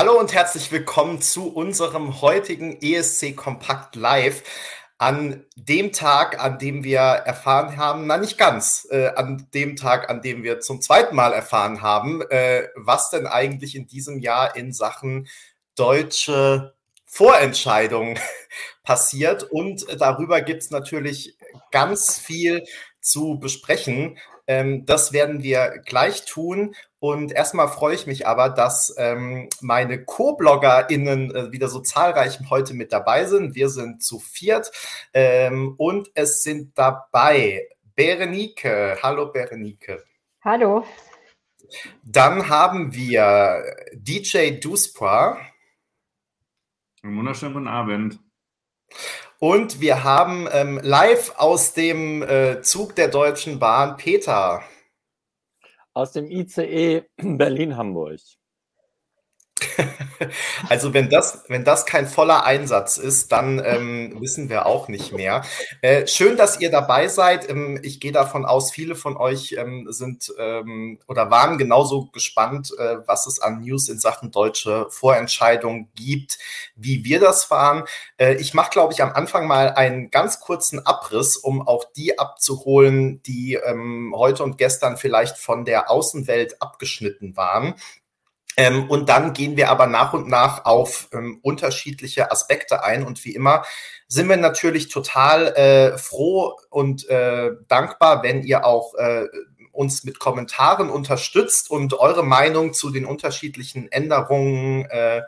Hallo und herzlich willkommen zu unserem heutigen ESC Kompakt Live. An dem Tag, an dem wir erfahren haben, na nicht ganz, äh, an dem Tag, an dem wir zum zweiten Mal erfahren haben, äh, was denn eigentlich in diesem Jahr in Sachen deutsche Vorentscheidung passiert. Und darüber gibt es natürlich ganz viel zu besprechen. Ähm, das werden wir gleich tun. Und erstmal freue ich mich aber, dass ähm, meine Co-BloggerInnen äh, wieder so zahlreich heute mit dabei sind. Wir sind zu viert ähm, und es sind dabei Berenike. Hallo Berenike. Hallo. Dann haben wir DJ Duspra. Einen wunderschönen guten Abend. Und wir haben ähm, live aus dem äh, Zug der Deutschen Bahn Peter. Aus dem ICE Berlin-Hamburg. Also wenn das, wenn das kein voller Einsatz ist, dann ähm, wissen wir auch nicht mehr. Äh, schön, dass ihr dabei seid. Ähm, ich gehe davon aus, viele von euch ähm, sind ähm, oder waren genauso gespannt, äh, was es an News in Sachen deutsche Vorentscheidung gibt, wie wir das waren. Äh, ich mache, glaube ich, am Anfang mal einen ganz kurzen Abriss, um auch die abzuholen, die ähm, heute und gestern vielleicht von der Außenwelt abgeschnitten waren. Ähm, und dann gehen wir aber nach und nach auf ähm, unterschiedliche Aspekte ein. Und wie immer sind wir natürlich total äh, froh und äh, dankbar, wenn ihr auch äh, uns mit Kommentaren unterstützt und eure Meinung zu den unterschiedlichen Änderungen, äh,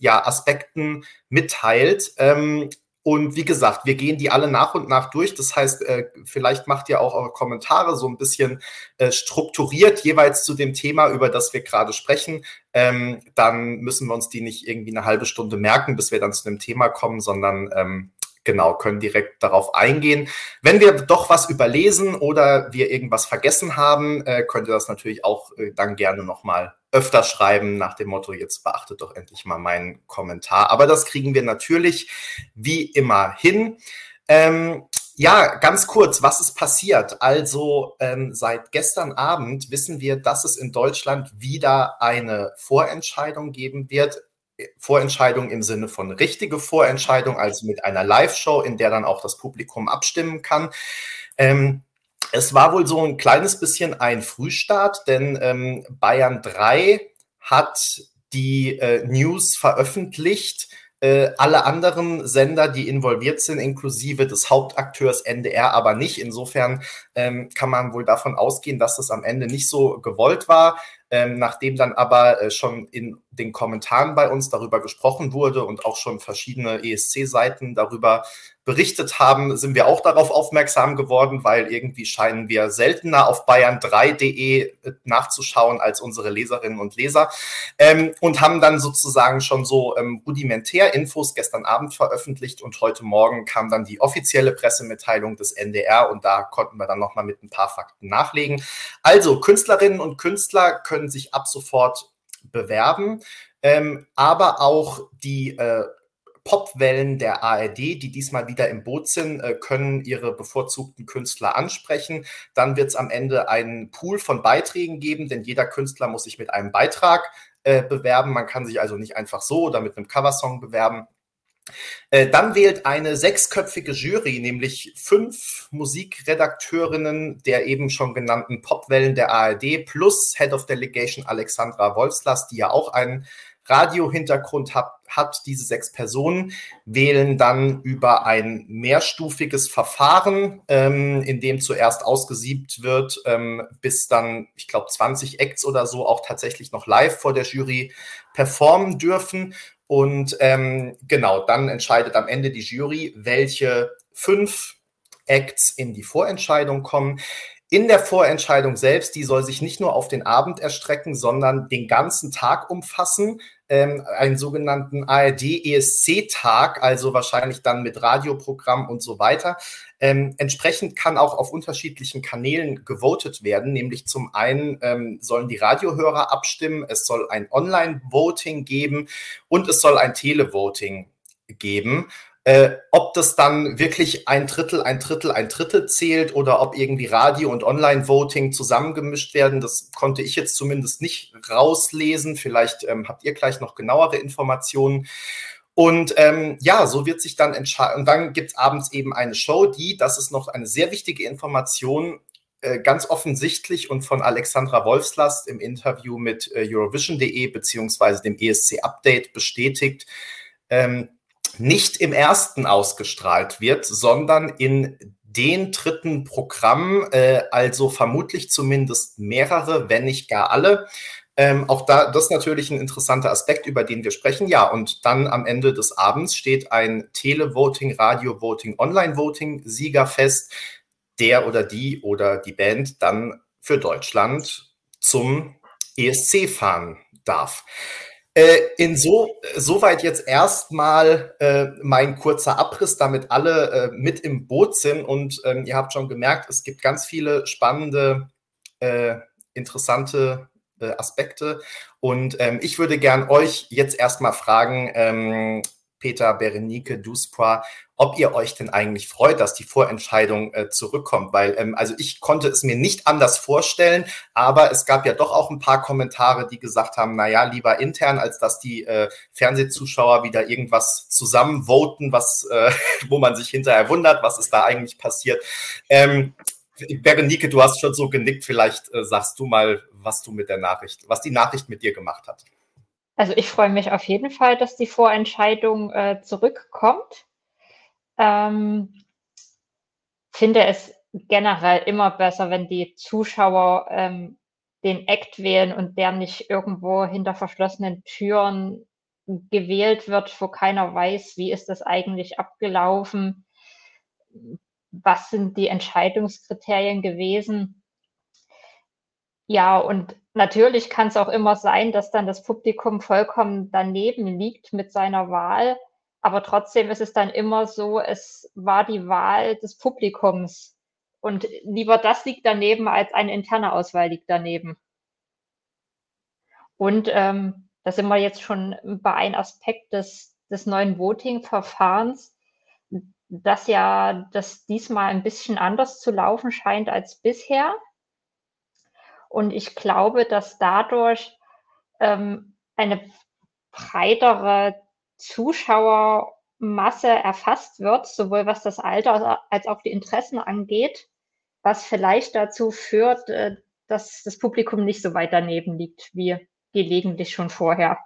ja, Aspekten mitteilt. Ähm, und wie gesagt, wir gehen die alle nach und nach durch. Das heißt, äh, vielleicht macht ihr auch eure Kommentare so ein bisschen äh, strukturiert jeweils zu dem Thema, über das wir gerade sprechen. Ähm, dann müssen wir uns die nicht irgendwie eine halbe Stunde merken, bis wir dann zu dem Thema kommen, sondern ähm, genau, können direkt darauf eingehen. Wenn wir doch was überlesen oder wir irgendwas vergessen haben, äh, könnt ihr das natürlich auch äh, dann gerne nochmal öfter schreiben nach dem Motto, jetzt beachtet doch endlich mal meinen Kommentar. Aber das kriegen wir natürlich wie immer hin. Ähm, ja, ganz kurz, was ist passiert? Also ähm, seit gestern Abend wissen wir, dass es in Deutschland wieder eine Vorentscheidung geben wird. Vorentscheidung im Sinne von richtige Vorentscheidung, also mit einer Live-Show, in der dann auch das Publikum abstimmen kann. Ähm, es war wohl so ein kleines bisschen ein Frühstart, denn ähm, Bayern 3 hat die äh, News veröffentlicht. Äh, alle anderen Sender, die involviert sind, inklusive des Hauptakteurs NDR, aber nicht. Insofern ähm, kann man wohl davon ausgehen, dass das am Ende nicht so gewollt war. Ähm, nachdem dann aber äh, schon in den Kommentaren bei uns darüber gesprochen wurde und auch schon verschiedene ESC-Seiten darüber berichtet haben, sind wir auch darauf aufmerksam geworden, weil irgendwie scheinen wir seltener auf bayern3.de äh, nachzuschauen als unsere Leserinnen und Leser ähm, und haben dann sozusagen schon so ähm, rudimentär Infos gestern Abend veröffentlicht und heute Morgen kam dann die offizielle Pressemitteilung des NDR und da konnten wir dann nochmal mit ein paar Fakten nachlegen. Also Künstlerinnen und Künstler können sich ab sofort bewerben. Ähm, aber auch die äh, Popwellen der ARD, die diesmal wieder im Boot sind, äh, können ihre bevorzugten Künstler ansprechen. Dann wird es am Ende einen Pool von Beiträgen geben, denn jeder Künstler muss sich mit einem Beitrag äh, bewerben. Man kann sich also nicht einfach so oder mit einem Coversong bewerben. Äh, dann wählt eine sechsköpfige Jury, nämlich fünf Musikredakteurinnen der eben schon genannten Popwellen der ARD plus Head of Delegation Alexandra Wolfslas, die ja auch einen Radio-Hintergrund hat, hat, diese sechs Personen, wählen dann über ein mehrstufiges Verfahren, ähm, in dem zuerst ausgesiebt wird, ähm, bis dann, ich glaube, 20 Acts oder so auch tatsächlich noch live vor der Jury performen dürfen. Und ähm, genau, dann entscheidet am Ende die Jury, welche fünf Acts in die Vorentscheidung kommen in der Vorentscheidung selbst, die soll sich nicht nur auf den Abend erstrecken, sondern den ganzen Tag umfassen. Ähm, einen sogenannten ARD-ESC-Tag, also wahrscheinlich dann mit Radioprogramm und so weiter. Ähm, entsprechend kann auch auf unterschiedlichen Kanälen gewotet werden, nämlich zum einen ähm, sollen die Radiohörer abstimmen, es soll ein Online-Voting geben und es soll ein Televoting geben. Äh, ob das dann wirklich ein Drittel, ein Drittel, ein Drittel zählt oder ob irgendwie Radio- und Online-Voting zusammengemischt werden, das konnte ich jetzt zumindest nicht rauslesen. Vielleicht ähm, habt ihr gleich noch genauere Informationen. Und ähm, ja, so wird sich dann entscheiden. Und dann gibt es abends eben eine Show, die, das ist noch eine sehr wichtige Information, äh, ganz offensichtlich und von Alexandra Wolfslast im Interview mit äh, Eurovision.de beziehungsweise dem ESC Update bestätigt, ähm, nicht im ersten ausgestrahlt wird, sondern in den dritten Programm, äh, also vermutlich zumindest mehrere, wenn nicht gar alle. Ähm, auch da, das ist natürlich ein interessanter Aspekt, über den wir sprechen. Ja, und dann am Ende des Abends steht ein Televoting, Radio-Voting, Online-Voting-Sieger fest, der oder die oder die Band dann für Deutschland zum ESC fahren darf. Äh, insoweit jetzt erstmal äh, mein kurzer Abriss, damit alle äh, mit im Boot sind. Und ähm, ihr habt schon gemerkt, es gibt ganz viele spannende, äh, interessante äh, Aspekte. Und ähm, ich würde gern euch jetzt erstmal fragen, ähm, Peter, Berenike, Duspois, ob ihr euch denn eigentlich freut, dass die Vorentscheidung äh, zurückkommt. Weil, ähm, also ich konnte es mir nicht anders vorstellen, aber es gab ja doch auch ein paar Kommentare, die gesagt haben, naja, lieber intern, als dass die äh, Fernsehzuschauer wieder irgendwas zusammenvoten, was, äh, wo man sich hinterher wundert, was ist da eigentlich passiert. Ähm, Berenike, du hast schon so genickt, vielleicht äh, sagst du mal, was du mit der Nachricht, was die Nachricht mit dir gemacht hat. Also ich freue mich auf jeden Fall, dass die Vorentscheidung äh, zurückkommt. Ähm, finde es generell immer besser, wenn die Zuschauer ähm, den Act wählen und der nicht irgendwo hinter verschlossenen Türen gewählt wird, wo keiner weiß, wie ist das eigentlich abgelaufen, was sind die Entscheidungskriterien gewesen. Ja, und natürlich kann es auch immer sein, dass dann das Publikum vollkommen daneben liegt mit seiner Wahl. Aber trotzdem ist es dann immer so, es war die Wahl des Publikums. Und lieber das liegt daneben, als eine interne Auswahl liegt daneben. Und ähm, da sind wir jetzt schon bei einem Aspekt des, des neuen Voting-Verfahrens, dass ja das diesmal ein bisschen anders zu laufen scheint als bisher. Und ich glaube, dass dadurch ähm, eine breitere Zuschauermasse erfasst wird, sowohl was das Alter als auch die Interessen angeht, was vielleicht dazu führt, äh, dass das Publikum nicht so weit daneben liegt wie gelegentlich schon vorher.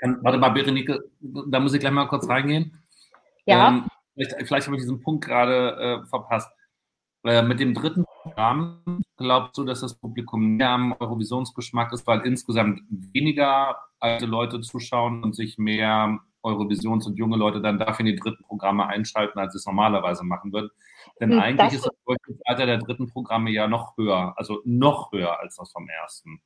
Warte mal, Berenike, da muss ich gleich mal kurz reingehen. Ja. Ähm, vielleicht, vielleicht habe ich diesen Punkt gerade äh, verpasst. Äh, mit dem dritten Programm glaubst du, dass das Publikum mehr am Eurovisionsgeschmack ist, weil insgesamt weniger alte Leute zuschauen und sich mehr Eurovisions- und junge Leute dann dafür in die dritten Programme einschalten, als es normalerweise machen würden. Denn hm, eigentlich das ist das Durchschnittsalter der dritten Programme ja noch höher, also noch höher als das vom ersten.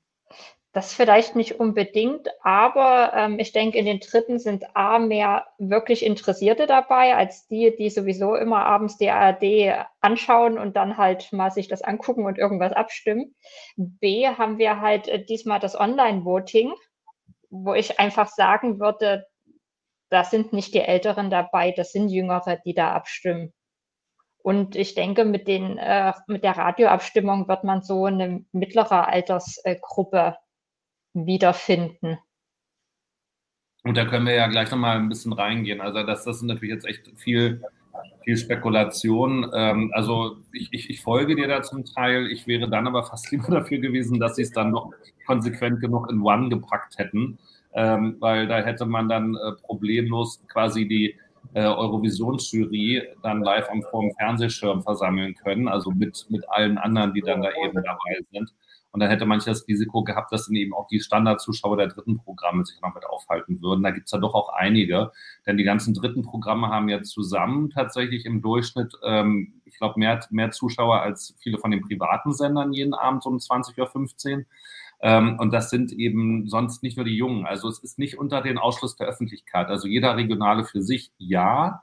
Das vielleicht nicht unbedingt, aber ähm, ich denke, in den dritten sind A mehr wirklich Interessierte dabei, als die, die sowieso immer abends die ARD anschauen und dann halt mal sich das angucken und irgendwas abstimmen. B haben wir halt äh, diesmal das Online-Voting, wo ich einfach sagen würde, da sind nicht die Älteren dabei, das sind Jüngere, die da abstimmen. Und ich denke, mit, den, äh, mit der Radioabstimmung wird man so eine mittlere Altersgruppe wiederfinden. Und da können wir ja gleich nochmal ein bisschen reingehen. Also das, das ist natürlich jetzt echt viel, viel Spekulation. Ähm, also ich, ich, ich, folge dir da zum Teil. Ich wäre dann aber fast lieber dafür gewesen, dass sie es dann noch konsequent genug in One gepackt hätten, ähm, weil da hätte man dann äh, problemlos quasi die äh, Eurovisionsjury dann live am, vor dem Fernsehschirm versammeln können, also mit, mit allen anderen, die dann da eben dabei sind. Und dann hätte manche das Risiko gehabt, dass dann eben auch die Standardzuschauer der dritten Programme sich noch mit aufhalten würden. Da gibt es ja doch auch einige, denn die ganzen dritten Programme haben ja zusammen tatsächlich im Durchschnitt, ähm, ich glaube, mehr, mehr Zuschauer als viele von den privaten Sendern jeden Abend um 20.15 Uhr. Ähm, und das sind eben sonst nicht nur die Jungen. Also es ist nicht unter den Ausschluss der Öffentlichkeit. Also jeder Regionale für sich, ja.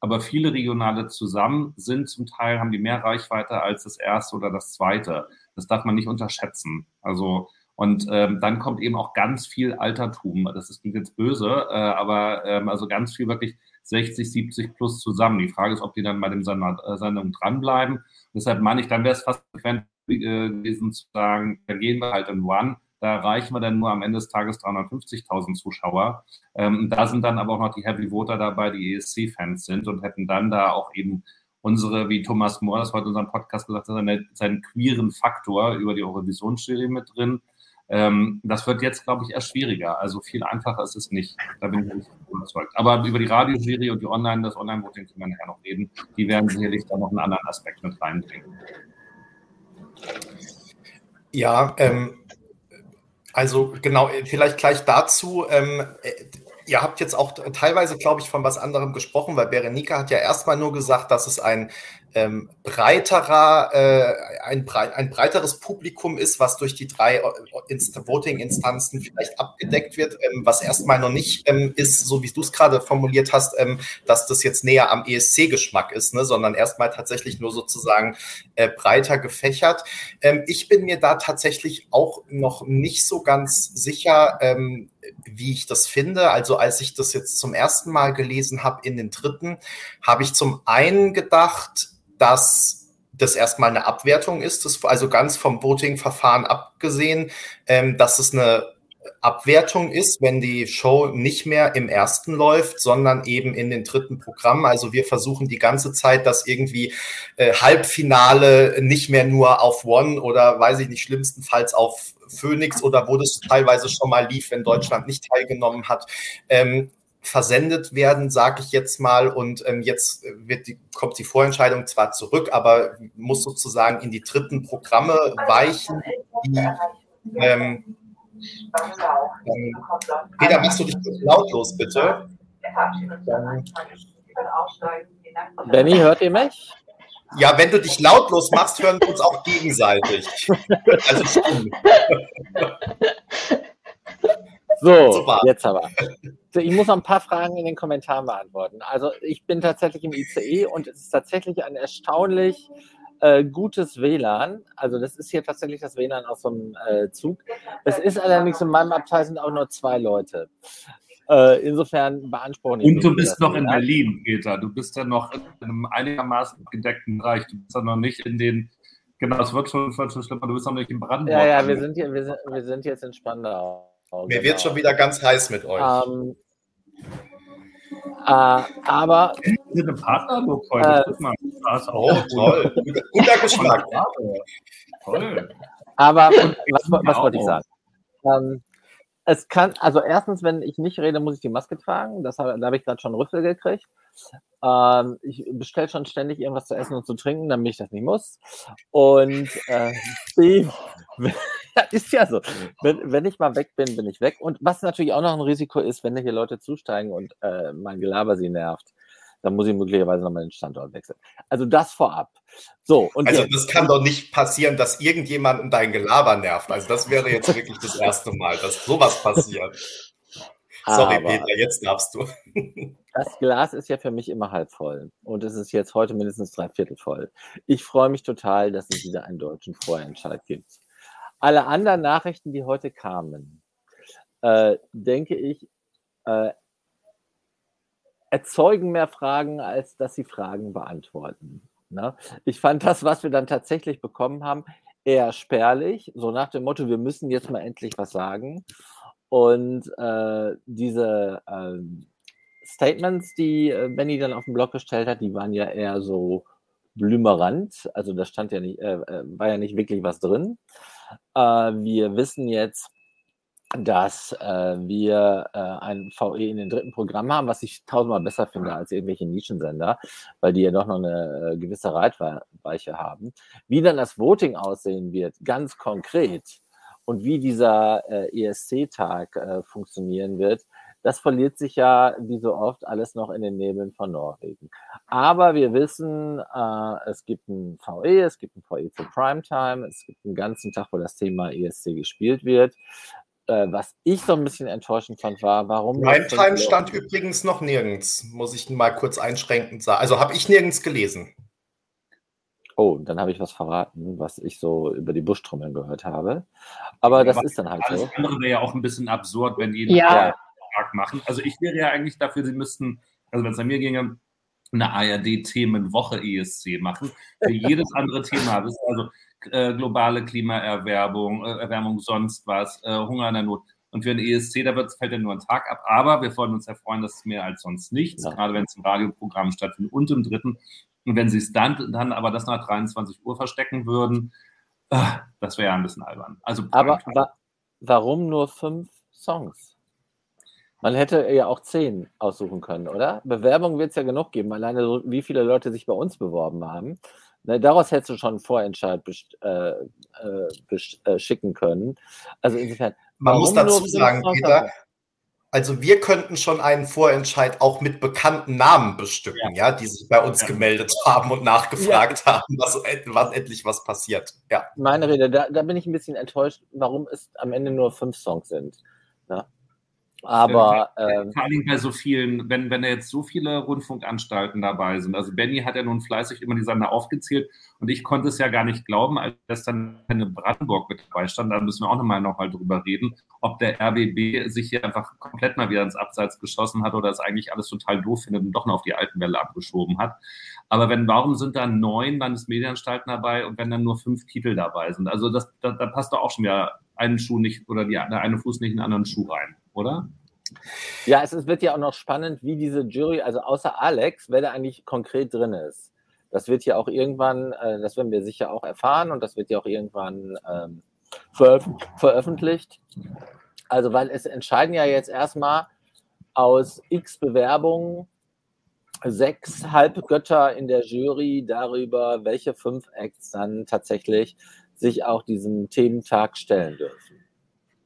Aber viele Regionale zusammen sind zum Teil, haben die mehr Reichweite als das erste oder das zweite. Das darf man nicht unterschätzen. Also, und ähm, dann kommt eben auch ganz viel Altertum. Das ist jetzt böse, äh, aber ähm, also ganz viel wirklich 60, 70 plus zusammen. Die Frage ist, ob die dann bei dem äh, Sendung dranbleiben. Deshalb meine ich, dann wäre es fast äh, gewesen zu sagen, da gehen wir halt in One. Da erreichen wir dann nur am Ende des Tages 350.000 Zuschauer. Ähm, da sind dann aber auch noch die Heavy Voter dabei, die ESC-Fans sind und hätten dann da auch eben unsere, wie Thomas Mohr das heute in unserem Podcast gesagt hat, seinen, seinen queeren Faktor über die Eurovisionsjury mit drin. Ähm, das wird jetzt, glaube ich, erst schwieriger. Also viel einfacher ist es nicht. Da bin ich nicht überzeugt. Aber über die Radiojury und die Online, das Online-Voting können wir nachher noch reden. Die werden sicherlich da noch einen anderen Aspekt mit reinbringen. Ja, ähm, also genau, vielleicht gleich dazu. Ähm, Ihr habt jetzt auch teilweise, glaube ich, von was anderem gesprochen, weil Berenika hat ja erstmal nur gesagt, dass es ein ähm, breiterer, äh, ein, ein breiteres Publikum ist, was durch die drei äh, Inst Voting-Instanzen vielleicht abgedeckt wird, ähm, was erstmal noch nicht ähm, ist, so wie du es gerade formuliert hast, ähm, dass das jetzt näher am ESC-Geschmack ist, ne, sondern erstmal tatsächlich nur sozusagen äh, breiter gefächert. Ähm, ich bin mir da tatsächlich auch noch nicht so ganz sicher, ähm, wie ich das finde. Also als ich das jetzt zum ersten Mal gelesen habe in den dritten, habe ich zum einen gedacht, dass das erstmal eine Abwertung ist, das, also ganz vom Voting-Verfahren abgesehen, ähm, dass es eine Abwertung ist, wenn die Show nicht mehr im ersten läuft, sondern eben in den dritten Programm. Also wir versuchen die ganze Zeit, dass irgendwie äh, Halbfinale nicht mehr nur auf One oder weiß ich nicht, schlimmstenfalls auf Phoenix oder wo das teilweise schon mal lief, wenn Deutschland nicht teilgenommen hat, ähm, versendet werden, sage ich jetzt mal. Und ähm, jetzt die, kommt die Vorentscheidung zwar zurück, aber muss sozusagen in die dritten Programme weichen. Die, ähm, ähm, Peter, machst du dich lautlos, bitte? Benny, hört ihr mich? Ja, wenn du dich lautlos machst, hören wir uns auch gegenseitig. Also stimmt. So, Super. jetzt aber. Ich muss noch ein paar Fragen in den Kommentaren beantworten. Also ich bin tatsächlich im ICE und es ist tatsächlich ein erstaunlich äh, gutes WLAN. Also das ist hier tatsächlich das WLAN aus so einem äh, Zug. Es ist allerdings in meinem Abteil sind auch nur zwei Leute. Äh, insofern beanspruchen Und du bist noch in Berlin, Peter. Du bist ja noch in einem einigermaßen gedeckten Bereich. Du bist ja noch nicht in den Genau, es wird schon, wird schon schlimmer. Du bist noch nicht in Brandenburg. Ja, ja, wir sind, hier, wir, sind, wir sind jetzt in Spandau. Mir genau. wird schon wieder ganz heiß mit euch. Ähm, äh, aber. Wir sind Partnerlook heute. Äh, oh, toll. Guter Geschmack. toll. Aber was, was wollte ich sagen? Ähm, es kann, also erstens, wenn ich nicht rede, muss ich die Maske tragen. Das habe, da habe ich gerade schon Rüffel gekriegt. Ähm, ich bestelle schon ständig irgendwas zu essen und zu trinken, damit ich das nicht muss. Und äh, ist ja so. Wenn, wenn ich mal weg bin, bin ich weg. Und was natürlich auch noch ein Risiko ist, wenn hier Leute zusteigen und äh, mein Gelaber sie nervt, dann muss ich möglicherweise nochmal den Standort wechseln. Also das vorab. So, also das kann doch nicht passieren, dass irgendjemanden dein Gelaber nervt. Also das wäre jetzt wirklich das erste Mal, dass sowas passiert. Sorry, Aber Peter, jetzt darfst du. Das Glas ist ja für mich immer halb voll. Und es ist jetzt heute mindestens drei Viertel voll. Ich freue mich total, dass es wieder einen deutschen Vorentscheid gibt. Alle anderen Nachrichten, die heute kamen, äh, denke ich, äh, erzeugen mehr Fragen, als dass sie Fragen beantworten. Ne? Ich fand das, was wir dann tatsächlich bekommen haben, eher spärlich, so nach dem Motto, wir müssen jetzt mal endlich was sagen. Und äh, diese äh, Statements, die äh, Benny dann auf dem Blog gestellt hat, die waren ja eher so blümerant. Also da stand ja nicht, äh, äh, war ja nicht wirklich was drin. Äh, wir wissen jetzt, dass äh, wir äh, ein VE in den dritten Programm haben, was ich tausendmal besser finde als irgendwelche Nischensender, weil die ja doch noch eine äh, gewisse Reitweiche haben. Wie dann das Voting aussehen wird, ganz konkret, und wie dieser äh, ESC-Tag äh, funktionieren wird, das verliert sich ja wie so oft alles noch in den Nebeln von Norwegen. Aber wir wissen, äh, es gibt ein VE, es gibt ein VE für Primetime, es gibt einen ganzen Tag, wo das Thema ESC gespielt wird. Äh, was ich so ein bisschen enttäuschend fand, war, warum. Primetime stand übrigens noch nirgends, muss ich mal kurz einschränkend sagen. Also habe ich nirgends gelesen. Oh, dann habe ich was verraten, was ich so über die Buschtrommeln gehört habe. Aber das ist dann halt alles so. Alles andere wäre ja auch ein bisschen absurd, wenn die ja. Tag machen. Also ich wäre ja eigentlich dafür, sie müssten Also wenn es an mir ginge, eine ARD-Themenwoche ESC machen. Für jedes andere Thema, also äh, globale Klimaerwärmung, äh, Erwärmung, sonst was, äh, Hunger in der Not. Und für ein ESC, da wird, fällt ja nur ein Tag ab. Aber wir wollen uns ja freuen, dass es mehr als sonst nichts, ja. gerade wenn es im Radioprogramm stattfindet und im dritten. Und wenn sie es dann, dann aber das nach 23 Uhr verstecken würden, äh, das wäre ja ein bisschen albern. Also, aber wa warum nur fünf Songs? Man hätte ja auch zehn aussuchen können, oder? Bewerbung wird es ja genug geben, alleine wie viele Leute sich bei uns beworben haben. Ne, daraus hättest du schon einen Vorentscheid äh, äh, äh, schicken können. Also insofern. Man muss dazu sagen, Peter, also wir könnten schon einen Vorentscheid auch mit bekannten Namen bestücken, ja, ja die sich bei uns ja. gemeldet haben und nachgefragt ja. haben, was, wann endlich was passiert. Ja. Meine Rede, da, da bin ich ein bisschen enttäuscht, warum es am Ende nur fünf Songs sind. Ja. Aber ähm, vor allem bei so vielen, wenn, wenn da jetzt so viele Rundfunkanstalten dabei sind. Also Benny hat ja nun fleißig immer die Sender aufgezählt und ich konnte es ja gar nicht glauben, als dann eine Brandenburg mit dabei stand. Da müssen wir auch nochmal noch mal drüber reden, ob der RBB sich hier einfach komplett mal wieder ins Abseits geschossen hat oder es eigentlich alles total doof findet und doch noch auf die alten Welle abgeschoben hat. Aber wenn, warum sind da neun Landesmedienanstalten dabei und wenn dann nur fünf Titel dabei sind? Also das, da, da passt doch auch schon wieder einen Schuh nicht oder die, der eine Fuß nicht in den anderen Schuh rein, oder? Ja, es, es wird ja auch noch spannend, wie diese Jury, also außer Alex, wer da eigentlich konkret drin ist. Das wird ja auch irgendwann, äh, das werden wir sicher auch erfahren und das wird ja auch irgendwann ähm, veröf veröffentlicht. Also, weil es entscheiden ja jetzt erstmal aus x Bewerbungen sechs Halbgötter in der Jury darüber, welche fünf Acts dann tatsächlich sich auch diesem Thementag stellen dürfen.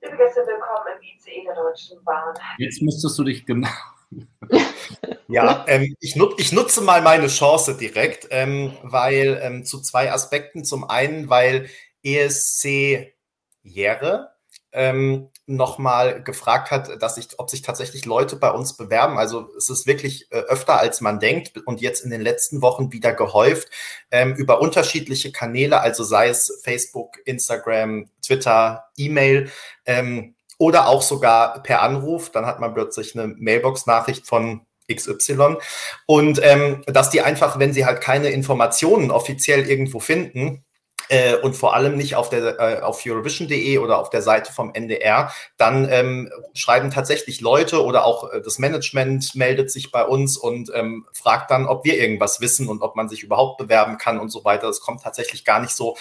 Liebe Gäste, willkommen im ICE der Deutschen Bahn. Jetzt müsstest du dich genau. ja, ähm, ich, nut ich, nutze mal meine Chance direkt, ähm, weil ähm, zu zwei Aspekten. Zum einen, weil ESC Jere ähm, nochmal gefragt hat, dass ich, ob sich tatsächlich Leute bei uns bewerben. Also es ist wirklich äh, öfter, als man denkt und jetzt in den letzten Wochen wieder gehäuft ähm, über unterschiedliche Kanäle, also sei es Facebook, Instagram, Twitter, E-Mail ähm, oder auch sogar per Anruf. Dann hat man plötzlich eine Mailbox-Nachricht von XY. Und ähm, dass die einfach, wenn sie halt keine Informationen offiziell irgendwo finden, äh, und vor allem nicht auf, der, äh, auf Eurovision.de oder auf der Seite vom NDR, dann ähm, schreiben tatsächlich Leute oder auch äh, das Management meldet sich bei uns und ähm, fragt dann, ob wir irgendwas wissen und ob man sich überhaupt bewerben kann und so weiter. Das kommt tatsächlich gar nicht so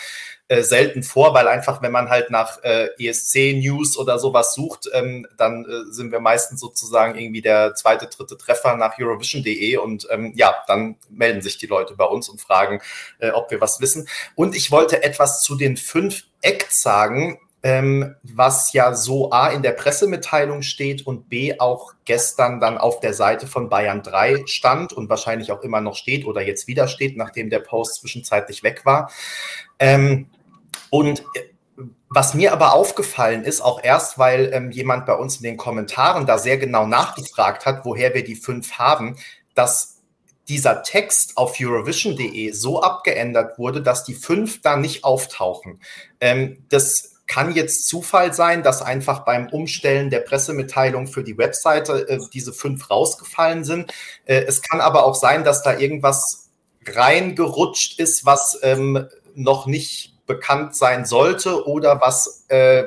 äh, selten vor, weil einfach, wenn man halt nach äh, ESC-News oder sowas sucht, ähm, dann äh, sind wir meistens sozusagen irgendwie der zweite, dritte Treffer nach Eurovision.de und ähm, ja, dann melden sich die Leute bei uns und fragen, äh, ob wir was wissen. Und ich wollte etwas zu den fünf Acts sagen, ähm, was ja so A in der Pressemitteilung steht und B auch gestern dann auf der Seite von Bayern 3 stand und wahrscheinlich auch immer noch steht oder jetzt wieder steht, nachdem der Post zwischenzeitlich weg war. Ähm, und äh, was mir aber aufgefallen ist, auch erst, weil ähm, jemand bei uns in den Kommentaren da sehr genau nachgefragt hat, woher wir die fünf haben, dass dieser Text auf Eurovision.de so abgeändert wurde, dass die fünf da nicht auftauchen. Ähm, das kann jetzt Zufall sein, dass einfach beim Umstellen der Pressemitteilung für die Webseite äh, diese fünf rausgefallen sind. Äh, es kann aber auch sein, dass da irgendwas reingerutscht ist, was ähm, noch nicht bekannt sein sollte oder was äh,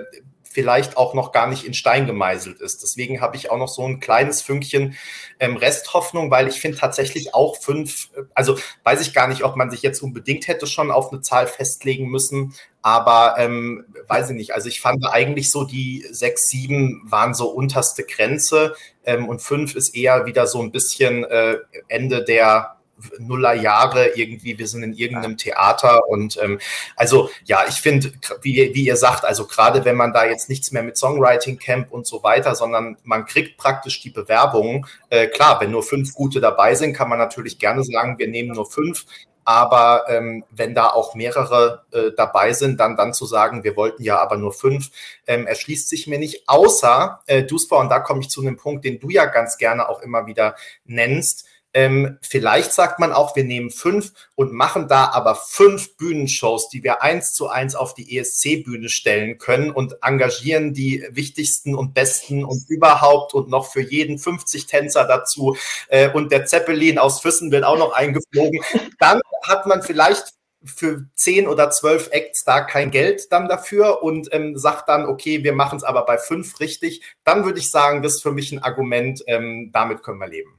vielleicht auch noch gar nicht in Stein gemeißelt ist. Deswegen habe ich auch noch so ein kleines Fünkchen ähm, Resthoffnung, weil ich finde tatsächlich auch fünf, also weiß ich gar nicht, ob man sich jetzt unbedingt hätte schon auf eine Zahl festlegen müssen, aber ähm, weiß ich nicht. Also ich fand eigentlich so die sechs, sieben waren so unterste Grenze ähm, und fünf ist eher wieder so ein bisschen äh, Ende der Nullerjahre irgendwie, wir sind in irgendeinem Theater und ähm, also ja, ich finde, wie, wie ihr sagt, also gerade wenn man da jetzt nichts mehr mit Songwriting Camp und so weiter, sondern man kriegt praktisch die Bewerbungen, äh, klar, wenn nur fünf gute dabei sind, kann man natürlich gerne sagen, wir nehmen nur fünf, aber ähm, wenn da auch mehrere äh, dabei sind, dann, dann zu sagen, wir wollten ja aber nur fünf, ähm, erschließt sich mir nicht. Außer, äh, Duspa, und da komme ich zu einem Punkt, den du ja ganz gerne auch immer wieder nennst, Ähm, vielleicht sagt man auch, wir nehmen fünf und machen da aber fünf Bühnenshows, die wir eins zu eins auf die ESC-Bühne stellen können und engagieren die wichtigsten und besten und überhaupt und noch für jeden 50 Tänzer dazu. Äh, und der Zeppelin aus Füssen wird auch noch eingeflogen. Dann hat man vielleicht für zehn oder zwölf Acts da kein Geld dann dafür und ähm, sagt dann, okay, wir machen es aber bei fünf richtig, dann würde ich sagen, das ist für mich ein Argument, ähm, damit können wir leben.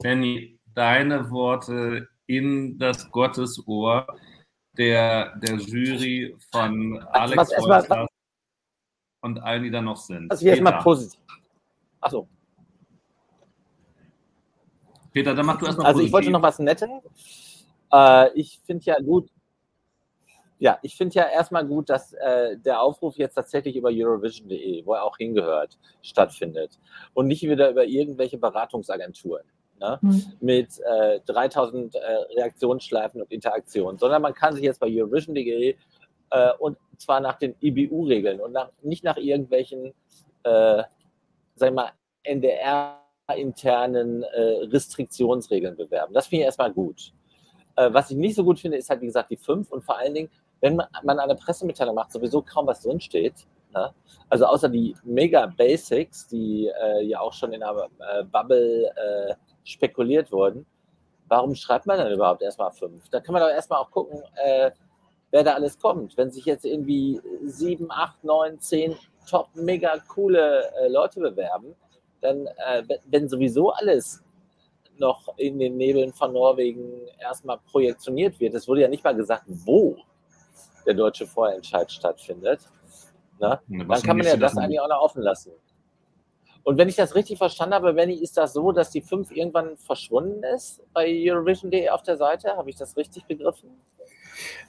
Benny, deine Worte in das Gottesohr der, der Jury von Alex was, und allen, die da noch sind. Also jetzt mal positiv. Achso. Peter, dann mach du erstmal Also ich wollte noch was netten. Äh, ich finde ja gut, ja, ich finde ja erstmal gut, dass äh, der Aufruf jetzt tatsächlich über Eurovision.de, wo er auch hingehört, stattfindet und nicht wieder über irgendwelche Beratungsagenturen ne? mhm. mit äh, 3000 äh, Reaktionsschleifen und Interaktionen, sondern man kann sich jetzt bei Eurovision.de äh, und zwar nach den IBU-Regeln und nach, nicht nach irgendwelchen, äh, sag ich mal, NDR-internen äh, Restriktionsregeln bewerben. Das finde ich erstmal gut. Äh, was ich nicht so gut finde, ist halt, wie gesagt, die fünf und vor allen Dingen, wenn man eine Pressemitteilung macht, sowieso kaum was drinsteht. Ne? Also außer die Mega Basics, die äh, ja auch schon in der äh, Bubble äh, spekuliert wurden. Warum schreibt man dann überhaupt erstmal fünf? Da kann man doch erstmal auch gucken, äh, wer da alles kommt. Wenn sich jetzt irgendwie sieben, acht, neun, zehn top, mega coole äh, Leute bewerben, dann, wenn sowieso alles noch in den Nebeln von Norwegen erstmal projektioniert wird. Es wurde ja nicht mal gesagt, wo der deutsche Vorentscheid stattfindet. Na, dann kann man ja das eigentlich auch noch offen lassen. Und wenn ich das richtig verstanden habe, Benny, ist das so, dass die 5 irgendwann verschwunden ist bei Eurovision.de auf der Seite? Habe ich das richtig begriffen?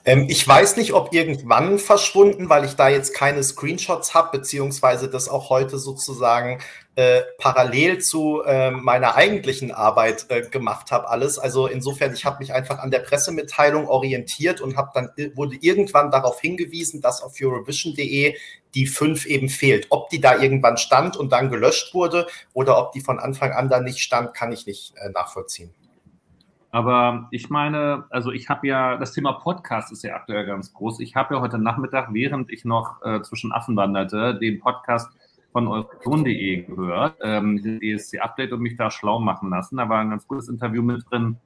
Ähm, ich weiß nicht, ob irgendwann verschwunden, weil ich da jetzt keine Screenshots habe, beziehungsweise das auch heute sozusagen äh, parallel zu äh, meiner eigentlichen Arbeit äh, gemacht habe, alles. Also insofern, ich habe mich einfach an der Pressemitteilung orientiert und habe dann wurde irgendwann darauf hingewiesen, dass auf Eurovision.de die 5 eben fehlt. Ob die da irgendwann stand und dann gelöscht wurde oder ob die von Anfang an da nicht stand, kann ich nicht äh, nachvollziehen. Aber ich meine, also ich habe ja, das Thema Podcast ist ja aktuell ganz groß. Ich habe ja heute Nachmittag, während ich noch äh, zwischen Affen wanderte, den Podcast von euron.de gehört, ähm, ESC Update und mich da schlau machen lassen. Da war ein ganz gutes Interview mit drin,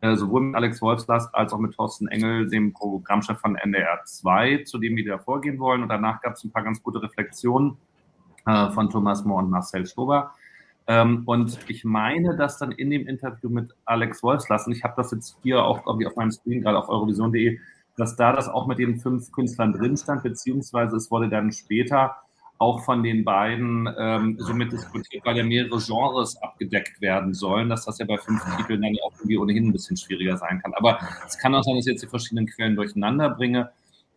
äh, sowohl mit Alex Wolfslast als auch mit Thorsten Engel, dem Programmchef von NDR 2, zu dem wir da vorgehen wollen. Und danach gab es ein paar ganz gute Reflexionen äh, von Thomas Mohr und Marcel Stober. Ähm, und ich meine, dass dann in dem Interview mit Alex Wolfslass, und ich habe das jetzt hier auch auf meinem Screen, gerade auf eurovision.de, dass da das auch mit den fünf Künstlern drin stand, beziehungsweise es wurde dann später auch von den beiden ähm, somit diskutiert, weil ja mehrere Genres abgedeckt werden sollen, dass das ja bei fünf Titeln dann auch irgendwie ohnehin ein bisschen schwieriger sein kann. Aber es kann auch sein, dass ich jetzt die verschiedenen Quellen durcheinander bringe.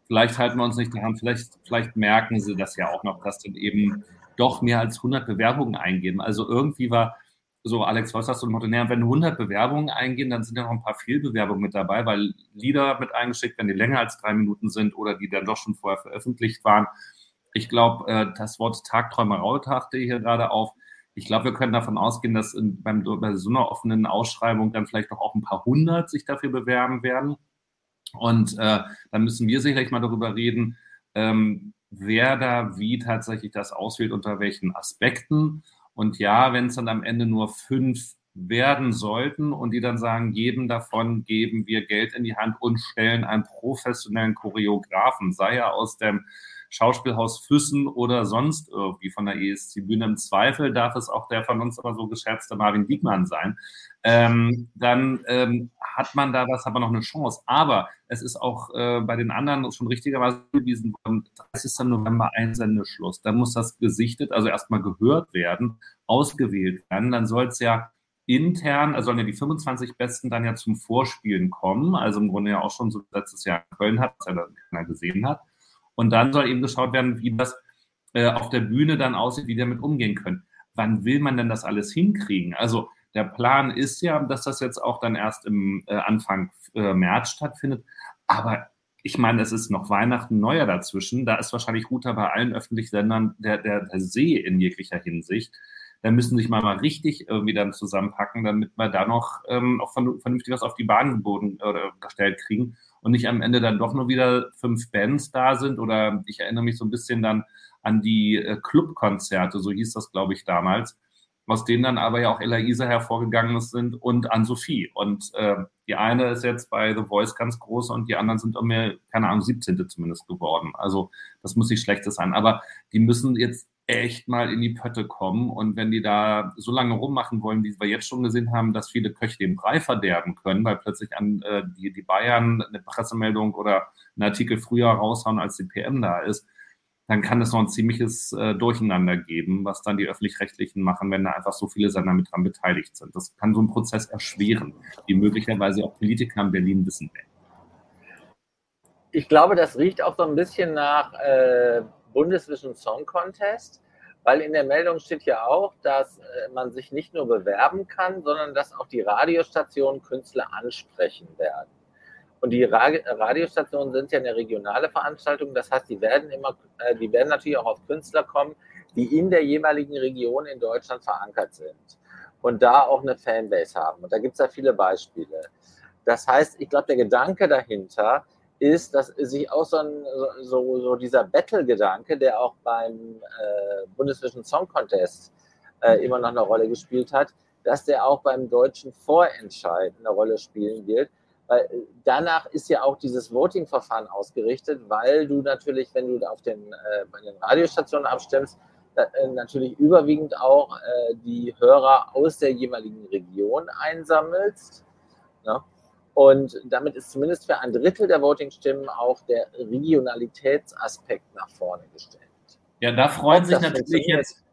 Vielleicht halten wir uns nicht daran, vielleicht, vielleicht merken sie das ja auch noch, dass dann eben doch mehr als 100 Bewerbungen eingeben. Also irgendwie war so, Alex, was hast du im Motto, naja, wenn 100 Bewerbungen eingehen, dann sind ja noch ein paar Fehlbewerbungen mit dabei, weil Lieder mit eingeschickt werden, die länger als drei Minuten sind oder die dann doch schon vorher veröffentlicht waren. Ich glaube, äh, das Wort Tagträumerei tauchte hier gerade auf. Ich glaube, wir können davon ausgehen, dass in, beim, bei so einer offenen Ausschreibung dann vielleicht doch auch ein paar hundert sich dafür bewerben werden. Und äh, dann müssen wir sicherlich mal darüber reden, ähm, wer da wie tatsächlich das auswählt, unter welchen Aspekten. Und ja, wenn es dann am Ende nur fünf werden sollten und die dann sagen, jedem davon geben wir Geld in die Hand und stellen einen professionellen Choreografen, sei er aus dem Schauspielhaus Füssen oder sonst irgendwie von der ESC-Bühne. Im Zweifel darf es auch der von uns aber so geschätzte Marvin Diekmann sein. Ähm, dann ähm, hat man da was, aber noch eine Chance. Aber es ist auch äh, bei den anderen schon richtigerweise gewiesen worden, 30. November Einsendeschluss. Da muss das gesichtet, also erstmal gehört werden, ausgewählt werden. Dann soll es ja intern, also sollen ja die 25 Besten dann ja zum Vorspielen kommen. Also im Grunde ja auch schon so letztes Jahr in Köln hat, was ja dann keiner gesehen hat. Und dann soll eben geschaut werden, wie das äh, auf der Bühne dann aussieht, wie die damit umgehen können. Wann will man denn das alles hinkriegen? Also der Plan ist ja, dass das jetzt auch dann erst im äh, Anfang äh, März stattfindet. Aber ich meine, es ist noch Weihnachten, Neujahr dazwischen. Da ist wahrscheinlich Router bei allen öffentlichen Sendern der, der, der See in jeglicher Hinsicht. Da müssen sich mal, mal richtig irgendwie dann zusammenpacken, damit wir da noch ähm, auch vernünftig was auf die Bahn geboten oder gestellt kriegen und nicht am Ende dann doch nur wieder fünf Bands da sind oder ich erinnere mich so ein bisschen dann an die äh, Clubkonzerte, so hieß das, glaube ich, damals, aus denen dann aber ja auch Ella Isa hervorgegangen sind und an Sophie. Und äh, die eine ist jetzt bei The Voice ganz groß und die anderen sind um mir, keine Ahnung, 17. zumindest geworden. Also das muss nicht schlechtes sein. Aber die müssen jetzt echt mal in die Pötte kommen. Und wenn die da so lange rummachen wollen, wie wir jetzt schon gesehen haben, dass viele Köche den Brei verderben können, weil plötzlich an äh, die, die Bayern eine Pressemeldung oder einen Artikel früher raushauen, als die PM da ist, dann kann es noch ein ziemliches äh, Durcheinander geben, was dann die Öffentlich-Rechtlichen machen, wenn da einfach so viele Sender mit dran beteiligt sind. Das kann so einen Prozess erschweren, wie möglicherweise auch Politiker in Berlin wissen werden. Ich glaube, das riecht auch so ein bisschen nach äh, Bundesvision Song Contest, weil in der Meldung steht ja auch, dass äh, man sich nicht nur bewerben kann, sondern dass auch die Radiostationen Künstler ansprechen werden. Und die Radiostationen sind ja eine regionale Veranstaltung. Das heißt, die werden immer, äh, die werden natürlich auch auf Künstler kommen, die in der jeweiligen Region in Deutschland verankert sind und da auch eine Fanbase haben. Und da gibt es ja viele Beispiele. Das heißt, ich glaube, der Gedanke dahinter ist, dass sich auch so, ein, so, so dieser Battle-Gedanke, der auch beim äh, Bundesvision Song Contest äh, immer noch eine Rolle gespielt hat, dass der auch beim deutschen Vorentscheid eine Rolle spielen wird. Weil äh, danach ist ja auch dieses Voting-Verfahren ausgerichtet, weil du natürlich, wenn du auf den, äh, bei den Radiostationen abstimmst, äh, natürlich überwiegend auch äh, die Hörer aus der jeweiligen Region einsammelst. Ne? Und damit ist zumindest für ein Drittel der Voting-Stimmen auch der Regionalitätsaspekt nach vorne gestellt. Ja, da freuen Ob sich natürlich jetzt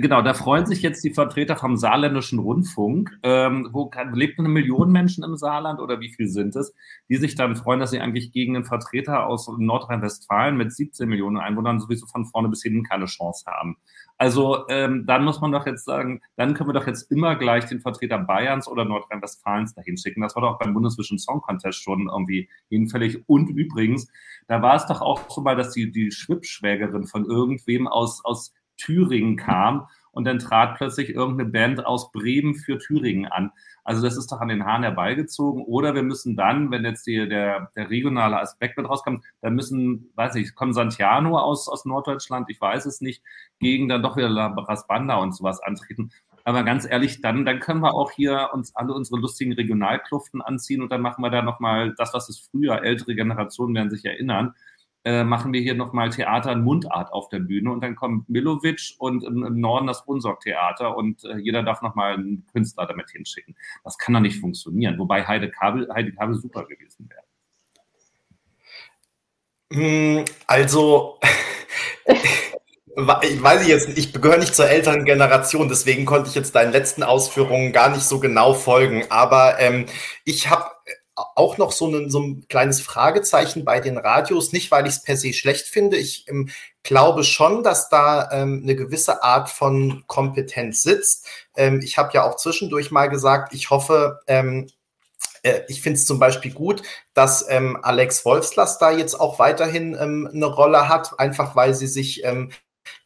genau, da freuen sich jetzt die Vertreter vom saarländischen Rundfunk. Ähm, wo kann, lebt eine Million Menschen im Saarland oder wie viel sind es, die sich dann freuen, dass sie eigentlich gegen einen Vertreter aus Nordrhein-Westfalen mit 17 Millionen Einwohnern sowieso von vorne bis hinten keine Chance haben. Also ähm, dann muss man doch jetzt sagen, dann können wir doch jetzt immer gleich den Vertreter Bayerns oder Nordrhein-Westfalens dahin schicken. Das war doch beim Bundesvision Song Contest schon irgendwie hinfällig. Und übrigens, da war es doch auch so mal, dass die, die Schwippschwägerin von irgendwem aus, aus Thüringen kam und dann trat plötzlich irgendeine Band aus Bremen für Thüringen an. Also das ist doch an den Haaren herbeigezogen. Oder wir müssen dann, wenn jetzt die, der, der regionale Aspekt mit rauskommt, dann müssen, weiß ich, kommen Santiano aus, aus Norddeutschland, ich weiß es nicht, gegen dann doch wieder La Banda und sowas antreten. Aber ganz ehrlich, dann, dann können wir auch hier uns alle unsere lustigen Regionalkluften anziehen und dann machen wir da nochmal das, was es früher, ältere Generationen werden sich erinnern, äh, machen wir hier nochmal Theater in Mundart auf der Bühne und dann kommt Milovic und im, im Norden das Unsorg-Theater und äh, jeder darf nochmal einen Künstler damit hinschicken. Das kann doch nicht funktionieren, wobei Heide Kabel, Heide Kabel super gewesen wäre. Hm, also, ich weiß jetzt, ich gehöre nicht zur älteren Generation, deswegen konnte ich jetzt deinen letzten Ausführungen gar nicht so genau folgen. Aber ähm, ich habe auch noch so ein, so ein kleines Fragezeichen bei den Radios, nicht weil ich es per se schlecht finde. Ich ähm, glaube schon, dass da ähm, eine gewisse Art von Kompetenz sitzt. Ähm, ich habe ja auch zwischendurch mal gesagt, ich hoffe, ähm, äh, ich finde es zum Beispiel gut, dass ähm, Alex Wolfslast da jetzt auch weiterhin ähm, eine Rolle hat, einfach weil sie sich ähm,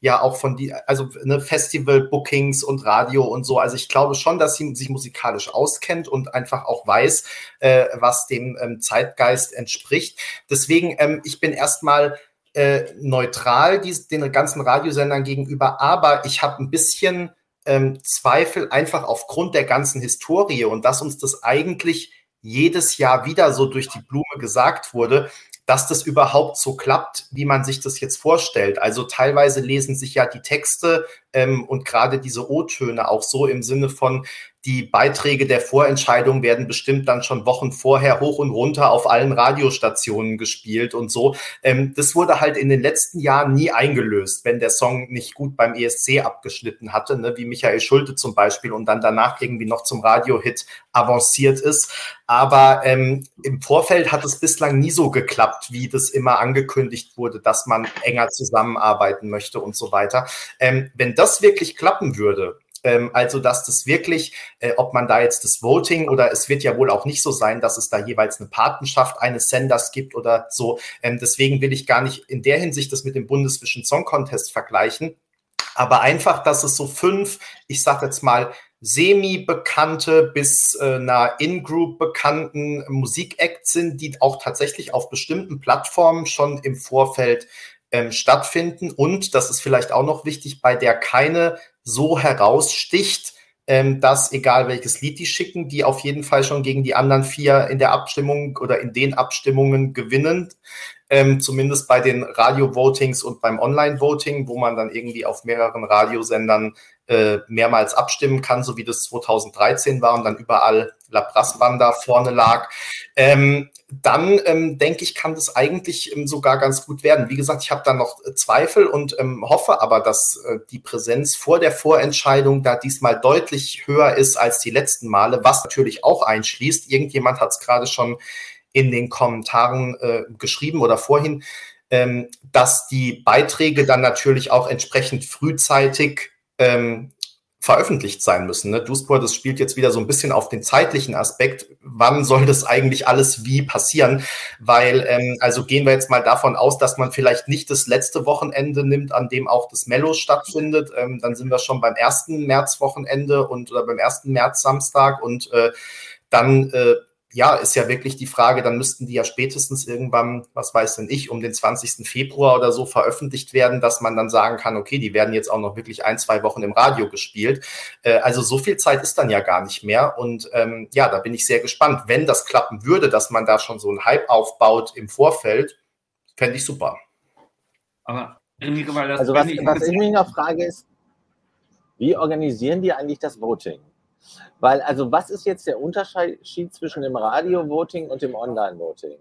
ja auch von die, also ne, Festival-Bookings und Radio und so. Also ich glaube schon, dass sie sich musikalisch auskennt und einfach auch weiß, äh, was dem ähm, Zeitgeist entspricht. Deswegen, ähm, ich bin erstmal äh, neutral dies, den ganzen Radiosendern gegenüber, aber ich habe ein bisschen ähm, Zweifel einfach aufgrund der ganzen Historie und dass uns das eigentlich jedes Jahr wieder so durch die Blume gesagt wurde, dass das überhaupt so klappt, wie man sich das jetzt vorstellt. Also teilweise lesen sich ja die Texte ähm, und gerade diese O-Töne auch so im Sinne von, die Beiträge der Vorentscheidung werden bestimmt dann schon Wochen vorher hoch und runter auf allen Radiostationen gespielt und so. Ähm, das wurde halt in den letzten Jahren nie eingelöst, wenn der Song nicht gut beim ESC abgeschnitten hatte, ne, wie Michael Schulte zum Beispiel und dann danach irgendwie noch zum Radiohit avanciert ist. Aber ähm, im Vorfeld hat es bislang nie so geklappt, wie das immer angekündigt wurde, dass man enger zusammenarbeiten möchte und so weiter. Ähm, wenn das wirklich klappen würde, ähm, also, dass das wirklich, äh, ob man da jetzt das Voting oder es wird ja wohl auch nicht so sein, dass es da jeweils eine Patenschaft eines Senders gibt oder so. Ähm, deswegen will ich gar nicht in der Hinsicht das mit dem Bundesvision Song Contest vergleichen. aber einfach, dass es so fünf, ich sage jetzt mal, semi-bekannte bis äh, einer In-Group bekannten Musikacts sind, die auch tatsächlich auf bestimmten Plattformen schon im Vorfeld ähm, stattfinden und, das ist vielleicht auch noch wichtig, bei der keine so heraussticht, ähm, dass egal welches Lied die schicken, die auf jeden Fall schon gegen die anderen vier in der Abstimmung oder in den Abstimmungen gewinnen. Ähm, zumindest bei den Radio-Votings und beim Online-Voting, wo man dann irgendwie auf mehreren Radiosendern äh, mehrmals abstimmen kann, so wie das 2013 war und dann überall La Prassbanda vorne lag. Ähm, dann ähm, denke ich, kann das eigentlich ähm, sogar ganz gut werden. Wie gesagt, ich habe da noch äh, Zweifel und ähm, hoffe aber, dass äh, die Präsenz vor der Vorentscheidung da diesmal deutlich höher ist als die letzten Male, was natürlich auch einschließt. Irgendjemand hat es gerade schon in den Kommentaren äh, geschrieben oder vorhin, ähm, dass die Beiträge dann natürlich auch entsprechend frühzeitig ähm, veröffentlicht sein müssen. Ne? Dusport, das spielt jetzt wieder so ein bisschen auf den zeitlichen Aspekt. Wann soll das eigentlich alles wie passieren? Weil, ähm, also gehen wir jetzt mal davon aus, dass man vielleicht nicht das letzte Wochenende nimmt, an dem auch das Mello stattfindet. Ähm, dann sind wir schon beim ersten Märzwochenende und oder beim ersten März Samstag und äh, dann äh, ja, ist ja wirklich die Frage, dann müssten die ja spätestens irgendwann, was weiß denn ich, um den 20. Februar oder so veröffentlicht werden, dass man dann sagen kann, okay, die werden jetzt auch noch wirklich ein, zwei Wochen im Radio gespielt. Äh, also so viel Zeit ist dann ja gar nicht mehr. Und ähm, ja, da bin ich sehr gespannt. Wenn das klappen würde, dass man da schon so einen Hype aufbaut im Vorfeld, fände ich super. Aber weil das also was, was ich mich noch frage ist, wie organisieren die eigentlich das Voting? Weil, also, was ist jetzt der Unterschied zwischen dem Radio-Voting und dem Online-Voting?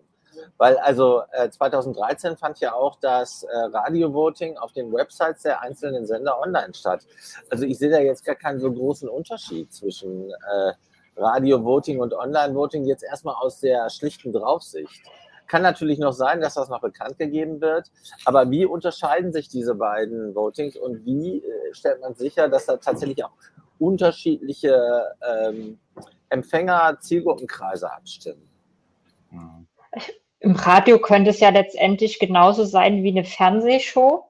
Weil, also, äh, 2013 fand ja auch das äh, Radio-Voting auf den Websites der einzelnen Sender online statt. Also, ich sehe da jetzt gar keinen so großen Unterschied zwischen äh, Radio-Voting und Online-Voting, jetzt erstmal aus der schlichten Draufsicht. Kann natürlich noch sein, dass das noch bekannt gegeben wird. Aber wie unterscheiden sich diese beiden Votings und wie äh, stellt man sicher, dass da tatsächlich auch unterschiedliche ähm, Empfänger, Zielgruppenkreise abstimmen. Im Radio könnte es ja letztendlich genauso sein wie eine Fernsehshow.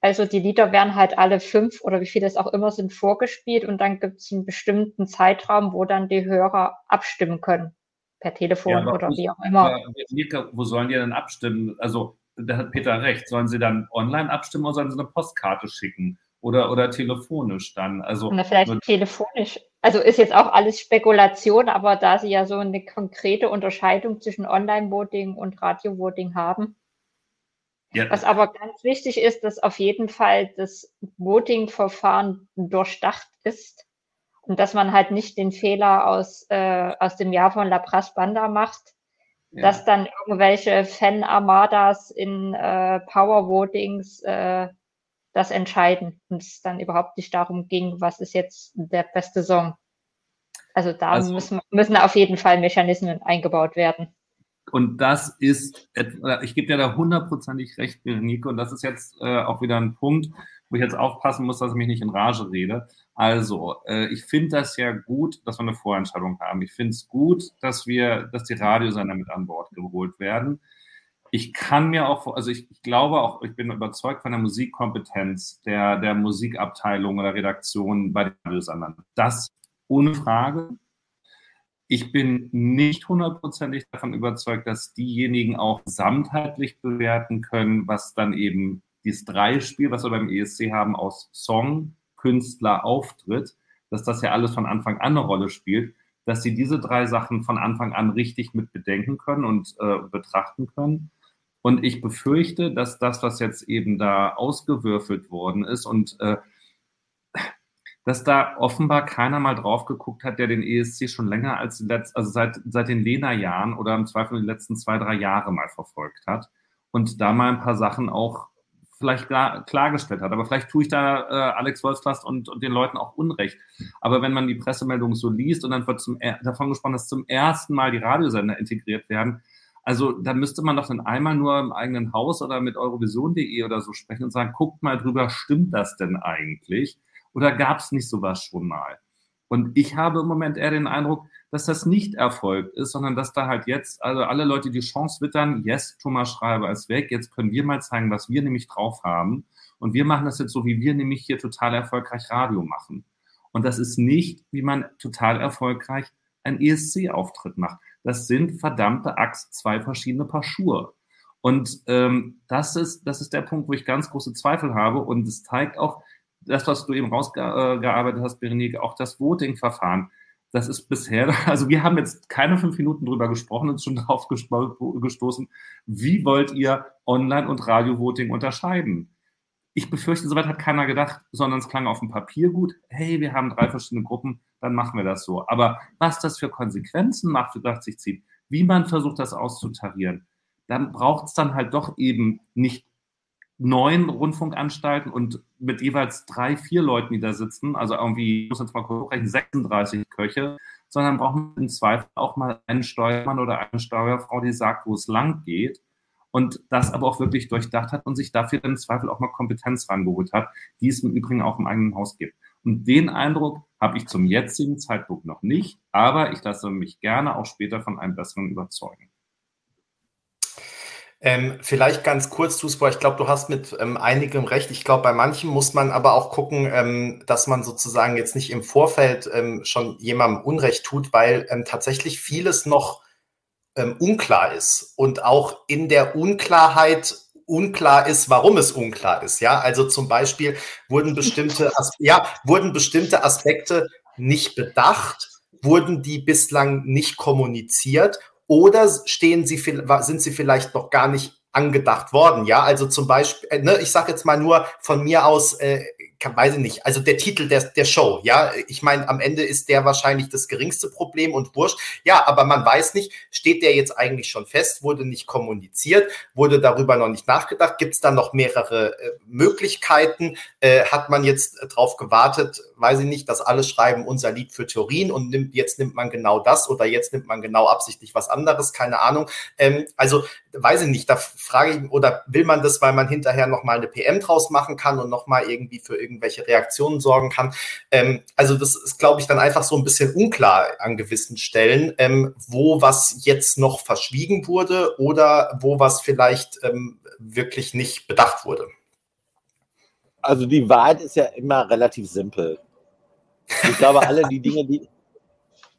Also die Lieder werden halt alle fünf oder wie viele es auch immer sind vorgespielt und dann gibt es einen bestimmten Zeitraum, wo dann die Hörer abstimmen können. Per Telefon ja, oder wie auch immer. Ja, wo sollen die denn abstimmen? Also da hat Peter recht. Sollen sie dann online abstimmen oder sollen sie eine Postkarte schicken? Oder, oder telefonisch dann. Also Na, vielleicht telefonisch. Also ist jetzt auch alles Spekulation, aber da Sie ja so eine konkrete Unterscheidung zwischen Online-Voting und Radio-Voting haben. Ja. Was aber ganz wichtig ist, dass auf jeden Fall das Voting-Verfahren durchdacht ist und dass man halt nicht den Fehler aus, äh, aus dem Jahr von La Pras Banda macht, ja. dass dann irgendwelche Fan-Armadas in äh, Power-Votings äh, das entscheiden und es dann überhaupt nicht darum ging, was ist jetzt der beste Song. Also da also, müssen, müssen auf jeden Fall Mechanismen eingebaut werden. Und das ist, ich gebe dir da hundertprozentig recht, Berenike, und das ist jetzt äh, auch wieder ein Punkt, wo ich jetzt aufpassen muss, dass ich mich nicht in Rage rede. Also, äh, ich finde das ja gut, dass wir eine Vorentscheidung haben. Ich finde es gut, dass wir, dass die Radiosender mit an Bord geholt werden ich kann mir auch, also ich, ich, glaube auch, ich bin überzeugt von der Musikkompetenz der, der Musikabteilung oder Redaktion bei den Radiosendern. Das ohne Frage. Ich bin nicht hundertprozentig davon überzeugt, dass diejenigen auch gesamtheitlich bewerten können, was dann eben dieses Dreispiel, was wir beim ESC haben, aus Song, Künstler, Auftritt, dass das ja alles von Anfang an eine Rolle spielt, dass sie diese drei Sachen von Anfang an richtig mit bedenken können und äh, betrachten können. Und ich befürchte, dass das, was jetzt eben da ausgewürfelt worden ist und äh, dass da offenbar keiner mal drauf geguckt hat, der den ESC schon länger als letzt, also seit, seit den Lena-Jahren oder im Zweifel die letzten zwei, drei Jahre mal verfolgt hat und da mal ein paar Sachen auch vielleicht klar, klargestellt hat. Aber vielleicht tue ich da äh, Alex Wolfslast und, und den Leuten auch Unrecht. Aber wenn man die Pressemeldung so liest und dann wird zum, davon gesprochen, dass zum ersten Mal die Radiosender integriert werden, also da müsste man doch dann einmal nur im eigenen Haus oder mit eurovision.de oder so sprechen und sagen, guckt mal drüber, stimmt das denn eigentlich? Oder gab es nicht sowas schon mal? Und ich habe im Moment eher den Eindruck, dass das nicht erfolgt ist, sondern dass da halt jetzt, also alle Leute die Chance wittern, yes, Thomas Schreiber ist weg, jetzt können wir mal zeigen, was wir nämlich drauf haben. Und wir machen das jetzt so, wie wir nämlich hier total erfolgreich Radio machen. Und das ist nicht, wie man total erfolgreich ein ESC-Auftritt macht. Das sind verdammte Axt, zwei verschiedene Paar Schuhe. Und ähm, das, ist, das ist der Punkt, wo ich ganz große Zweifel habe. Und es zeigt auch, das, was du eben rausgearbeitet hast, Berenike, auch das Voting-Verfahren. Das ist bisher, also wir haben jetzt keine fünf Minuten drüber gesprochen und schon darauf gestoßen, wie wollt ihr Online- und Radio-Voting unterscheiden? Ich befürchte, soweit hat keiner gedacht, sondern es klang auf dem Papier gut. Hey, wir haben drei verschiedene Gruppen, dann machen wir das so. Aber was das für Konsequenzen macht, nach sich zieht, wie man versucht, das auszutarieren, dann braucht es dann halt doch eben nicht neun Rundfunkanstalten und mit jeweils drei, vier Leuten, die da sitzen, also irgendwie, ich muss jetzt mal rechnen, 36 Köche, sondern braucht man im Zweifel auch mal einen Steuermann oder eine Steuerfrau, die sagt, wo es lang geht und das aber auch wirklich durchdacht hat und sich dafür im Zweifel auch mal Kompetenz rangeholt hat, die es im Übrigen auch im eigenen Haus gibt. Und den Eindruck habe ich zum jetzigen Zeitpunkt noch nicht, aber ich lasse mich gerne auch später von einem besseren überzeugen. Ähm, vielleicht ganz kurz, Tuspo, ich glaube, du hast mit ähm, einigem recht. Ich glaube, bei manchen muss man aber auch gucken, ähm, dass man sozusagen jetzt nicht im Vorfeld ähm, schon jemandem Unrecht tut, weil ähm, tatsächlich vieles noch ähm, unklar ist und auch in der Unklarheit unklar ist, warum es unklar ist. Ja, also zum Beispiel wurden bestimmte, ja, wurden bestimmte Aspekte nicht bedacht, wurden die bislang nicht kommuniziert oder stehen sie, sind sie vielleicht noch gar nicht angedacht worden? Ja, also zum Beispiel, äh, ne, ich sage jetzt mal nur von mir aus, äh, kann, weiß ich nicht, also der Titel der, der Show, ja, ich meine, am Ende ist der wahrscheinlich das geringste Problem und wurscht. Ja, aber man weiß nicht, steht der jetzt eigentlich schon fest, wurde nicht kommuniziert, wurde darüber noch nicht nachgedacht, gibt es da noch mehrere äh, Möglichkeiten? Äh, hat man jetzt drauf gewartet, weiß ich nicht, dass alle schreiben unser Lied für Turin und nimmt, jetzt nimmt man genau das oder jetzt nimmt man genau absichtlich was anderes, keine Ahnung. Ähm, also weiß ich nicht, da frage ich, oder will man das, weil man hinterher nochmal eine PM draus machen kann und nochmal irgendwie für irgendwelche Reaktionen sorgen kann. Ähm, also das ist, glaube ich, dann einfach so ein bisschen unklar an gewissen Stellen, ähm, wo was jetzt noch verschwiegen wurde oder wo was vielleicht ähm, wirklich nicht bedacht wurde. Also die Wahrheit ist ja immer relativ simpel. Ich glaube, alle die Dinge, die.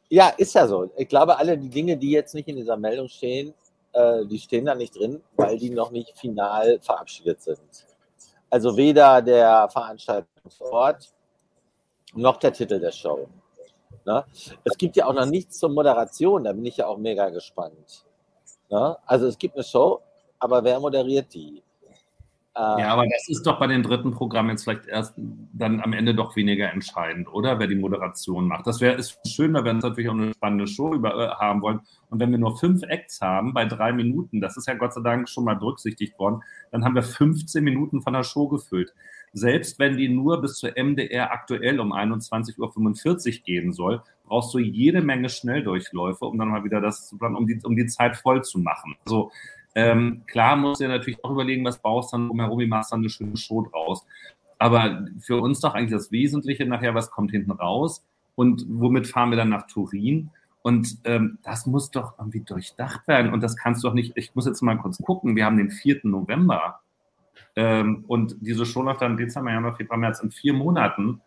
Ja, ist ja so. Ich glaube, alle die Dinge, die jetzt nicht in dieser Meldung stehen, äh, die stehen da nicht drin, weil die noch nicht final verabschiedet sind. Also weder der Veranstaltungsort noch der Titel der Show. Ne? Es gibt ja auch noch nichts zur Moderation, da bin ich ja auch mega gespannt. Ne? Also es gibt eine Show, aber wer moderiert die? Ähm, ja, aber das ist doch bei den dritten Programmen jetzt vielleicht erst dann am Ende doch weniger entscheidend, oder? Wer die Moderation macht. Das wäre ist schön, weil wir uns natürlich auch eine spannende Show über, äh, haben wollen. Und wenn wir nur fünf Acts haben bei drei Minuten, das ist ja Gott sei Dank schon mal berücksichtigt worden, dann haben wir 15 Minuten von der Show gefüllt. Selbst wenn die nur bis zur MDR aktuell um 21.45 Uhr gehen soll, brauchst du jede Menge Schnelldurchläufe, um dann mal wieder das, um die, um die Zeit voll zu machen. Also ähm, klar muss du natürlich auch überlegen, was baust du dann drumherum, wie machst dann eine schöne Show draus. Aber für uns doch eigentlich das Wesentliche nachher, was kommt hinten raus und womit fahren wir dann nach Turin? Und ähm, das muss doch irgendwie durchdacht werden. Und das kannst du doch nicht, ich muss jetzt mal kurz gucken, wir haben den 4. November ähm, und diese Show läuft dann Dezember, Januar, Februar, März in vier Monaten.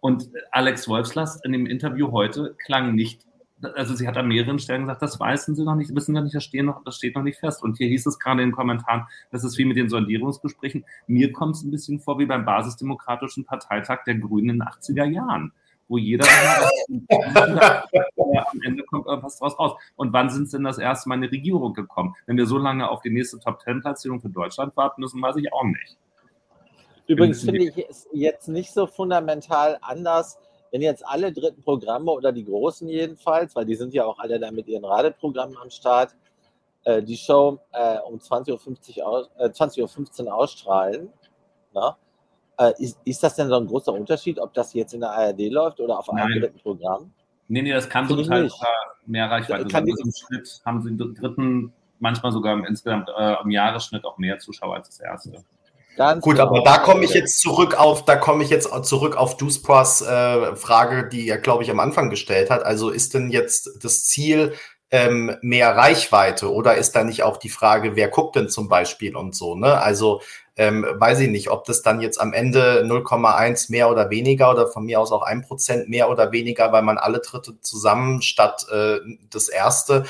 Und Alex Wolfslast in dem Interview heute klang nicht also sie hat an mehreren Stellen gesagt, das weißen sie noch nicht, wissen wir nicht, das, stehen noch, das steht noch nicht fest. Und hier hieß es gerade in den Kommentaren, das ist wie mit den Sondierungsgesprächen. Mir kommt es ein bisschen vor wie beim basisdemokratischen Parteitag der Grünen in den 80er Jahren, wo jeder am Ende kommt irgendwas draus raus. Und wann sind sie denn das erste Mal in die Regierung gekommen? Wenn wir so lange auf die nächste Top-10-Platzierung für Deutschland warten müssen, weiß ich auch nicht. Übrigens finde ich es jetzt nicht so fundamental anders, wenn jetzt alle dritten Programme oder die großen jedenfalls, weil die sind ja auch alle da mit ihren Radeprogrammen am Start, äh, die Show äh, um 20.15 Uhr, aus, äh, 20 Uhr ausstrahlen, na, äh, ist, ist das denn so ein großer Unterschied, ob das jetzt in der ARD läuft oder auf einem dritten Programm? Nee, nee, das kann Find zum Teil mehr Reichweite kann sein. Also Im Schnitt haben sie im dritten, manchmal sogar im insgesamt äh, im Jahresschnitt auch mehr Zuschauer als das erste. Ganz Gut, genau. aber da komme ich jetzt zurück auf, da komme ich jetzt zurück auf Duspras äh, Frage, die er, glaube ich, am Anfang gestellt hat. Also ist denn jetzt das Ziel ähm, mehr Reichweite oder ist da nicht auch die Frage, wer guckt denn zum Beispiel und so, ne? Also ähm, weiß ich nicht, ob das dann jetzt am Ende 0,1 mehr oder weniger oder von mir aus auch ein Prozent mehr oder weniger, weil man alle Dritte zusammen statt äh, das erste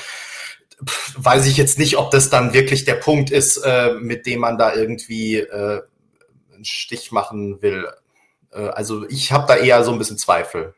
weiß ich jetzt nicht, ob das dann wirklich der Punkt ist, äh, mit dem man da irgendwie äh, einen Stich machen will. Äh, also ich habe da eher so ein bisschen Zweifel.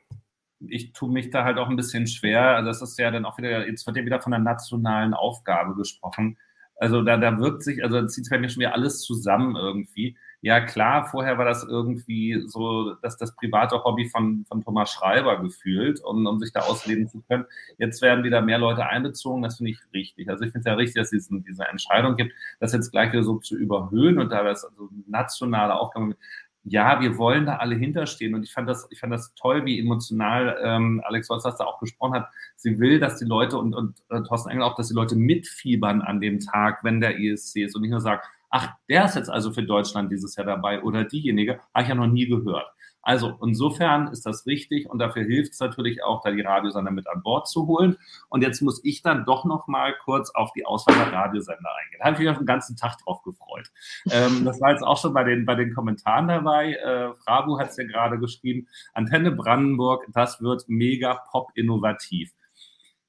Ich tue mich da halt auch ein bisschen schwer. Also das ist ja dann auch wieder, jetzt wird ja wieder von der nationalen Aufgabe gesprochen. Also da, da wirkt sich, also zieht bei mir schon wieder alles zusammen irgendwie. Ja klar, vorher war das irgendwie so, dass das private Hobby von, von Thomas Schreiber gefühlt, um, um sich da ausleben zu können. Jetzt werden wieder mehr Leute einbezogen, das finde ich richtig. Also ich finde es ja richtig, dass es diese Entscheidung gibt, das jetzt gleich wieder so zu überhöhen und da das also nationale Aufgabe ja, wir wollen da alle hinterstehen. Und ich fand das, ich fand das toll, wie emotional ähm, Alex Holz da auch gesprochen hat. Sie will, dass die Leute und, und äh, Thorsten Engel auch, dass die Leute mitfiebern an dem Tag, wenn der ESC ist und nicht nur sagen, ach, der ist jetzt also für Deutschland dieses Jahr dabei oder diejenige, habe ich ja noch nie gehört. Also insofern ist das richtig und dafür hilft es natürlich auch, da die Radiosender mit an Bord zu holen. Und jetzt muss ich dann doch noch mal kurz auf die Auswahl der Radiosender eingehen. Da habe ich mich auf den ganzen Tag drauf gefreut. Ähm, das war jetzt auch schon bei den, bei den Kommentaren dabei. Äh, Frabu hat es ja gerade geschrieben. Antenne Brandenburg, das wird mega pop innovativ.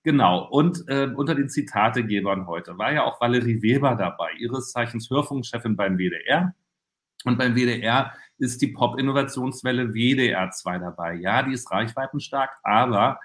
Genau. Und äh, unter den Zitategebern heute war ja auch Valerie Weber dabei, ihres Zeichens Hörfunkchefin beim WDR. Und beim WDR ist die Pop-Innovationswelle WDR 2 dabei. Ja, die ist reichweitenstark, aber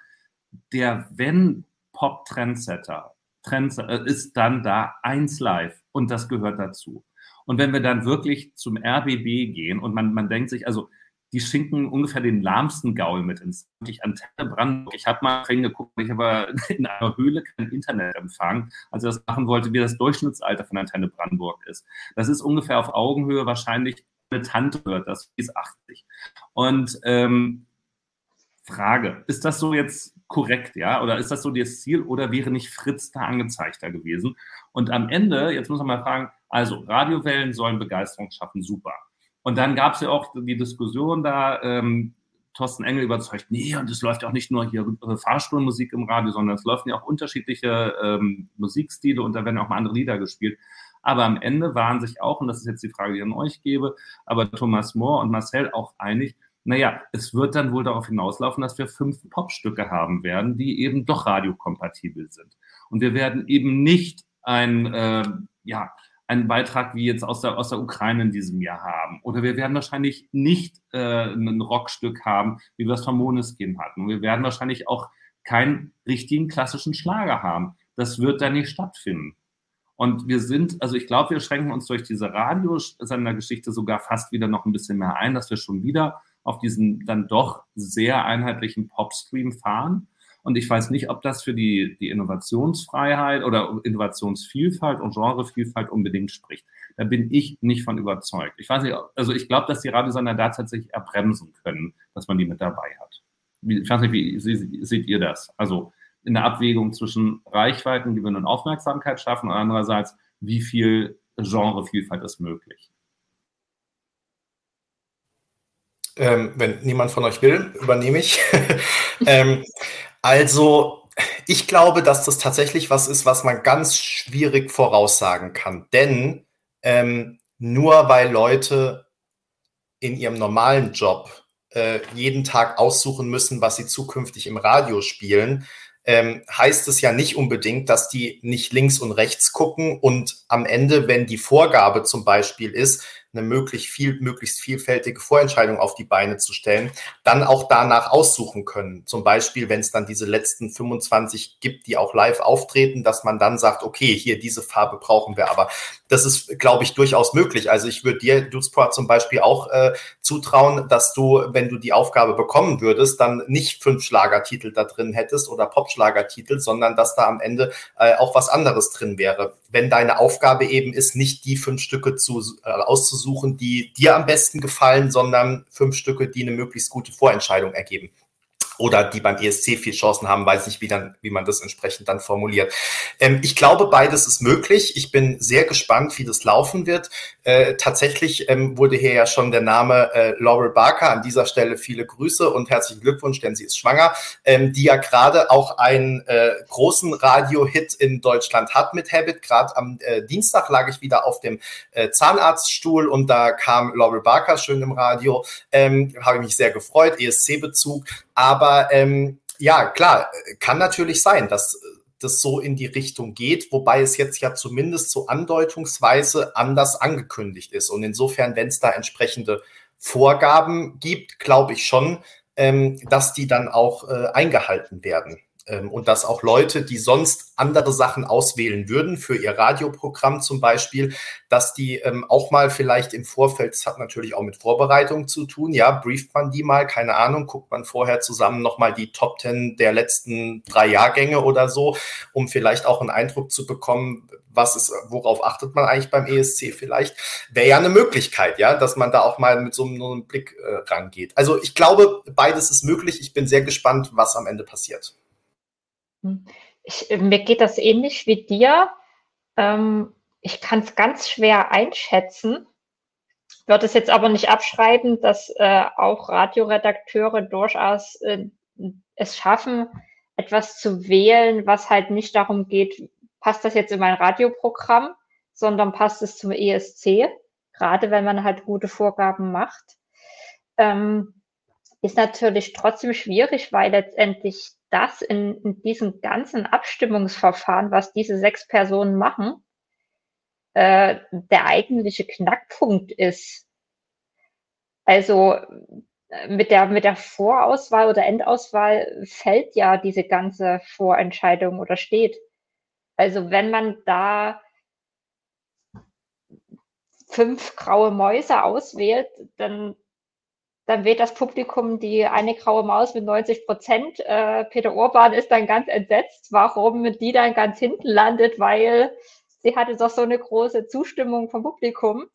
der wenn Pop-Trendsetter Trendsetter äh, ist dann da eins live und das gehört dazu. Und wenn wir dann wirklich zum RBB gehen und man, man denkt sich, also die schinken ungefähr den lahmsten Gaul mit ins ich Antenne Brandenburg. Ich habe mal reingeguckt, ich habe in einer Höhle kein Internetempfang, als er das machen wollte, wie das Durchschnittsalter von Antenne Brandenburg ist. Das ist ungefähr auf Augenhöhe wahrscheinlich eine Tante hört das, die ist 80. Und ähm, Frage, ist das so jetzt korrekt, ja? Oder ist das so das Ziel oder wäre nicht Fritz da angezeigter gewesen? Und am Ende, jetzt muss man mal fragen, also Radiowellen sollen Begeisterung schaffen, super. Und dann gab es ja auch die Diskussion da, ähm, Thorsten Engel überzeugt, nee, und es läuft auch nicht nur hier äh, Fahrstuhlmusik im Radio, sondern es laufen ja auch unterschiedliche ähm, Musikstile und da werden auch mal andere Lieder gespielt. Aber am Ende waren sich auch, und das ist jetzt die Frage, die ich an euch gebe, aber Thomas Mohr und Marcel auch einig, naja, es wird dann wohl darauf hinauslaufen, dass wir fünf Popstücke haben werden, die eben doch radiokompatibel sind. Und wir werden eben nicht ein, äh, ja, einen Beitrag wie jetzt aus der, aus der Ukraine in diesem Jahr haben. Oder wir werden wahrscheinlich nicht äh, ein Rockstück haben, wie wir es von Moneskin hatten. Und wir werden wahrscheinlich auch keinen richtigen klassischen Schlager haben. Das wird da nicht stattfinden. Und wir sind, also ich glaube, wir schränken uns durch diese Radiosendergeschichte sogar fast wieder noch ein bisschen mehr ein, dass wir schon wieder auf diesen dann doch sehr einheitlichen Popstream fahren. Und ich weiß nicht, ob das für die, die Innovationsfreiheit oder Innovationsvielfalt und Genrevielfalt unbedingt spricht. Da bin ich nicht von überzeugt. Ich weiß nicht, also ich glaube, dass die Radiosender da tatsächlich erbremsen können, dass man die mit dabei hat. Ich weiß nicht, wie seht ihr das? Also in der Abwägung zwischen Reichweitengewinn und Aufmerksamkeit schaffen und andererseits, wie viel Genrevielfalt ist möglich. Ähm, wenn niemand von euch will, übernehme ich. ähm, also, ich glaube, dass das tatsächlich was ist, was man ganz schwierig voraussagen kann. Denn ähm, nur weil Leute in ihrem normalen Job äh, jeden Tag aussuchen müssen, was sie zukünftig im Radio spielen, ähm, heißt es ja nicht unbedingt, dass die nicht links und rechts gucken und am Ende, wenn die Vorgabe zum Beispiel ist, eine möglichst, viel, möglichst vielfältige Vorentscheidung auf die Beine zu stellen, dann auch danach aussuchen können. Zum Beispiel, wenn es dann diese letzten 25 gibt, die auch live auftreten, dass man dann sagt, okay, hier diese Farbe brauchen wir aber. Das ist, glaube ich, durchaus möglich. Also ich würde dir, Dusport, zum Beispiel auch äh, zutrauen, dass du, wenn du die Aufgabe bekommen würdest, dann nicht fünf Schlagertitel da drin hättest oder Popschlagertitel, sondern dass da am Ende äh, auch was anderes drin wäre. Wenn deine Aufgabe eben ist, nicht die fünf Stücke zu, äh, auszusuchen, die dir am besten gefallen, sondern fünf Stücke, die eine möglichst gute Vorentscheidung ergeben. Oder die beim ESC viel Chancen haben, weiß nicht, wie, dann, wie man das entsprechend dann formuliert. Ähm, ich glaube, beides ist möglich. Ich bin sehr gespannt, wie das laufen wird. Äh, tatsächlich ähm, wurde hier ja schon der Name äh, Laurel Barker an dieser Stelle viele Grüße und herzlichen Glückwunsch, denn sie ist schwanger, ähm, die ja gerade auch einen äh, großen Radio-Hit in Deutschland hat mit Habit. Gerade am äh, Dienstag lag ich wieder auf dem äh, Zahnarztstuhl und da kam Laurel Barker schön im Radio. Ähm, Habe ich mich sehr gefreut, ESC-Bezug. Aber ähm, ja, klar, kann natürlich sein, dass das so in die Richtung geht, wobei es jetzt ja zumindest so andeutungsweise anders angekündigt ist. Und insofern, wenn es da entsprechende Vorgaben gibt, glaube ich schon, ähm, dass die dann auch äh, eingehalten werden. Ähm, und dass auch Leute, die sonst andere Sachen auswählen würden, für ihr Radioprogramm zum Beispiel, dass die ähm, auch mal vielleicht im Vorfeld, das hat natürlich auch mit Vorbereitung zu tun, ja, brieft man die mal, keine Ahnung, guckt man vorher zusammen nochmal die Top Ten der letzten drei Jahrgänge oder so, um vielleicht auch einen Eindruck zu bekommen, was ist, worauf achtet man eigentlich beim ESC vielleicht? Wäre ja eine Möglichkeit, ja, dass man da auch mal mit so einem, einem Blick äh, rangeht. Also ich glaube, beides ist möglich. Ich bin sehr gespannt, was am Ende passiert. Hm. Ich, äh, mir geht das ähnlich wie dir. Ähm, ich kann es ganz schwer einschätzen, würde es jetzt aber nicht abschreiben, dass äh, auch Radioredakteure durchaus äh, es schaffen, etwas zu wählen, was halt nicht darum geht, passt das jetzt in mein Radioprogramm, sondern passt es zum ESC, gerade wenn man halt gute Vorgaben macht. Ähm, ist natürlich trotzdem schwierig, weil letztendlich das in, in diesem ganzen Abstimmungsverfahren, was diese sechs Personen machen, äh, der eigentliche Knackpunkt ist. Also äh, mit der, mit der Vorauswahl oder Endauswahl fällt ja diese ganze Vorentscheidung oder steht. Also wenn man da fünf graue Mäuse auswählt, dann dann wählt das Publikum die eine graue Maus mit 90 Prozent. Äh, Peter Orban ist dann ganz entsetzt, warum die dann ganz hinten landet, weil sie hatte doch so eine große Zustimmung vom Publikum.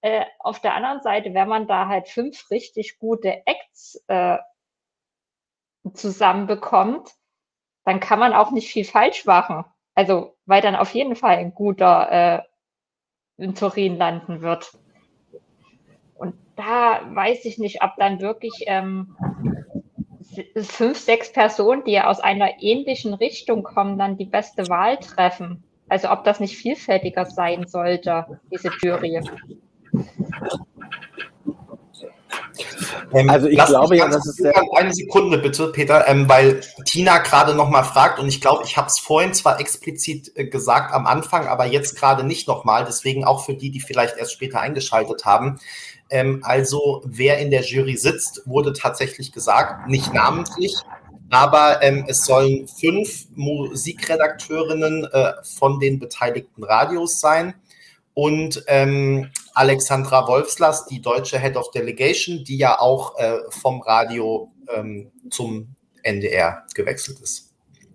Äh, auf der anderen Seite, wenn man da halt fünf richtig gute Acts äh, zusammenbekommt, dann kann man auch nicht viel falsch machen. Also, weil dann auf jeden Fall ein guter äh, in Turin landen wird da weiß ich nicht, ob dann wirklich ähm, fünf, sechs Personen, die aus einer ähnlichen Richtung kommen, dann die beste Wahl treffen. Also ob das nicht vielfältiger sein sollte, diese Jury. Ähm, also ich glaube ja, das ist sehr eine Sekunde bitte, Peter, ähm, weil Tina gerade noch mal fragt und ich glaube, ich habe es vorhin zwar explizit äh, gesagt am Anfang, aber jetzt gerade nicht noch mal. Deswegen auch für die, die vielleicht erst später eingeschaltet haben. Ähm, also wer in der Jury sitzt, wurde tatsächlich gesagt, nicht namentlich, aber ähm, es sollen fünf Musikredakteurinnen äh, von den beteiligten Radios sein. Und ähm, Alexandra Wolfslas, die deutsche Head of Delegation, die ja auch äh, vom Radio ähm, zum NDR gewechselt ist,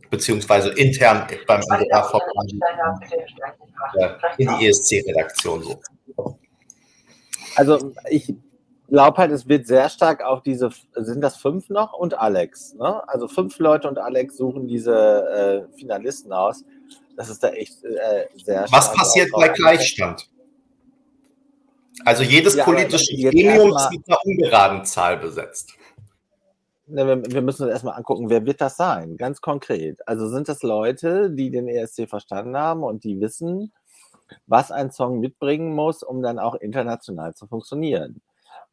beziehungsweise intern beim NDR vom äh, in die ESC-Redaktion so. Also ich glaube halt, es wird sehr stark auf diese, sind das fünf noch und Alex. Ne? Also fünf Leute und Alex suchen diese äh, Finalisten aus. Das ist da echt äh, sehr Was passiert bei Gleichstand? Also jedes ja, politische Gremium ist mit einer ungeraden Zahl besetzt. Ne, wir, wir, müssen uns erstmal angucken, wer wird das sein, ganz konkret. Also sind das Leute, die den ESC verstanden haben und die wissen, was ein Song mitbringen muss, um dann auch international zu funktionieren.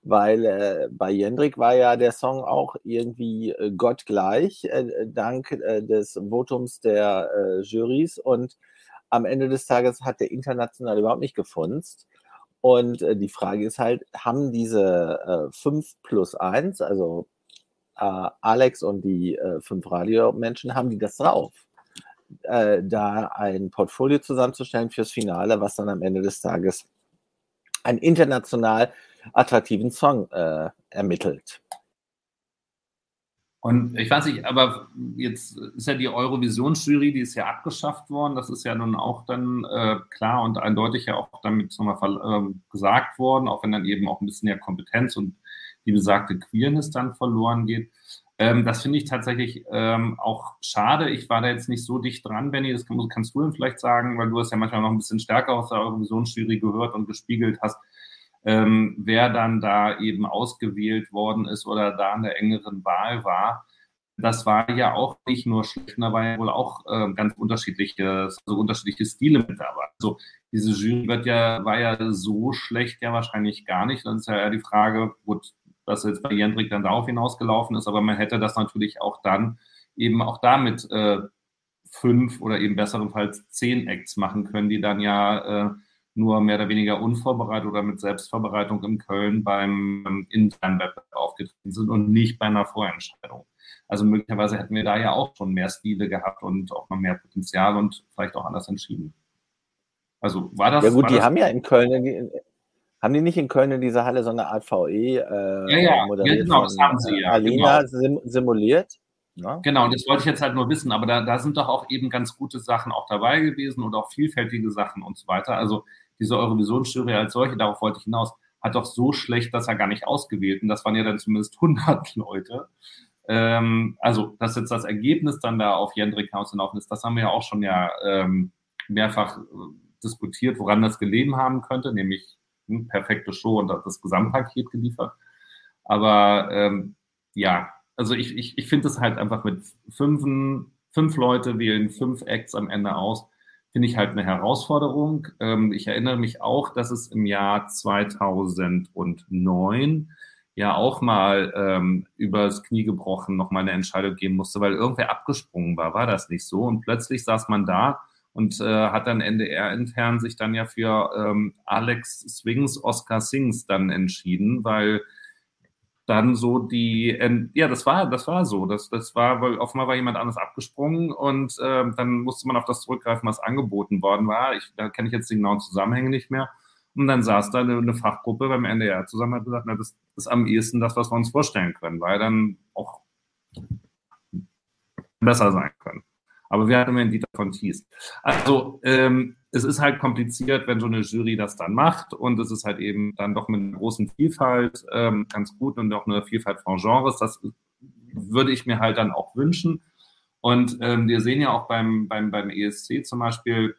Weil äh, bei Jendrik war ja der Song auch irgendwie äh, gottgleich, äh, dank äh, des Votums der äh, Jurys. Und am Ende des Tages hat der international überhaupt nicht gefunzt. Und äh, die Frage ist halt, haben diese 5 plus 1, also Alex und die fünf Radiomenschen, haben die das drauf? Äh, da ein Portfolio zusammenzustellen fürs Finale, was dann am Ende des Tages einen international attraktiven Song äh, ermittelt. Und ich weiß nicht, aber jetzt ist ja die Eurovision-Jury, die ist ja abgeschafft worden. Das ist ja nun auch dann äh, klar und eindeutig ja auch damit nochmal äh, gesagt worden, auch wenn dann eben auch ein bisschen mehr Kompetenz und die besagte Queerness dann verloren geht. Ähm, das finde ich tatsächlich ähm, auch schade. Ich war da jetzt nicht so dicht dran, Benny. Das kann, kannst du ihm vielleicht sagen, weil du es ja manchmal noch ein bisschen stärker aus der Eurovisionsjury gehört und gespiegelt hast, ähm, wer dann da eben ausgewählt worden ist oder da in der engeren Wahl war. Das war ja auch nicht nur schlecht, da war ja wohl auch äh, ganz unterschiedliche, also unterschiedliche Stile mit dabei. Also diese Jury wird ja, war ja so schlecht ja wahrscheinlich gar nicht. Dann ist ja eher die Frage, gut, dass jetzt bei Jendrik dann darauf hinausgelaufen ist, aber man hätte das natürlich auch dann eben auch damit äh, fünf oder eben besserenfalls zehn Acts machen können, die dann ja äh, nur mehr oder weniger unvorbereitet oder mit Selbstvorbereitung in Köln beim ähm, internen Wettbewerb aufgetreten sind und nicht bei einer Vorentscheidung. Also möglicherweise hätten wir da ja auch schon mehr Stile gehabt und auch noch mehr Potenzial und vielleicht auch anders entschieden. Also war das. Ja gut, die haben ja in Köln, haben die nicht in Köln in dieser Halle so eine Art VE äh, ja, ja, moderiert ja, genau, das haben sie ja. Alina genau. sim simuliert? Ja? Genau, und das wollte ich jetzt halt nur wissen, aber da, da sind doch auch eben ganz gute Sachen auch dabei gewesen und auch vielfältige Sachen und so weiter. Also diese Eurovisionsjury als solche, darauf wollte ich hinaus, hat doch so schlecht, dass er gar nicht ausgewählt und das waren ja dann zumindest 100 Leute. Ähm, also, dass jetzt das Ergebnis dann da auf Jendrik hinausgelaufen ist, das haben wir ja auch schon ja ähm, mehrfach äh, diskutiert, woran das gelegen haben könnte, nämlich perfekte Show und das Gesamtpaket geliefert. Aber ähm, ja, also ich, ich, ich finde es halt einfach mit fünf, fünf Leute wählen fünf Acts am Ende aus, finde ich halt eine Herausforderung. Ähm, ich erinnere mich auch, dass es im Jahr 2009 ja auch mal ähm, übers Knie gebrochen nochmal eine Entscheidung geben musste, weil irgendwer abgesprungen war. War das nicht so? Und plötzlich saß man da und äh, hat dann NDR intern sich dann ja für ähm, Alex Swings, Oscar Sings dann entschieden, weil dann so die, äh, ja, das war, das war so, das, das war, weil offenbar war jemand anders abgesprungen und äh, dann musste man auf das zurückgreifen, was angeboten worden war. Ich, da kenne ich jetzt die genauen Zusammenhänge nicht mehr. Und dann saß da eine, eine Fachgruppe beim NDR zusammen und hat gesagt, na, das ist am ehesten das, was wir uns vorstellen können, weil dann auch besser sein können. Aber wir hatten ja Dieter von Thies. Also ähm, es ist halt kompliziert, wenn so eine Jury das dann macht und es ist halt eben dann doch mit einer großen Vielfalt ähm, ganz gut und auch eine Vielfalt von Genres. Das würde ich mir halt dann auch wünschen. Und ähm, wir sehen ja auch beim, beim, beim ESC zum Beispiel,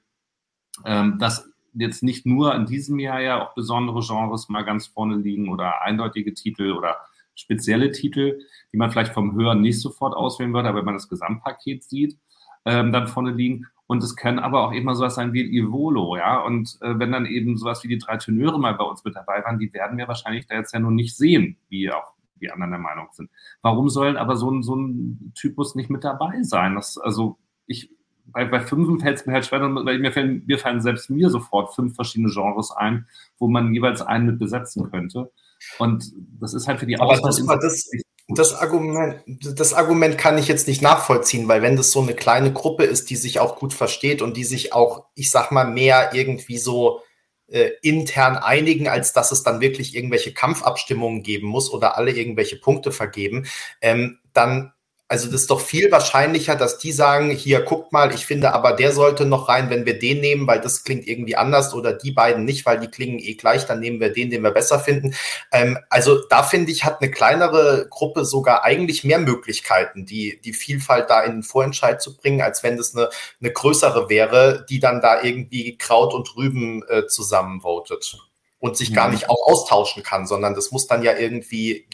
ähm, dass jetzt nicht nur in diesem Jahr ja auch besondere Genres mal ganz vorne liegen oder eindeutige Titel oder spezielle Titel, die man vielleicht vom Hören nicht sofort auswählen würde, aber wenn man das Gesamtpaket sieht, ähm, dann vorne liegen. Und es kann aber auch immer sowas sein wie Ivolo, ja. Und äh, wenn dann eben sowas wie die drei Tenöre mal bei uns mit dabei waren, die werden wir wahrscheinlich da jetzt ja noch nicht sehen, wie auch die anderen der Meinung sind. Warum sollen aber so ein, so ein Typus nicht mit dabei sein? Das, also ich, bei, bei fünf fällt es mir halt schwer, weil mir fallen, mir fallen selbst mir sofort fünf verschiedene Genres ein, wo man jeweils einen mit besetzen könnte. Und das ist halt für die Auswahl. Das, das, das Argument, das Argument kann ich jetzt nicht nachvollziehen, weil wenn das so eine kleine Gruppe ist, die sich auch gut versteht und die sich auch, ich sag mal, mehr irgendwie so äh, intern einigen, als dass es dann wirklich irgendwelche Kampfabstimmungen geben muss oder alle irgendwelche Punkte vergeben, ähm, dann also das ist doch viel wahrscheinlicher, dass die sagen, hier guckt mal, ich finde aber der sollte noch rein, wenn wir den nehmen, weil das klingt irgendwie anders oder die beiden nicht, weil die klingen eh gleich, dann nehmen wir den, den wir besser finden. Ähm, also da finde ich, hat eine kleinere Gruppe sogar eigentlich mehr Möglichkeiten, die, die Vielfalt da in den Vorentscheid zu bringen, als wenn das eine, eine größere wäre, die dann da irgendwie Kraut und Rüben äh, zusammenvotet und sich gar nicht auch austauschen kann, sondern das muss dann ja irgendwie,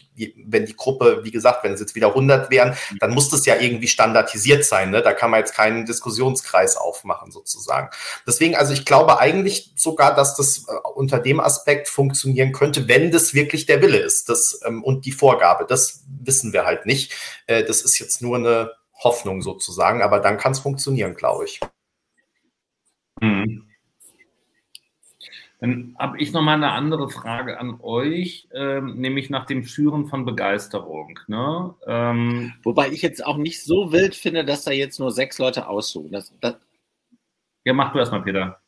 wenn die Gruppe, wie gesagt, wenn es jetzt wieder 100 wären, mhm. dann muss das ja irgendwie standardisiert sein. Ne? Da kann man jetzt keinen Diskussionskreis aufmachen sozusagen. Deswegen, also ich glaube eigentlich sogar, dass das äh, unter dem Aspekt funktionieren könnte, wenn das wirklich der Wille ist das, ähm, und die Vorgabe. Das wissen wir halt nicht. Äh, das ist jetzt nur eine Hoffnung sozusagen, aber dann kann es funktionieren, glaube ich. Mhm. Dann habe ich nochmal eine andere Frage an euch, ähm, nämlich nach dem Führen von Begeisterung. Ne? Ähm, Wobei ich jetzt auch nicht so wild finde, dass da jetzt nur sechs Leute aussuchen. Das, das ja, mach du erstmal, Peter.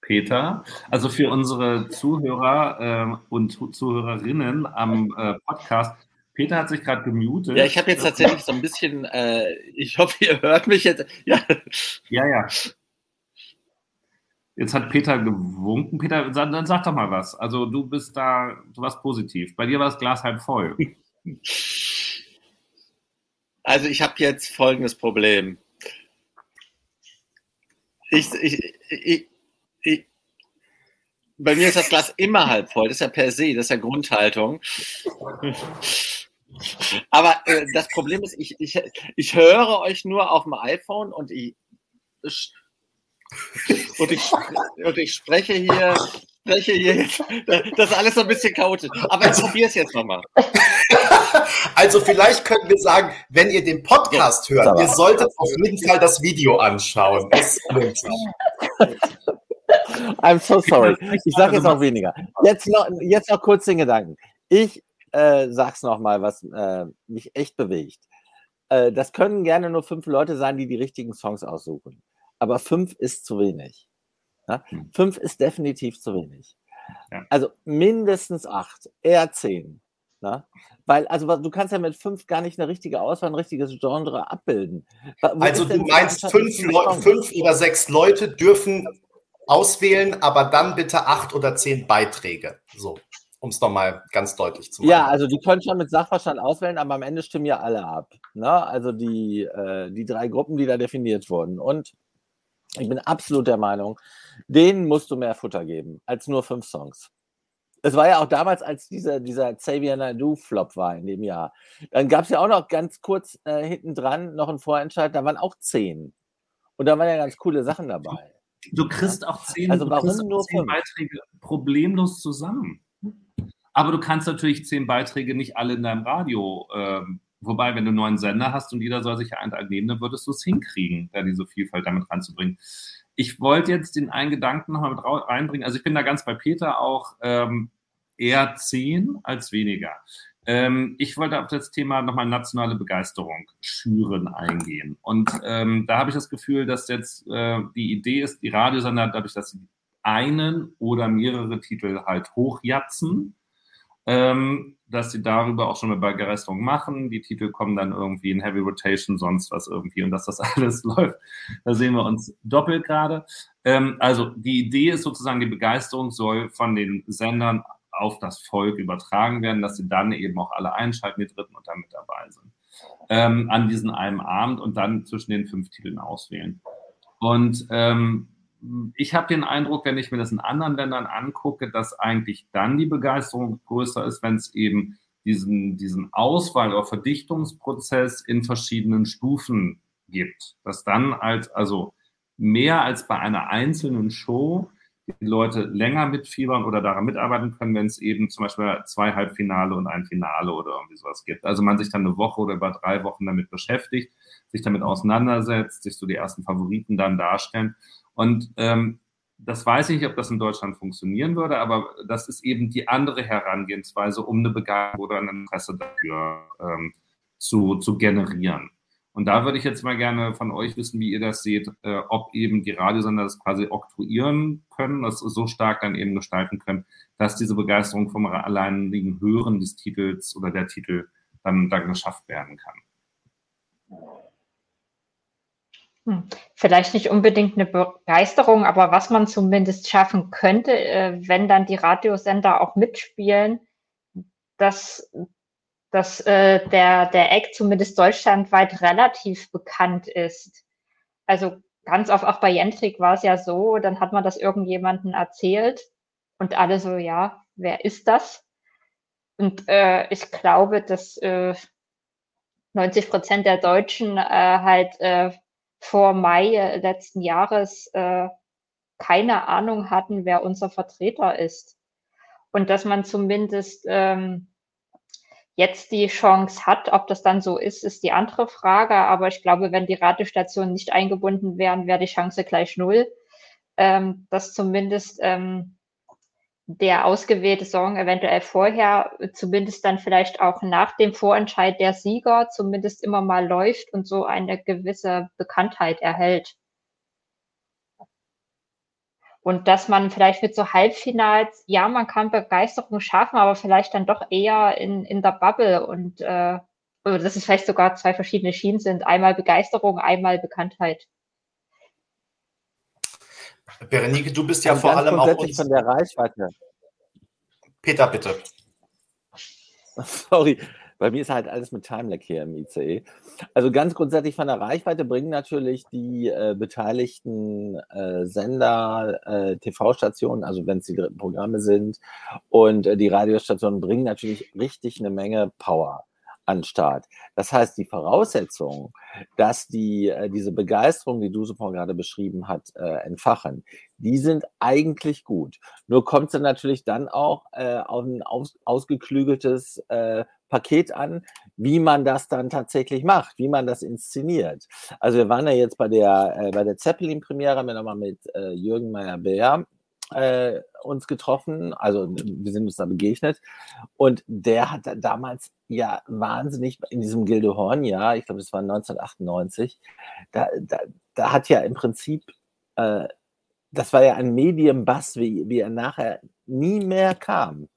Peter. Also für unsere Zuhörer äh, und Zuhörerinnen am äh, Podcast, Peter hat sich gerade gemutet. Ja, ich habe jetzt tatsächlich so ein bisschen, äh, ich hoffe, ihr hört mich jetzt. Ja, ja. ja. Jetzt hat Peter gewunken. Peter, dann sag doch mal was. Also du bist da, du warst positiv. Bei dir war das Glas halb voll. Also ich habe jetzt folgendes Problem. Ich, ich, ich, ich, bei mir ist das Glas immer halb voll. Das ist ja per se, das ist ja Grundhaltung. Aber äh, das Problem ist, ich, ich, ich höre euch nur auf dem iPhone und ich, und ich, und ich spreche hier, spreche hier jetzt, das ist alles so ein bisschen chaotisch. Aber ich probiere es jetzt nochmal. Also vielleicht können wir sagen, wenn ihr den Podcast hört, ihr solltet auf jeden Fall das Video anschauen. Es lohnt sich. I'm so sorry. Ich sage jetzt auch weniger. Jetzt noch, jetzt noch kurz den Gedanken. Ich äh, sag's noch mal, was äh, mich echt bewegt. Äh, das können gerne nur fünf Leute sein, die die richtigen Songs aussuchen. Aber fünf ist zu wenig. Ja? Hm. Fünf ist definitiv zu wenig. Ja. Also mindestens acht, eher zehn. Na? Weil, also du kannst ja mit fünf gar nicht eine richtige Auswahl, ein richtiges Genre abbilden. Wo also du meinst, fünf, fünf oder sechs Leute dürfen auswählen, aber dann bitte acht oder zehn Beiträge. So, um es nochmal ganz deutlich zu machen. Ja, also die können schon mit Sachverstand auswählen, aber am Ende stimmen ja alle ab. Ne? Also die, äh, die drei Gruppen, die da definiert wurden. Und ich bin absolut der Meinung, denen musst du mehr Futter geben als nur fünf Songs. Es war ja auch damals, als dieser, dieser Xavier Naidoo-Flop war in dem Jahr. Dann gab es ja auch noch ganz kurz äh, hinten dran noch einen Vorentscheid, da waren auch zehn. Und da waren ja ganz coole Sachen dabei. Du kriegst auch zehn, also warum nur zehn Beiträge problemlos zusammen. Aber du kannst natürlich zehn Beiträge nicht alle in deinem Radio. Ähm, wobei, wenn du einen Sender hast und jeder soll sich einen nehmen, dann würdest du es hinkriegen, da diese Vielfalt damit reinzubringen. Ich wollte jetzt den einen Gedanken nochmal mit reinbringen. Also ich bin da ganz bei Peter auch ähm, eher zehn als weniger. Ähm, ich wollte auf das Thema nochmal nationale Begeisterung schüren eingehen. Und ähm, da habe ich das Gefühl, dass jetzt äh, die Idee ist, die Radiosender, dadurch, dass sie einen oder mehrere Titel halt hochjatzen, ähm, dass sie darüber auch schon eine Begeisterung machen. Die Titel kommen dann irgendwie in Heavy Rotation, sonst was irgendwie und dass das alles läuft. Da sehen wir uns doppelt gerade. Ähm, also die Idee ist sozusagen, die Begeisterung soll von den Sendern auf das Volk übertragen werden, dass sie dann eben auch alle einschalten, die Dritten und dann mit dabei sind. Ähm, an diesem einen Abend und dann zwischen den fünf Titeln auswählen. Und ähm, ich habe den Eindruck, wenn ich mir das in anderen Ländern angucke, dass eigentlich dann die Begeisterung größer ist, wenn es eben diesen, diesen Auswahl- oder Verdichtungsprozess in verschiedenen Stufen gibt. Dass dann als, also mehr als bei einer einzelnen Show die Leute länger mitfiebern oder daran mitarbeiten können, wenn es eben zum Beispiel zwei Halbfinale und ein Finale oder irgendwie sowas gibt. Also man sich dann eine Woche oder über drei Wochen damit beschäftigt, sich damit auseinandersetzt, sich so die ersten Favoriten dann darstellen. Und ähm, das weiß ich nicht, ob das in Deutschland funktionieren würde, aber das ist eben die andere Herangehensweise, um eine Begabung oder ein Interesse dafür ähm, zu, zu generieren. Und da würde ich jetzt mal gerne von euch wissen, wie ihr das seht, äh, ob eben die Radiosender das quasi oktroyieren können, das so stark dann eben gestalten können, dass diese Begeisterung vom alleinigen Hören des Titels oder der Titel dann, dann geschafft werden kann. Hm. Vielleicht nicht unbedingt eine Begeisterung, aber was man zumindest schaffen könnte, äh, wenn dann die Radiosender auch mitspielen, dass dass äh, der, der Eck zumindest deutschlandweit relativ bekannt ist. Also ganz oft auch bei Jentrik war es ja so, dann hat man das irgendjemanden erzählt und alle so, ja, wer ist das? Und äh, ich glaube, dass äh, 90 Prozent der Deutschen äh, halt äh, vor Mai letzten Jahres äh, keine Ahnung hatten, wer unser Vertreter ist. Und dass man zumindest ähm, jetzt die Chance hat. Ob das dann so ist, ist die andere Frage. Aber ich glaube, wenn die Radiostationen nicht eingebunden wären, wäre die Chance gleich null, ähm, dass zumindest ähm, der ausgewählte Song eventuell vorher, zumindest dann vielleicht auch nach dem Vorentscheid der Sieger, zumindest immer mal läuft und so eine gewisse Bekanntheit erhält. Und dass man vielleicht mit so Halbfinals, ja, man kann Begeisterung schaffen, aber vielleicht dann doch eher in, in der Bubble und äh, dass es vielleicht sogar zwei verschiedene Schienen sind. Einmal Begeisterung, einmal Bekanntheit. Berenike, du bist ja Also vor allem auch grundsätzlich uns. von der Reichweite. Peter, bitte. Sorry, bei mir ist halt alles mit Timelag hier im ICE. Also ganz grundsätzlich von der Reichweite bringen natürlich die äh, beteiligten äh, Sender, äh, TV-Stationen, also wenn es die dritten Programme sind, und äh, die Radiostationen bringen natürlich richtig eine Menge Power an Start. Das heißt, die Voraussetzungen, dass die, äh, diese Begeisterung, die Dusupon gerade beschrieben hat, äh, entfachen, die sind eigentlich gut. Nur kommt es natürlich dann auch äh, auf ein aus, ausgeklügeltes äh, Paket an, wie man das dann tatsächlich macht, wie man das inszeniert. Also wir waren ja jetzt bei der, äh, bei der Zeppelin-Premiere, haben wir nochmal mit äh, Jürgen Meyer-Beer äh, uns getroffen, also wir sind uns da begegnet und der hat da damals ja wahnsinnig in diesem Gildehorn-Jahr, ich glaube, das war 1998, da, da, da hat ja im Prinzip, äh, das war ja ein Medienbass, wie, wie er nachher nie mehr kam.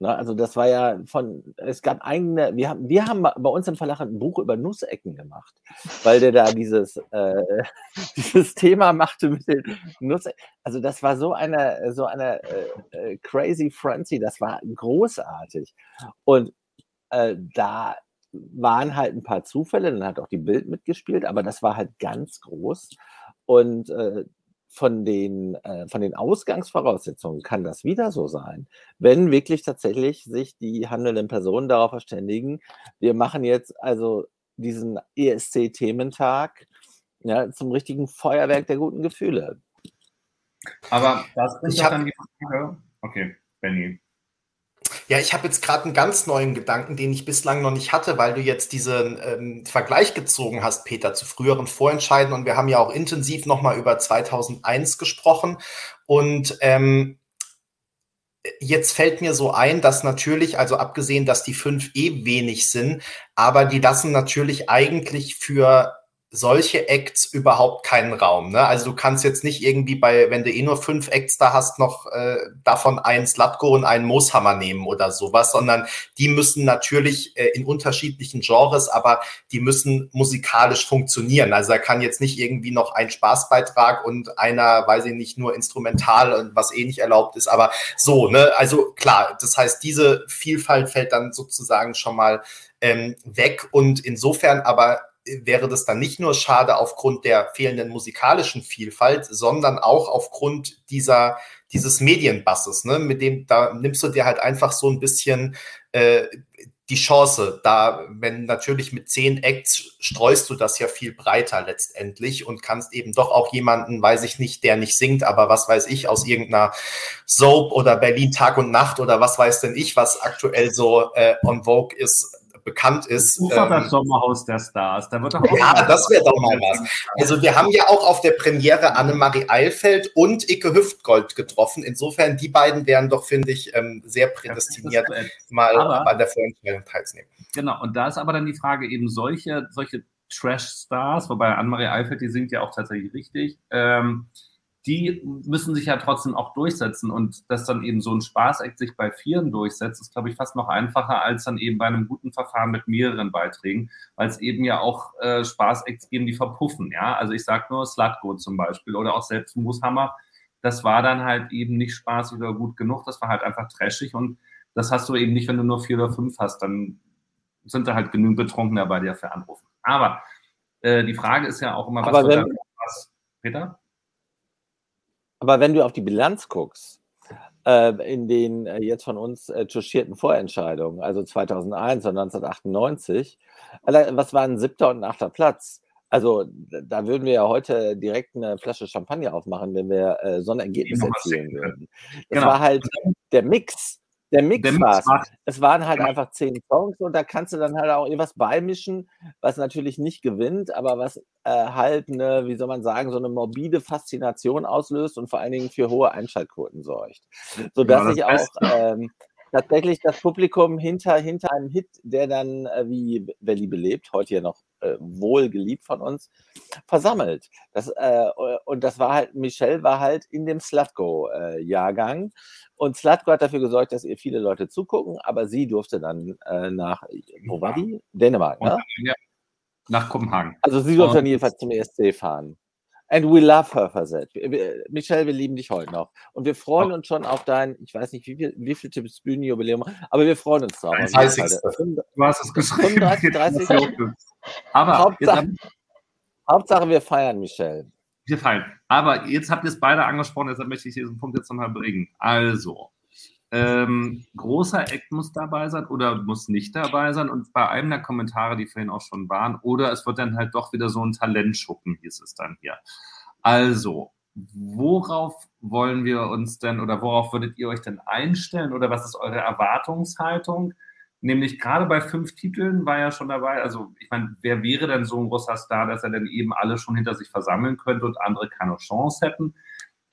Ne, also das war ja von, es gab eigene, wir haben, wir haben bei uns im Verlag ein Buch über Nussecken gemacht, weil der da dieses, äh, dieses Thema machte mit den Nussecken. Also das war so eine, so eine äh, äh, crazy frenzy, das war großartig. Und äh, da waren halt ein paar Zufälle, dann hat auch die Bild mitgespielt, aber das war halt ganz groß. Und äh, von den, äh, von den Ausgangsvoraussetzungen kann das wieder so sein, wenn wirklich tatsächlich sich die handelnden Personen darauf verständigen, wir machen jetzt also diesen ESC-Thementag ja, zum richtigen Feuerwerk der guten Gefühle. Aber das ist Ich hab- dann die Frage. Okay, Benny. Ja, ich habe jetzt gerade einen ganz neuen Gedanken, den ich bislang noch nicht hatte, weil du jetzt diesen ähm, Vergleich gezogen hast, Peter, zu früheren Vorentscheiden. Und wir haben ja auch intensiv nochmal über 2001 gesprochen. Und ähm, jetzt fällt mir so ein, dass natürlich, also abgesehen, dass die fünf eh wenig sind, aber die lassen natürlich eigentlich für solche Acts überhaupt keinen Raum. Ne? Also du kannst jetzt nicht irgendwie bei, wenn du eh nur fünf Acts da hast, noch äh, davon einen Slatko und einen Mooshammer nehmen oder sowas, sondern die müssen natürlich äh, in unterschiedlichen Genres, aber die müssen musikalisch funktionieren. Also da kann jetzt nicht irgendwie noch ein Spaßbeitrag und einer, weiß ich nicht, nur instrumental und was eh nicht erlaubt ist, aber so, ne? Also klar, das heißt, diese Vielfalt fällt dann sozusagen schon mal ähm, weg und insofern aber wäre das dann nicht nur schade aufgrund der fehlenden musikalischen Vielfalt, sondern auch aufgrund dieser, dieses Medienbasses, ne? mit dem, da nimmst du dir halt einfach so ein bisschen äh, die Chance, da, wenn natürlich mit zehn Acts streust du das ja viel breiter letztendlich und kannst eben doch auch jemanden, weiß ich nicht, der nicht singt, aber was weiß ich, aus irgendeiner Soap oder Berlin Tag und Nacht oder was weiß denn ich, was aktuell so äh, on Vogue ist, bekannt ist. Das ist doch das ähm, Sommerhaus der Stars. Da wird doch auch ja, das wäre doch mal was. Also wir haben ja auch auf der Premiere Annemarie Eilfeld und Icke Hüftgold getroffen. Insofern, die beiden wären doch, finde ich, ähm, sehr prädestiniert, mal Aber- bei der Vorentscheidung teilzunehmen. Genau, und da ist aber dann die Frage, eben solche, solche Trash-Stars, wobei Annemarie Eifeld, die singt ja auch tatsächlich richtig, ähm, die müssen sich ja trotzdem auch durchsetzen. Und dass dann eben so ein Spaßact sich bei vieren durchsetzt, ist, glaube ich, fast noch einfacher als dann eben bei einem guten Verfahren mit mehreren Beiträgen, weil es eben ja auch äh, Spaßacts geben, die verpuffen, ja, also ich sage nur Slutgo zum Beispiel oder auch selbst Mooshammer, das war dann halt eben nicht spaßig oder gut genug, das war halt einfach trashig und das hast du eben nicht, wenn du nur vier oder fünf hast, dann sind da halt genügend Betrunkene bei dir für anrufen. Aber äh, die Frage ist ja auch immer, was Aber wenn- Peter? Aber wenn du auf die Bilanz guckst, äh, in den äh, jetzt von uns äh, touchierten Vorentscheidungen, also 2001 und 1998, allein, was waren ein siebter und ein achter Platz? Also da würden wir ja heute direkt eine Flasche Champagner aufmachen, wenn wir äh, so ein Ergebnis erzielen würden. Das Genau. war halt der Mix. Der Mix, Der Mix war's. war- Es waren halt Ja. einfach zehn Songs und da kannst du dann halt auch irgendwas beimischen, was natürlich nicht gewinnt, aber was äh, halt eine, wie soll man sagen, so eine morbide Faszination auslöst und vor allen Dingen für hohe Einschaltquoten sorgt. Sodass Genau, sich heißt- auch ähm, tatsächlich das Publikum hinter, hinter einem Hit, der dann äh, wie Belly belebt, heute ja noch äh, wohl geliebt von uns, versammelt. Das, äh, und das war halt, Michelle war halt in dem Slutgo-Jahrgang. Und Slutgo hat dafür gesorgt, dass ihr viele Leute zugucken, aber sie durfte dann äh, nach, wo war die? Dänemark, ne? Ja, nach Kopenhagen. Also sie durfte dann jedenfalls zum ESC fahren. And we love her for that. Michelle, wir lieben dich heute noch. Und wir freuen uns schon auf dein, ich weiß nicht, wie viel, wie viel Tipps Bühnenjubiläum, aber wir freuen uns drauf. 30. Du hast es geschrieben. 35, 30. Aber Hauptsache, Hauptsache, wir feiern Michelle. Wir feiern. Aber jetzt habt ihr es beide angesprochen, deshalb möchte ich diesen Punkt jetzt nochmal bringen. Also, ähm, großer Act muss dabei sein oder muss nicht dabei sein. Und bei einem der Kommentare, die vorhin auch schon waren, oder es wird dann halt doch wieder so ein Talentschuppen, hieß es dann hier. Also, worauf wollen wir uns denn oder worauf würdet ihr euch denn einstellen oder was ist eure Erwartungshaltung? Nämlich gerade bei fünf Titeln war ja schon dabei, also ich meine, wer wäre denn so ein großer Star, dass er denn eben alle schon hinter sich versammeln könnte und andere keine Chance hätten?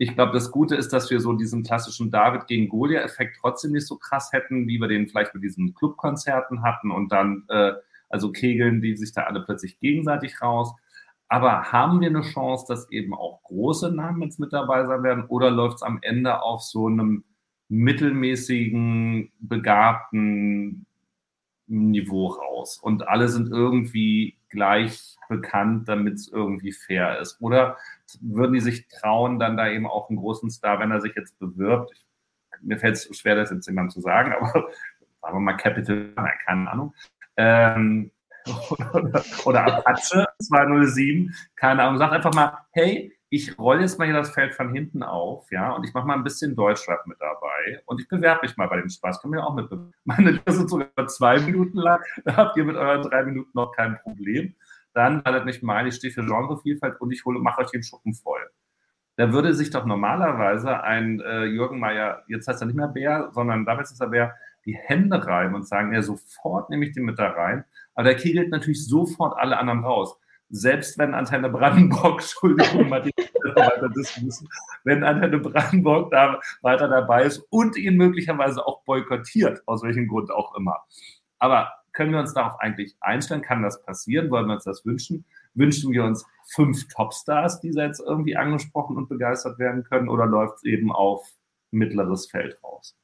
Ich glaube, das Gute ist, dass wir so diesen klassischen David gegen Goliath-Effekt trotzdem nicht so krass hätten, wie wir den vielleicht mit diesen Clubkonzerten hatten und dann, äh, also Kegeln, die sich da alle plötzlich gegenseitig raus. Aber haben wir eine Chance, dass eben auch große Namen jetzt mit dabei sein werden oder läuft es am Ende auf so einem mittelmäßigen, begabten Niveau raus und alle sind irgendwie gleich bekannt, damit es irgendwie fair ist? Oder würden die sich trauen, dann da eben auch einen großen Star, wenn er sich jetzt bewirbt? Ich, mir fällt es schwer, das jetzt jemand zu sagen, aber sagen wir mal Capital, keine Ahnung. Ähm, oder, oder Apache 207, keine Ahnung, sagt einfach mal, hey, ich rolle jetzt mal hier das Feld von hinten auf, ja, und ich mache mal ein bisschen Deutschrap mit dabei und ich bewerbe mich mal bei dem Spaß. Können wir auch mitbewerben. Meine Lieder sind sogar zwei Minuten lang, da habt ihr mit euren drei Minuten noch kein Problem. Dann ladet mich mal, ich stehe für Genrevielfalt und ich hole, mache euch den Schuppen voll. Da würde sich doch normalerweise ein äh, Jürgen Mayer, jetzt heißt er nicht mehr Bär, sondern damals ist er Bär, die Hände reiben und sagen, ja, sofort nehme ich den mit da rein. Aber der kegelt natürlich sofort alle anderen raus selbst wenn Antenne Brandenburg, Entschuldigung, Martin, wenn Antenne Brandenburg da weiter dabei ist und ihn möglicherweise auch boykottiert, aus welchem Grund auch immer. Aber können wir uns darauf eigentlich einstellen? Kann das passieren? Wollen wir uns das wünschen? Wünschen wir uns fünf Topstars, die jetzt irgendwie angesprochen und begeistert werden können, oder läuft es eben auf mittleres Feld raus?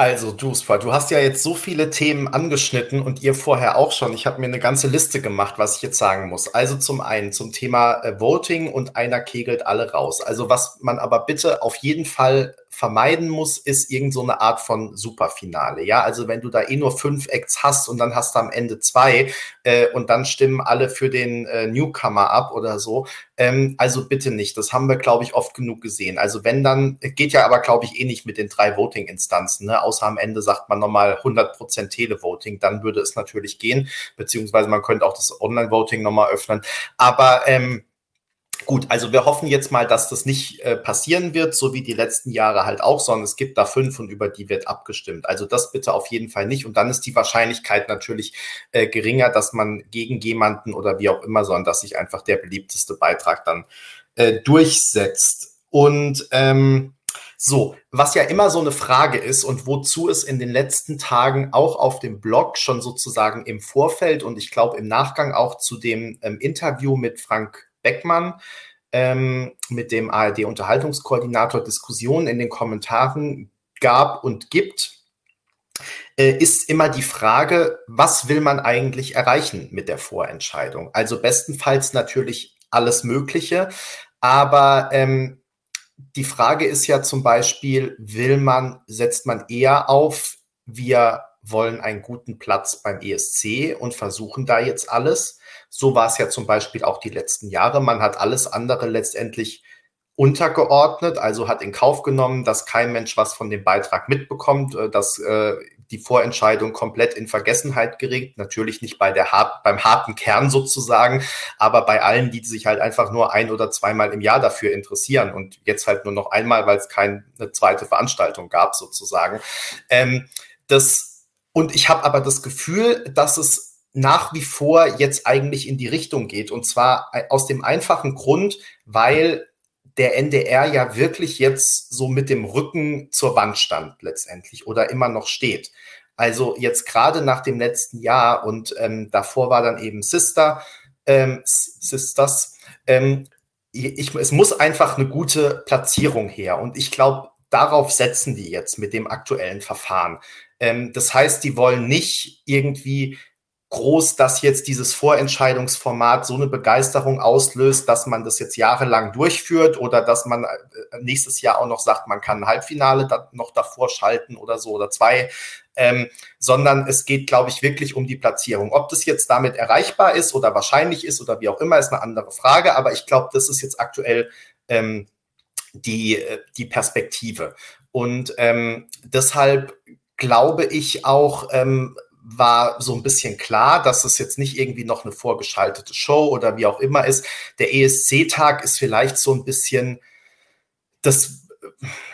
Also, Duspa, du hast ja jetzt so viele Themen angeschnitten und ihr vorher auch schon. Ich habe mir eine ganze Liste gemacht, was ich jetzt sagen muss. Also zum einen zum Thema äh, Voting und einer kegelt alle raus. Also was man aber bitte auf jeden Fall vermeiden muss, ist irgend so Art von Superfinale. Ja, also wenn du da eh nur fünf Acts hast und dann hast du am Ende zwei äh, und dann stimmen alle für den äh, Newcomer ab oder so. Ähm, also bitte nicht. Das haben wir, glaube ich, oft genug gesehen. Also wenn dann, geht ja aber, glaube ich, eh nicht mit den drei Voting-Instanzen. Ne? Außer am Ende sagt man nochmal 100% Televoting. Dann würde es natürlich gehen. Beziehungsweise man könnte auch das Online-Voting nochmal öffnen. Aber ähm, Gut, also wir hoffen jetzt mal, dass das nicht äh, passieren wird, so wie die letzten Jahre halt auch, sondern es gibt da fünf und über die wird abgestimmt. Also das bitte auf jeden Fall nicht. Und dann ist die Wahrscheinlichkeit natürlich äh, geringer, dass man gegen jemanden oder wie auch immer, sondern dass sich einfach der beliebteste Beitrag dann äh, durchsetzt. Und ähm, so, was ja immer so eine Frage ist und wozu es in den letzten Tagen auch auf dem Blog schon sozusagen im Vorfeld und ich glaube im Nachgang auch zu dem ähm, Interview mit Frank Beckmann ähm, mit dem ARD-Unterhaltungskoordinator Diskussionen in den Kommentaren gab und gibt, äh, ist immer die Frage, was will man eigentlich erreichen mit der Vorentscheidung? Also bestenfalls natürlich alles Mögliche, aber ähm, die Frage ist ja zum Beispiel, will man, setzt man eher auf, wir wollen einen guten Platz beim ESC und versuchen da jetzt alles. So war es ja zum Beispiel auch die letzten Jahre. Man hat alles andere letztendlich untergeordnet, also hat in Kauf genommen, dass kein Mensch was von dem Beitrag mitbekommt, äh, dass äh, die Vorentscheidung komplett in Vergessenheit geregt. Natürlich nicht bei der hart, beim harten Kern sozusagen, aber bei allen, die sich halt einfach nur ein oder zweimal im Jahr dafür interessieren und jetzt halt nur noch einmal, weil es keine zweite Veranstaltung gab sozusagen. Ähm, das und ich habe aber das Gefühl, dass es nach wie vor jetzt eigentlich in die Richtung geht. Und zwar aus dem einfachen Grund, weil der NDR ja wirklich jetzt so mit dem Rücken zur Wand stand letztendlich oder immer noch steht. Also jetzt gerade nach dem letzten Jahr und ähm, davor war dann eben Sister, ähm, Sisters. Ähm, ich, es muss einfach eine gute Platzierung her. Und ich glaube, darauf setzen die jetzt mit dem aktuellen Verfahren. Ähm, das heißt, die wollen nicht irgendwie groß, dass jetzt dieses Vorentscheidungsformat so eine Begeisterung auslöst, dass man das jetzt jahrelang durchführt oder dass man äh, nächstes Jahr auch noch sagt, man kann ein Halbfinale noch davor schalten oder so oder zwei, ähm, sondern es geht, glaube ich, wirklich um die Platzierung. Ob das jetzt damit erreichbar ist oder wahrscheinlich ist oder wie auch immer, ist eine andere Frage, aber ich glaube, das ist jetzt aktuell ähm, die, äh, die Perspektive. Und ähm, deshalb glaube ich auch, ähm, war so ein bisschen klar, dass es jetzt nicht irgendwie noch eine vorgeschaltete Show oder wie auch immer ist. Der ESC-Tag ist vielleicht so ein bisschen das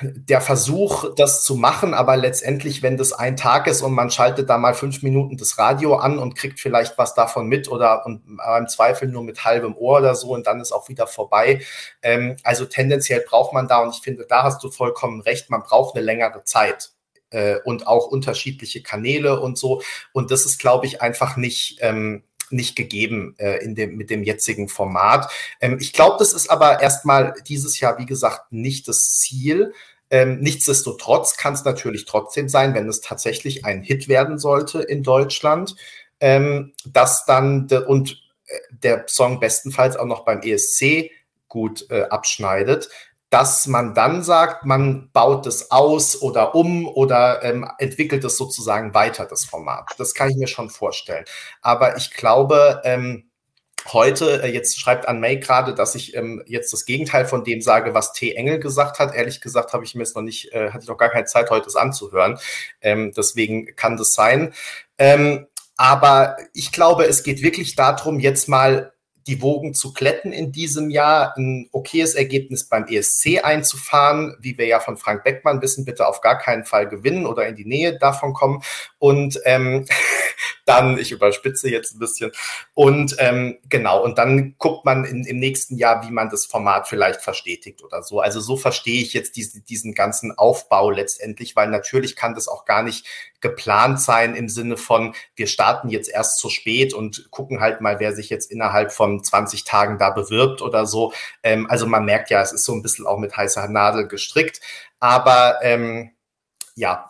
der Versuch, das zu machen, aber letztendlich, wenn das ein Tag ist und man schaltet da mal fünf Minuten das Radio an und kriegt vielleicht was davon mit oder und im Zweifel nur mit halbem Ohr oder so und dann ist auch wieder vorbei. Ähm, also tendenziell braucht man da und ich finde, da hast du vollkommen recht, man braucht eine längere Zeit äh, und auch unterschiedliche Kanäle und so. Und das ist, glaube ich, einfach nicht. Ähm, nicht gegeben äh, in dem, mit dem jetzigen Format. Ähm, ich glaube, das ist aber erstmal dieses Jahr, wie gesagt, nicht das Ziel. Ähm, nichtsdestotrotz kann es natürlich trotzdem sein, wenn es tatsächlich ein Hit werden sollte in Deutschland, ähm, dass dann de, und äh, der Song bestenfalls auch noch beim ESC gut äh, abschneidet, dass man dann sagt, man baut es aus oder um oder ähm, entwickelt es sozusagen weiter, das Format. Das kann ich mir schon vorstellen. Aber ich glaube, ähm, heute, äh, jetzt schreibt Anne May gerade, dass ich ähm, jetzt das Gegenteil von dem sage, was T. Engel gesagt hat. Ehrlich gesagt habe ich mir es noch nicht, äh, hatte ich noch gar keine Zeit, heute es anzuhören. Ähm, deswegen kann das sein. Ähm, aber ich glaube, es geht wirklich darum, jetzt mal die Wogen zu kletten in diesem Jahr, ein okayes Ergebnis beim ESC einzufahren, wie wir ja von Frank Beckmann wissen, bitte auf gar keinen Fall gewinnen oder in die Nähe davon kommen. Und ähm, dann, ich überspitze jetzt ein bisschen, und ähm, genau, und dann guckt man in, im nächsten Jahr, wie man das Format vielleicht verstetigt oder so. Also so verstehe ich jetzt diesen, diesen ganzen Aufbau letztendlich, weil natürlich kann das auch gar nicht geplant sein im Sinne von, wir starten jetzt erst zu spät und gucken halt mal, wer sich jetzt innerhalb von 20 Tagen da bewirbt oder so. Ähm, also man merkt ja, es ist so ein bisschen auch mit heißer Nadel gestrickt. Aber ähm, ja,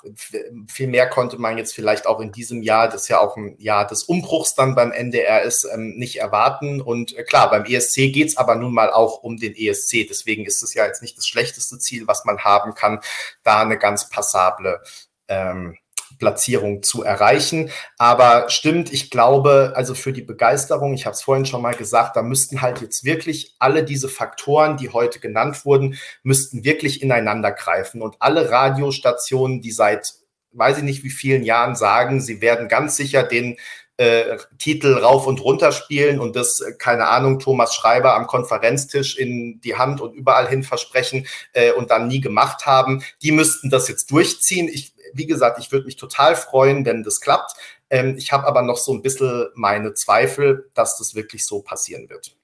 viel mehr konnte man jetzt vielleicht auch in diesem Jahr, das ja auch ein Jahr des Umbruchs dann beim NDR ist, ähm, nicht erwarten. Und äh, klar, beim ESC geht's aber nun mal auch um den ESC. Deswegen ist es ja jetzt nicht das schlechteste Ziel, was man haben kann, da eine ganz passable ähm, Platzierung zu erreichen. Aber stimmt, ich glaube, also für die Begeisterung, ich habe es vorhin schon mal gesagt, da müssten halt jetzt wirklich alle diese Faktoren, die heute genannt wurden, müssten wirklich ineinander greifen. Und alle Radiostationen, die seit weiß ich nicht wie vielen Jahren sagen, sie werden ganz sicher den äh, Titel rauf und runter spielen und das, äh, keine Ahnung, Thomas Schreiber am Konferenztisch in die Hand und überall hin versprechen äh, und dann nie gemacht haben. Die müssten das jetzt durchziehen. Ich wie gesagt, ich würde mich total freuen, wenn das klappt. Ähm, ich habe aber noch so ein bisschen meine Zweifel, dass das wirklich so passieren wird.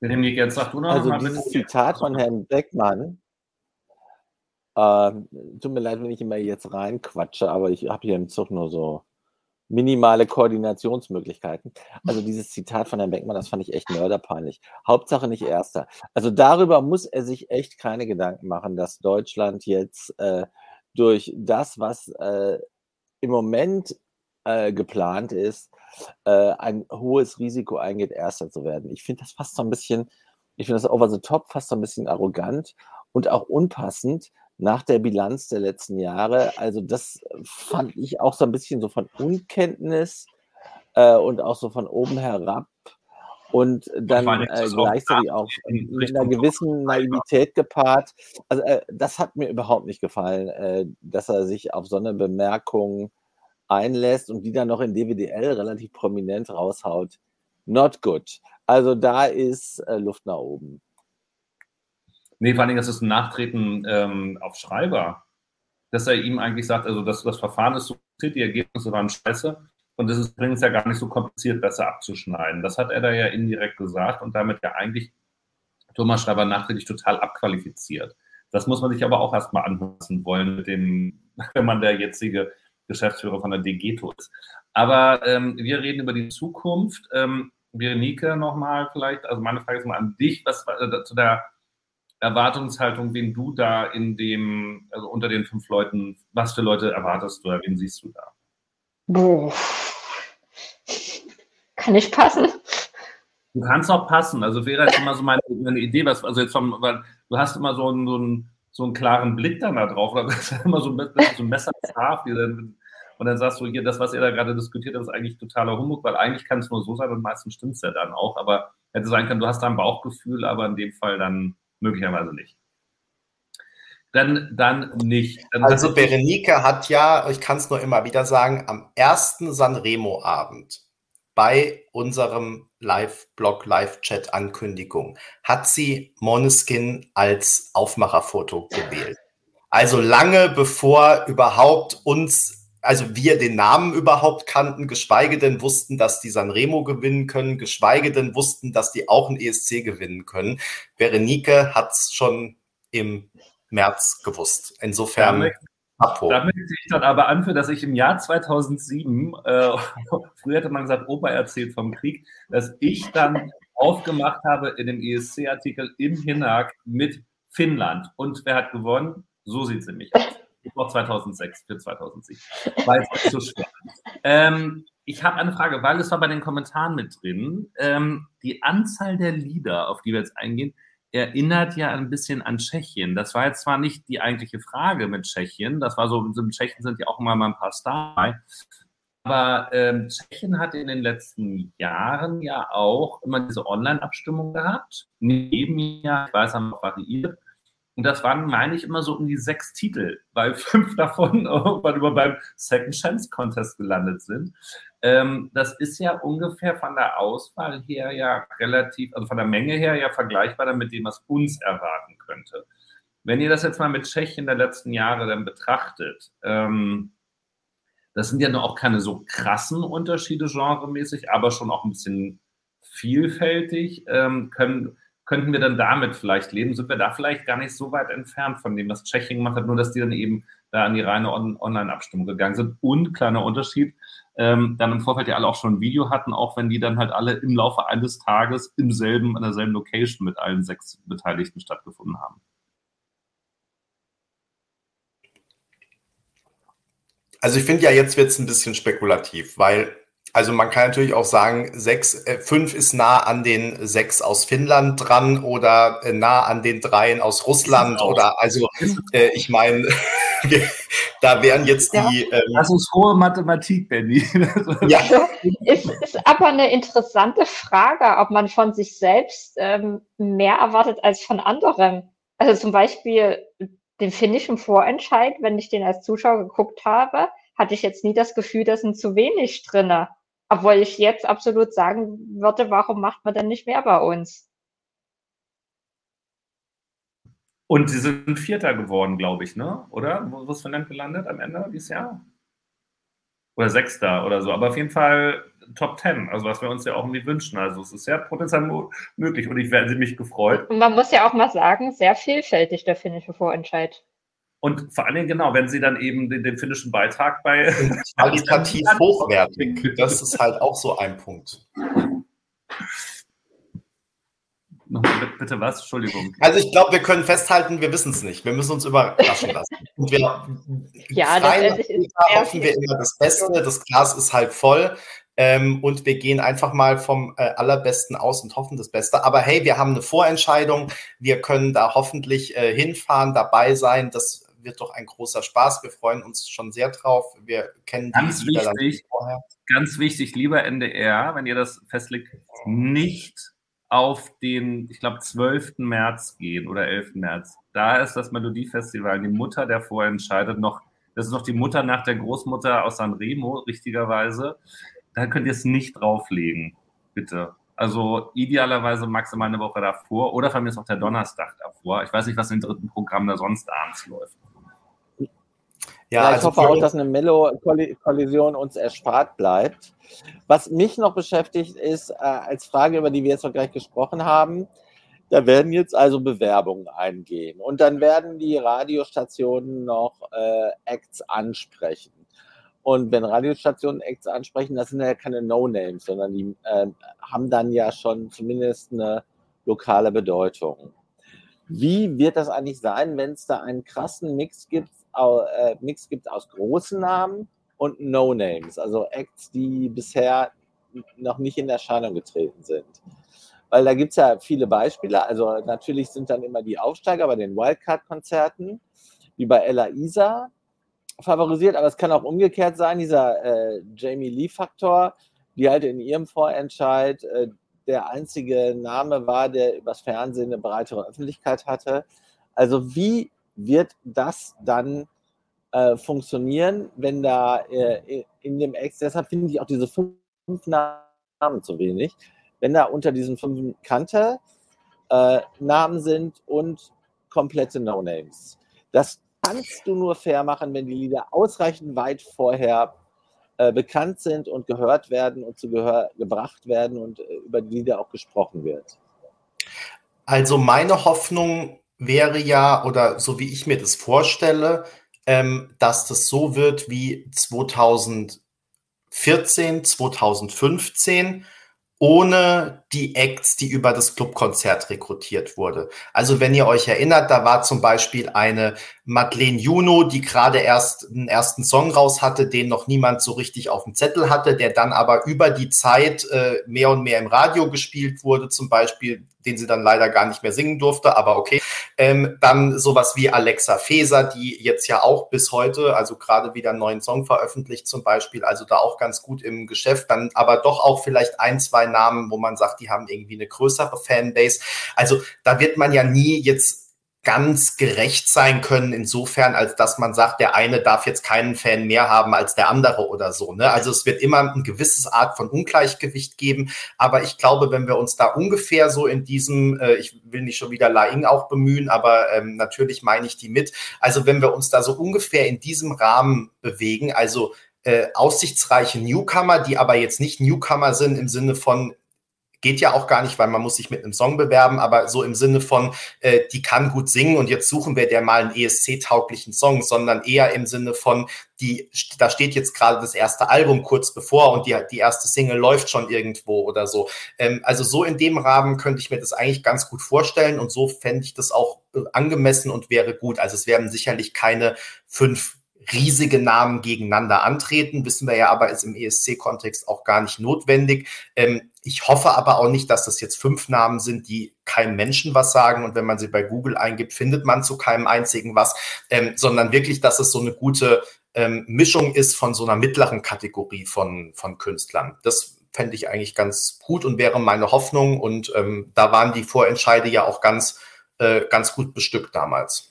Jetzt sag du noch also mal dieses Zitat von Herrn Beckmann, äh, tut mir leid, wenn ich immer jetzt reinquatsche, aber ich habe hier im Zug nur so minimale Koordinationsmöglichkeiten. Also dieses Zitat von Herrn Beckmann, das fand ich echt mörderpeinlich. Hauptsache nicht Erster. Also darüber muss er sich echt keine Gedanken machen, dass Deutschland jetzt äh, durch das, was äh, im Moment äh, geplant ist, äh, ein hohes Risiko eingeht, Erster zu werden. Ich finde das fast so ein bisschen, ich finde das over the top, fast so ein bisschen arrogant und auch unpassend nach der Bilanz der letzten Jahre. Also das fand ich auch so ein bisschen so von Unkenntnis äh, und auch so von oben herab und dann äh, gleichzeitig auch mit einer gewissen Naivität gepaart. Also äh, das hat mir überhaupt nicht gefallen, äh, dass er sich auf so eine Bemerkung einlässt und die dann noch in DWDL relativ prominent raushaut. Not good. Also da ist äh, Luft nach oben. Nee, vor allem, das ist ein Nachtreten ähm, auf Schreiber, dass er ihm eigentlich sagt, also das, das Verfahren ist so, die Ergebnisse waren scheiße und es ist übrigens ja gar nicht so kompliziert, besser abzuschneiden. Das hat er da ja indirekt gesagt und damit ja eigentlich Thomas Schreiber nachträglich total abqualifiziert. Das muss man sich aber auch erstmal anpassen wollen, mit dem, wenn man der jetzige Geschäftsführer von der DGTO ist. Aber ähm, wir reden über die Zukunft. Ähm, Berenike nochmal vielleicht, also meine Frage ist mal an dich, was äh, zu der Erwartungshaltung, wen du da in dem, also unter den fünf Leuten, was für Leute erwartest du wen siehst du da? Boah. Kann ich passen? Du kannst auch passen. Also wäre jetzt immer so meine, meine Idee, was, also jetzt vom, weil du hast immer so einen, so einen, so einen klaren Blick dann da drauf, oder ist immer so ein, so ein Messer scharf, und dann sagst du, hier, das, was ihr da gerade diskutiert habt, ist eigentlich totaler Humbug, weil eigentlich kann es nur so sein und meistens stimmt es ja dann auch. Aber hätte sein können, du hast da ein Bauchgefühl, aber in dem Fall dann möglicherweise nicht. Dann, dann nicht. Dann also Berenike hat ja, ich kann es nur immer wieder sagen, am ersten Sanremo-Abend bei unserem Live-Blog, Live-Chat-Ankündigung hat sie Moneskin als Aufmacherfoto gewählt. Also lange bevor überhaupt uns also wir den Namen überhaupt kannten, geschweige denn wussten, dass die Sanremo gewinnen können, geschweige denn wussten, dass die auch ein ESC gewinnen können. Berenike hat es schon im März gewusst. Insofern. Damit, damit ich dann aber anführe, dass ich im Jahr 2007, äh, früher hätte man gesagt, Opa erzählt vom Krieg, dass ich dann aufgemacht habe in dem ESC-Artikel im Hinag mit Finnland. Und wer hat gewonnen? So sieht es nämlich aus. Ich brauche 2006 für 2007. Weil es so schwer ähm, Ich habe eine Frage, weil es war bei den Kommentaren mit drin. Ähm, die Anzahl der Lieder, auf die wir jetzt eingehen, erinnert ja ein bisschen an Tschechien. Das war jetzt zwar nicht die eigentliche Frage mit Tschechien, das war so, in Tschechien sind ja auch immer mal ein paar Stars aber ähm, Tschechien hat in den letzten Jahren ja auch immer diese Online-Abstimmung gehabt. Neben Jahr, ich weiß, haben auch variiert. Und das waren, meine ich, immer so um die sechs Titel, weil fünf davon irgendwann über beim Second Chance Contest gelandet sind. Ähm, das ist ja ungefähr von der Auswahl her ja relativ, also von der Menge her ja vergleichbar mit dem, was uns erwarten könnte. Wenn ihr das jetzt mal mit Tschechien der letzten Jahre dann betrachtet, ähm, das sind ja noch auch keine so krassen Unterschiede genremäßig, aber schon auch ein bisschen vielfältig. Ähm, können, könnten wir dann damit vielleicht leben? Sind wir da vielleicht gar nicht so weit entfernt von dem, was Tschechien gemacht hat, nur dass die dann eben da an die reine On Online-Abstimmung gegangen sind. Und kleiner Unterschied, ähm, dann im Vorfeld ja alle auch schon ein Video hatten, auch wenn die dann halt alle im Laufe eines Tages im selben, an derselben Location mit allen sechs Beteiligten stattgefunden haben. Also ich finde ja, jetzt wird es ein bisschen spekulativ, weil also man kann natürlich auch sagen, sechs, äh, fünf ist nah an den sechs aus Finnland dran oder äh, nah an den dreien aus Russland oder also äh, ich meine, da wären jetzt ja. die. Ähm, das ist hohe Mathematik, Benny. ja. Es ist aber eine interessante Frage, ob man von sich selbst ähm, mehr erwartet als von anderen. Also zum Beispiel den finnischen Vorentscheid, wenn ich den als Zuschauer geguckt habe, hatte ich jetzt nie das Gefühl, da sind zu wenig drinne. Obwohl ich jetzt absolut sagen würde, warum macht man denn nicht mehr bei uns? Und sie sind Vierter geworden, glaube ich, ne? Oder? Wo ist Finnland gelandet am Ende dieses Jahr? Oder Sechster oder so. Aber auf jeden Fall Top Ten, also was wir uns ja auch irgendwie wünschen. Also es ist sehr potenziell möglich und ich werde mich gefreut. Und man muss ja auch mal sagen, sehr vielfältig der finnische Vorentscheid. Und vor allen Dingen, genau, wenn sie dann eben den, den finnischen Beitrag bei. Qualitativ hochwertig. Das ist halt auch so ein Punkt. Nochmal bitte was? Entschuldigung. Also ich glaube, wir können festhalten, wir wissen es nicht. Wir müssen uns überraschen lassen. Und wir ja, das hoffen wir immer das Beste. Das Glas ist halt voll. Ähm, und wir gehen einfach mal vom äh, Allerbesten aus und hoffen das Beste. Aber hey, wir haben eine Vorentscheidung. Wir können da hoffentlich äh, hinfahren, dabei sein. Das wird doch ein großer Spaß. Wir freuen uns schon sehr drauf. Wir kennen ganz die wichtig, vorher. Ganz wichtig, lieber NDR, wenn ihr das festlegt, nicht auf den, ich glaube, 12. März gehen oder 11. März. Da ist das Melodiefestival, die Mutter, der vorentscheidet, noch, das ist noch die Mutter nach der Großmutter aus Sanremo, richtigerweise. Da könnt ihr es nicht drauflegen, bitte. Also idealerweise maximal eine Woche davor oder von mir ist auch der Donnerstag davor. Ich weiß nicht, was im dritten Programm da sonst abends läuft. Ja, ja ich also hoffe auch, dass eine Mello-Kollision uns erspart bleibt. Was mich noch beschäftigt, ist äh, als Frage, über die wir jetzt noch gleich gesprochen haben, da werden jetzt also Bewerbungen eingehen und dann werden die Radiostationen noch äh, Acts ansprechen. Und wenn Radiostationen Acts ansprechen, das sind ja keine No-Names, sondern die äh, haben dann ja schon zumindest eine lokale Bedeutung. Wie wird das eigentlich sein, wenn es da einen krassen Mix gibt äh, Mix gibt aus großen Namen und No-Names, also Acts, die bisher noch nicht in Erscheinung getreten sind. Weil da gibt es ja viele Beispiele. Also natürlich sind dann immer die Aufsteiger bei den Wildcard-Konzerten, wie bei Ella Isa, favorisiert, aber es kann auch umgekehrt sein, dieser äh, Jamie Lee-Faktor, die halt in ihrem Vorentscheid äh, der einzige Name war, der übers Fernsehen eine breitere Öffentlichkeit hatte. Also wie wird das dann äh, funktionieren, wenn da äh, in dem Ex, deshalb finde ich auch diese fünf Namen zu wenig, wenn da unter diesen fünf Kante äh, Namen sind und komplette No-Names. Das kannst du nur fair machen, wenn die Lieder ausreichend weit vorher äh, bekannt sind und gehört werden und zu Gehör gebracht werden und äh, über die Lieder auch gesprochen wird. Also meine Hoffnung wäre ja, oder so wie ich mir das vorstelle, ähm, dass das so wird wie 2014, 2015 ohne die Acts, die über das Clubkonzert rekrutiert wurde. Also wenn ihr euch erinnert, da war zum Beispiel eine Madeleine Juno, die gerade erst einen ersten Song raus hatte, den noch niemand so richtig auf dem Zettel hatte, der dann aber über die Zeit äh, mehr und mehr im Radio gespielt wurde, zum Beispiel, den sie dann leider gar nicht mehr singen durfte, aber okay. Ähm, dann sowas wie Alexa Feser, die jetzt ja auch bis heute, also gerade wieder einen neuen Song veröffentlicht zum Beispiel, also da auch ganz gut im Geschäft, dann aber doch auch vielleicht ein, zwei Namen, wo man sagt, die haben irgendwie eine größere Fanbase. Also da wird man ja nie jetzt ganz gerecht sein können, insofern, als dass man sagt, der eine darf jetzt keinen Fan mehr haben als der andere oder so. Ne? Also es wird immer ein gewisses Art von Ungleichgewicht geben. Aber ich glaube, wenn wir uns da ungefähr so in diesem, äh, ich will nicht schon wieder Laing auch bemühen, aber ähm, natürlich meine ich die mit. Also wenn wir uns da so ungefähr in diesem Rahmen bewegen, also äh, aussichtsreiche Newcomer, die aber jetzt nicht Newcomer sind im Sinne von geht ja auch gar nicht, weil man muss sich mit einem Song bewerben, aber so im Sinne von, äh, die kann gut singen und jetzt suchen wir der mal einen ESC-tauglichen Song, sondern eher im Sinne von, die, da steht jetzt gerade das erste Album kurz bevor und die, die erste Single läuft schon irgendwo oder so. Ähm, also so in dem Rahmen könnte ich mir das eigentlich ganz gut vorstellen und so fände ich das auch äh, angemessen und wäre gut. Also es werden sicherlich keine fünf riesige Namen gegeneinander antreten, wissen wir ja aber, ist im ESC-Kontext auch gar nicht notwendig. Ähm, ich hoffe aber auch nicht, dass das jetzt fünf Namen sind, die keinem Menschen was sagen und wenn man sie bei Google eingibt, findet man zu keinem einzigen was, ähm, sondern wirklich, dass es so eine gute ähm, Mischung ist von so einer mittleren Kategorie von, von Künstlern. Das fände ich eigentlich ganz gut und wäre meine Hoffnung und ähm, da waren die Vorentscheide ja auch ganz, äh, ganz gut bestückt damals.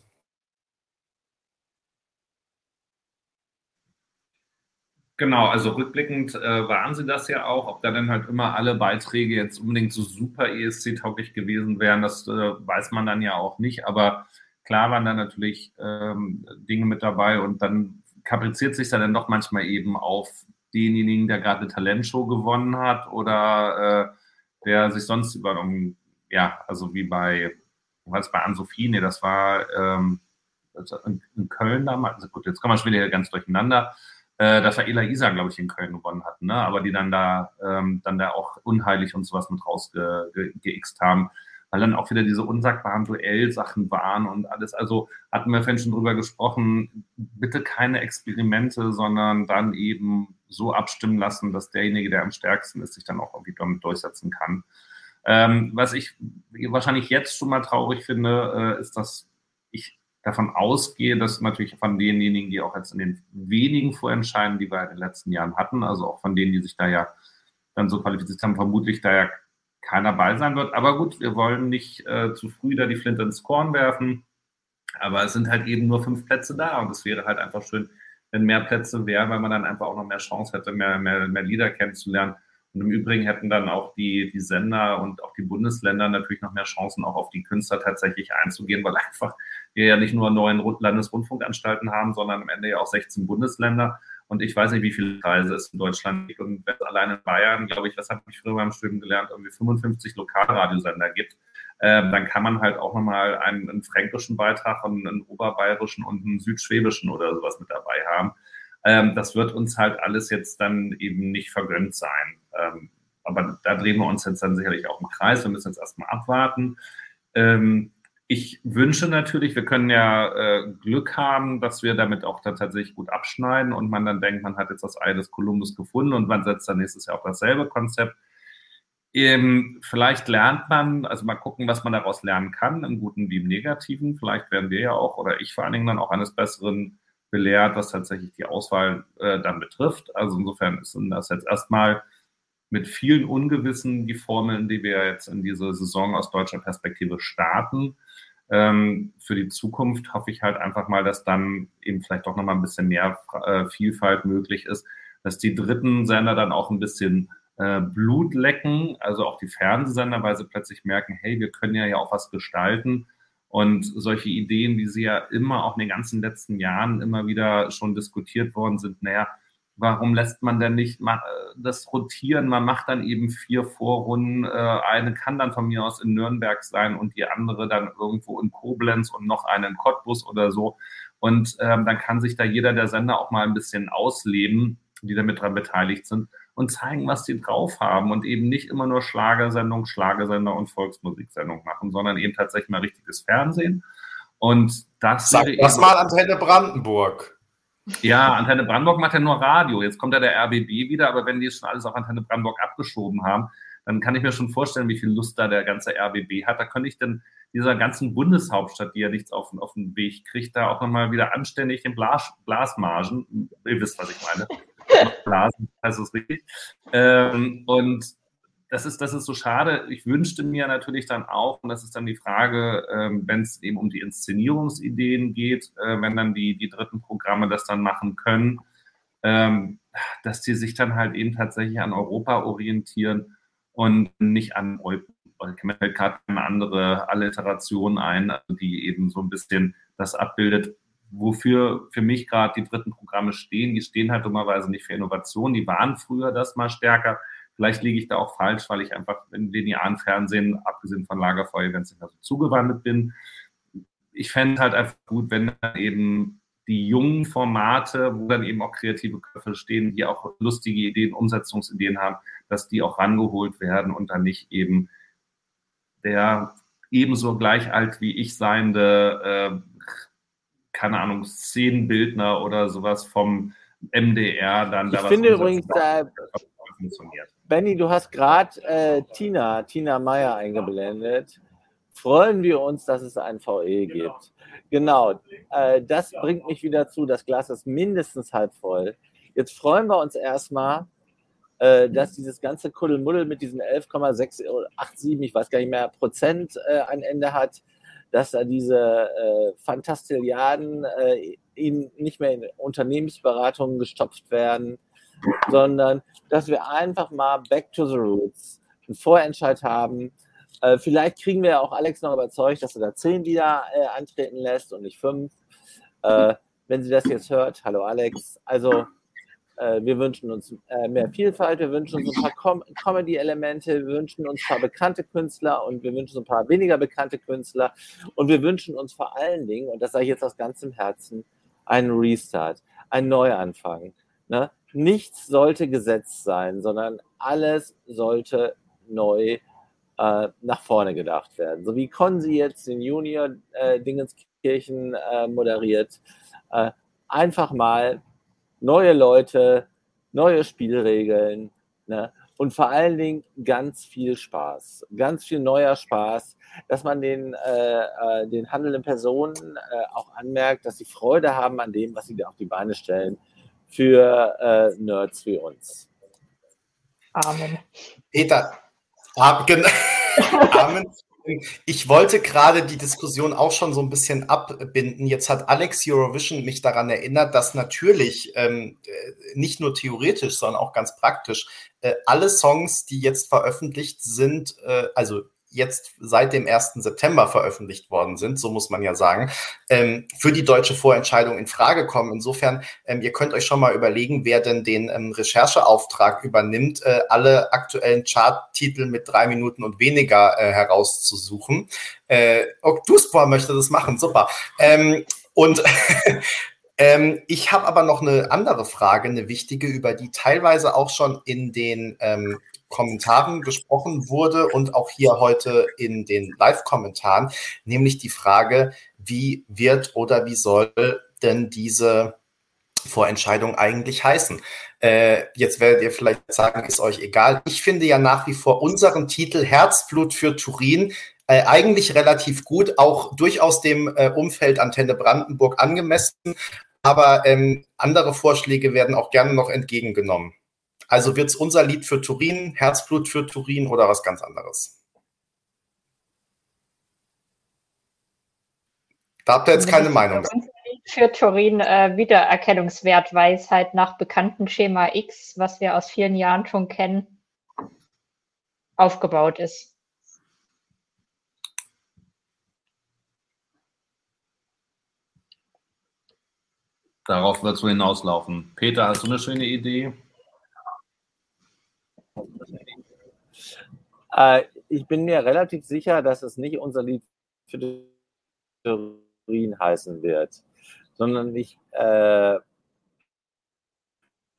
Genau, also rückblickend äh, waren sie das ja auch. Ob da dann halt immer alle Beiträge jetzt unbedingt so super ESC-tauglich gewesen wären, das äh, weiß man dann ja auch nicht. Aber klar waren da natürlich ähm, Dinge mit dabei und dann kapriziert sich dann doch manchmal eben auf denjenigen, der gerade eine Talentshow gewonnen hat oder äh, der sich sonst über, um, ja, also wie bei, was bei Ann-Sophie, nee, das war ähm, in, in Köln damals, also gut, jetzt kommen wir schon wieder ganz durcheinander äh, dass Ela Isa, glaube ich, in Köln gewonnen hatten, ne? aber die dann da, ähm, dann da auch unheilig und sowas mit rausgeixt haben, weil dann auch wieder diese unsagbaren Duellsachen waren und alles. Also hatten wir vorhin schon drüber gesprochen, bitte keine Experimente, sondern dann eben so abstimmen lassen, dass derjenige, der am stärksten ist, sich dann auch irgendwie damit durchsetzen kann. Ähm, was ich wahrscheinlich jetzt schon mal traurig finde, äh, ist, dass davon ausgehe, dass natürlich von denjenigen, die auch jetzt in den wenigen Vorentscheiden, die wir in den letzten Jahren hatten, also auch von denen, die sich da ja dann so qualifiziert haben, vermutlich da ja keiner bei sein wird. Aber gut, wir wollen nicht äh, zu früh da die Flinte ins Korn werfen. Aber es sind halt eben nur fünf Plätze da und es wäre halt einfach schön, wenn mehr Plätze wären, weil man dann einfach auch noch mehr Chance hätte, mehr, mehr, mehr Lieder kennenzulernen. Und im Übrigen hätten dann auch die, die Sender und auch die Bundesländer natürlich noch mehr Chancen, auch auf die Künstler tatsächlich einzugehen, weil einfach wir ja nicht nur neun Landesrundfunkanstalten haben, sondern am Ende ja auch 16 Bundesländer. Und ich weiß nicht, wie viele Kreise es in Deutschland gibt. Und wenn es allein in Bayern, glaube ich, was habe ich früher beim Studium gelernt, irgendwie 55 Lokalradiosender gibt, äh, dann kann man halt auch nochmal einen, einen fränkischen Beitrag und einen oberbayerischen und einen südschwäbischen oder sowas mit dabei haben. Ähm, das wird uns halt alles jetzt dann eben nicht vergönnt sein. Ähm, aber da drehen wir uns jetzt dann sicherlich auch im Kreis. Wir müssen jetzt erstmal abwarten. Ähm, ich wünsche natürlich, wir können ja äh, Glück haben, dass wir damit auch dann tatsächlich gut abschneiden und man dann denkt, man hat jetzt das Ei des Kolumbus gefunden und man setzt dann nächstes Jahr auch dasselbe Konzept. Ähm, vielleicht lernt man, also mal gucken, was man daraus lernen kann, im Guten wie im Negativen. Vielleicht werden wir ja auch, oder ich vor allen Dingen dann auch eines Besseren belehrt, was tatsächlich die Auswahl äh, dann betrifft. Also insofern ist das jetzt erstmal mit vielen Ungewissen die Formeln, die wir jetzt in diese Saison aus deutscher Perspektive starten. Ähm, für die Zukunft hoffe ich halt einfach mal, dass dann eben vielleicht doch nochmal ein bisschen mehr äh, Vielfalt möglich ist, dass die dritten Sender dann auch ein bisschen äh, Blut lecken, also auch die Fernsehsender, weil sie plötzlich merken, hey, wir können ja ja auch was gestalten. Und solche Ideen, wie sie ja immer auch in den ganzen letzten Jahren immer wieder schon diskutiert worden sind, naja, warum lässt man denn nicht das rotieren? Man macht dann eben vier Vorrunden. Äh, eine kann dann von mir aus in Nürnberg sein und die andere dann irgendwo in Koblenz und noch eine in Cottbus oder so. Und ähm, dann kann sich da jeder der Sender auch mal ein bisschen ausleben, die damit dran beteiligt sind und zeigen, was die drauf haben und eben nicht immer nur Schlagersendung, Schlagersender und Volksmusiksendung machen, sondern eben tatsächlich mal richtiges Fernsehen. Und das Sag das mal Antenne Brandenburg. Ja, Antenne Brandenburg macht ja nur Radio. Jetzt kommt ja der RBB wieder, aber wenn die schon alles auf Antenne Brandenburg abgeschoben haben, dann kann ich mir schon vorstellen, wie viel Lust da der ganze RBB hat. Da könnte ich dann dieser ganzen Bundeshauptstadt, die ja nichts auf, auf den Weg kriegt, da auch nochmal wieder anständig den Blas, Blasmargen, ihr wisst, was ich meine. Blasen heißt es richtig. Ähm, und das ist, das ist so schade. Ich wünschte mir natürlich dann auch, und das ist dann die Frage, ähm, wenn es eben um die Inszenierungsideen geht, äh, wenn dann die, die dritten Programme das dann machen können, ähm, dass die sich dann halt eben tatsächlich an Europa orientieren und nicht an Europa. Mir fällt gerade eine andere Alliteration ein, also die eben so ein bisschen das abbildet, wofür für mich gerade die dritten Programme stehen. Die stehen halt dummerweise nicht für Innovation. Die waren früher das mal stärker. Vielleicht liege ich da auch falsch, weil ich einfach im linearen Fernsehen, abgesehen von Lagerfeuer, wenn es nicht mehr so zugewandelt bin. Ich fände halt einfach gut, wenn dann eben die jungen Formate, wo dann eben auch kreative Köpfe stehen, die auch lustige Ideen, Umsetzungsideen haben, dass die auch rangeholt werden und dann nicht eben der ebenso gleich alt wie ich seiende, äh, keine Ahnung, Szenenbildner oder sowas vom MDR dann ich da was finde übrigens, äh, funktioniert. Benny, du hast gerade äh, Tina, Tina Meyer eingeblendet. Freuen wir uns, dass es ein VE gibt. Genau, äh, das bringt mich wieder zu, das Glas ist mindestens halb voll. Jetzt freuen wir uns erstmal, äh, dass dieses ganze Kuddelmuddel mit diesen 11,687, ich weiß gar nicht mehr, Prozent äh, ein Ende hat, dass da diese äh, Fantastilliarden äh, in, nicht mehr in Unternehmensberatungen gestopft werden, sondern dass wir einfach mal back to the roots einen Vorentscheid haben. Äh, vielleicht kriegen wir auch Alex noch überzeugt, dass er da zehn wieder äh, antreten lässt und nicht fünf. Äh, wenn sie das jetzt hört, hallo Alex. Also wir wünschen uns äh, mehr Vielfalt, wir wünschen uns ein paar Com Comedy-Elemente, wir wünschen uns ein paar bekannte Künstler und wir wünschen uns ein paar weniger bekannte Künstler und wir wünschen uns vor allen Dingen, und das sage ich jetzt aus ganzem Herzen, einen Restart, einen Neuanfang. Ne? nichts sollte gesetzt sein, sondern alles sollte neu äh, nach vorne gedacht werden. So wie Konzi jetzt den Junior äh, Dingenskirchen äh, moderiert. Äh, einfach mal neue Leute, neue Spielregeln ne? und vor allen Dingen ganz viel Spaß, ganz viel neuer Spaß, dass man den, äh, äh, den handelnden Personen auch anmerkt, dass sie Freude haben an dem, was sie da auf die Beine stellen für äh, Nerds wie uns. Amen. Peter, Amen. Amen. Ich wollte gerade die Diskussion auch schon so ein bisschen abbinden. Jetzt hat Alex Eurovision mich daran erinnert, dass natürlich ähm, äh, nicht nur theoretisch, sondern auch ganz praktisch äh, alle Songs, die jetzt veröffentlicht sind, äh, also jetzt seit dem 1. September veröffentlicht worden sind, so muss man ja sagen, ähm, für die deutsche Vorentscheidung in Frage kommen. Insofern, ähm, ihr könnt euch schon mal überlegen, wer denn den ähm, Rechercheauftrag übernimmt, äh, alle aktuellen Charttitel mit drei Minuten und weniger äh, herauszusuchen. Äh, Duspor möchte das machen, super. Ähm, und Ähm, ich habe aber noch eine andere Frage, eine wichtige, über die teilweise auch schon in den ähm, Kommentaren gesprochen wurde und auch hier heute in den Live-Kommentaren, nämlich die Frage, wie wird oder wie soll denn diese Vorentscheidung eigentlich heißen? Äh, jetzt werdet ihr vielleicht sagen, ist euch egal. Ich finde ja nach wie vor unseren Titel Herzblut für Turin äh, eigentlich relativ gut, auch durchaus dem äh, Umfeld Antenne Brandenburg angemessen. Aber ähm, andere Vorschläge werden auch gerne noch entgegengenommen. Also wird es unser Lied für Turin, Herzblut für Turin oder was ganz anderes? Da habt ihr jetzt keine Meinung. Für Turin äh, Wiedererkennungswert, weil es halt nach bekannten Schema X, was wir aus vielen Jahren schon kennen, aufgebaut ist. Darauf wird es wohl hinauslaufen. Peter, hast du eine schöne Idee? Äh, ich bin mir relativ sicher, dass es nicht unser Lied für Turin heißen wird, sondern ich äh,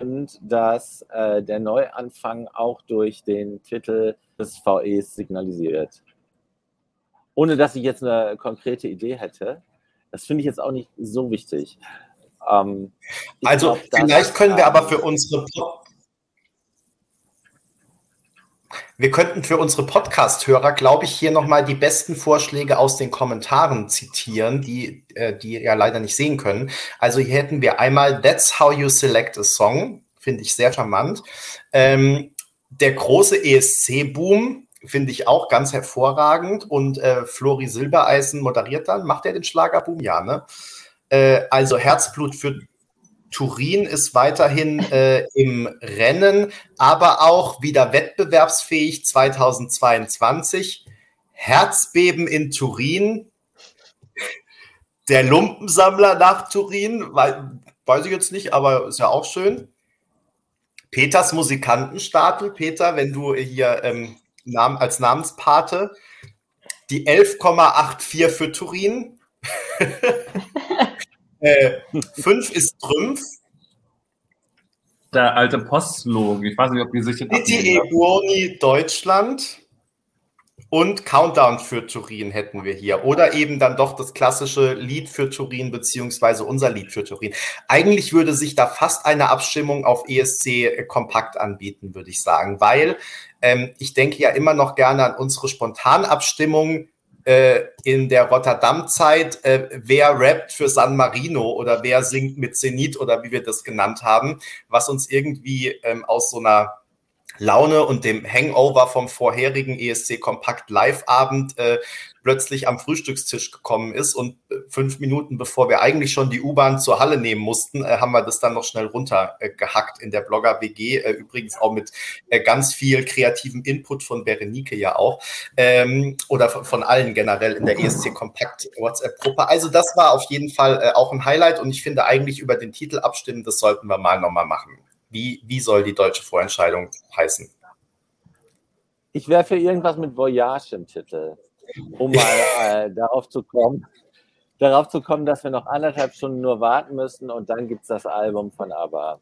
und dass äh, der Neuanfang auch durch den Titel des VEs signalisiert. Ohne dass ich jetzt eine konkrete Idee hätte. Das finde ich jetzt auch nicht so wichtig. Ähm, also glaub, vielleicht können wir aber für unsere wir könnten für unsere Podcast-Hörer, glaube ich, hier nochmal die besten Vorschläge aus den Kommentaren zitieren, die, äh, die ja leider nicht sehen können. Also hier hätten wir einmal That's How You Select a Song, finde ich sehr charmant. Ähm, der große ESC-Boom, finde ich auch ganz hervorragend. Und äh, Flori Silbereisen moderiert dann. Macht er den Schlagerboom? Ja, ne? Äh, also Herzblut für Turin ist weiterhin äh, im Rennen, aber auch wieder wettbewerbsfähig 2022. Herzbeben in Turin. Der Lumpensammler nach Turin, weiß ich jetzt nicht, aber ist ja auch schön. Peters Musikantenstapel. Peter, wenn du hier ähm, als Namenspate. Die 11,84 für Turin. Äh, fünf ist Trümpf. Der alte Postlogan. Ich weiß nicht, ob die sich jetzt. City Buoni Deutschland und Countdown für Turin hätten wir hier. Oder eben dann doch das klassische Lied für Turin, beziehungsweise unser Lied für Turin. Eigentlich würde sich da fast eine Abstimmung auf ESC kompakt anbieten, würde ich sagen, weil ähm, ich denke ja immer noch gerne an unsere Spontanabstimmung äh, in der Rotterdam-Zeit, äh, wer rappt für San Marino oder wer singt mit Zenit oder wie wir das genannt haben, was uns irgendwie ähm, aus so einer Laune und dem Hangover vom vorherigen ESC Kompakt Live-Abend äh, plötzlich am Frühstückstisch gekommen ist und äh, fünf Minuten bevor wir eigentlich schon die U-Bahn zur Halle nehmen mussten, äh, haben wir das dann noch schnell runtergehackt äh, in der Blogger WG, äh, übrigens auch mit äh, ganz viel kreativem Input von Berenike ja auch ähm, oder von, von, allen generell in der ESC Kompakt WhatsApp-Gruppe. Also das war auf jeden Fall auch ein Highlight und ich finde eigentlich über den Titel abstimmen, das sollten wir mal nochmal machen. Wie, wie soll die deutsche Vorentscheidung heißen? Ich für irgendwas mit Voyage im Titel, um mal äh, darauf zu kommen, darauf zu kommen, dass wir noch anderthalb Stunden nur warten müssen und dann gibt es das Album von ABBA.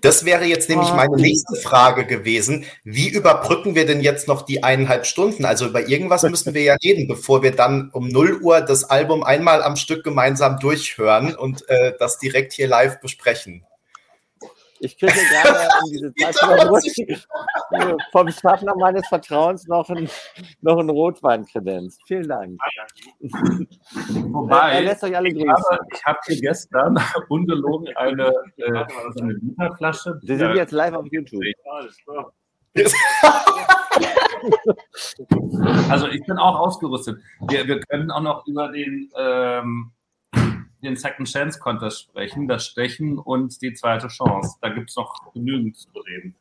Das wäre jetzt nämlich meine nächste Frage gewesen. Wie überbrücken wir denn jetzt noch die eineinhalb Stunden? Also über irgendwas müssen wir ja reden, bevor wir dann um 0 Uhr das Album einmal am Stück gemeinsam durchhören und äh, das direkt hier live besprechen. Ich kriege gerade in diese Zeit vom Schaffner meines Vertrauens noch ein, noch ein Rotweinkredenz. Vielen Dank. Wobei, er lässt euch alle grüßen. Ich habe hier gestern ungelogen eine, äh, eine Literflasche. Sie sind jetzt live auf YouTube. also ich bin auch ausgerüstet. Wir, wir können auch noch über den ähm, den Second Chance Contest sprechen, das Stechen und die zweite Chance. Da gibt es noch genügend zu reden.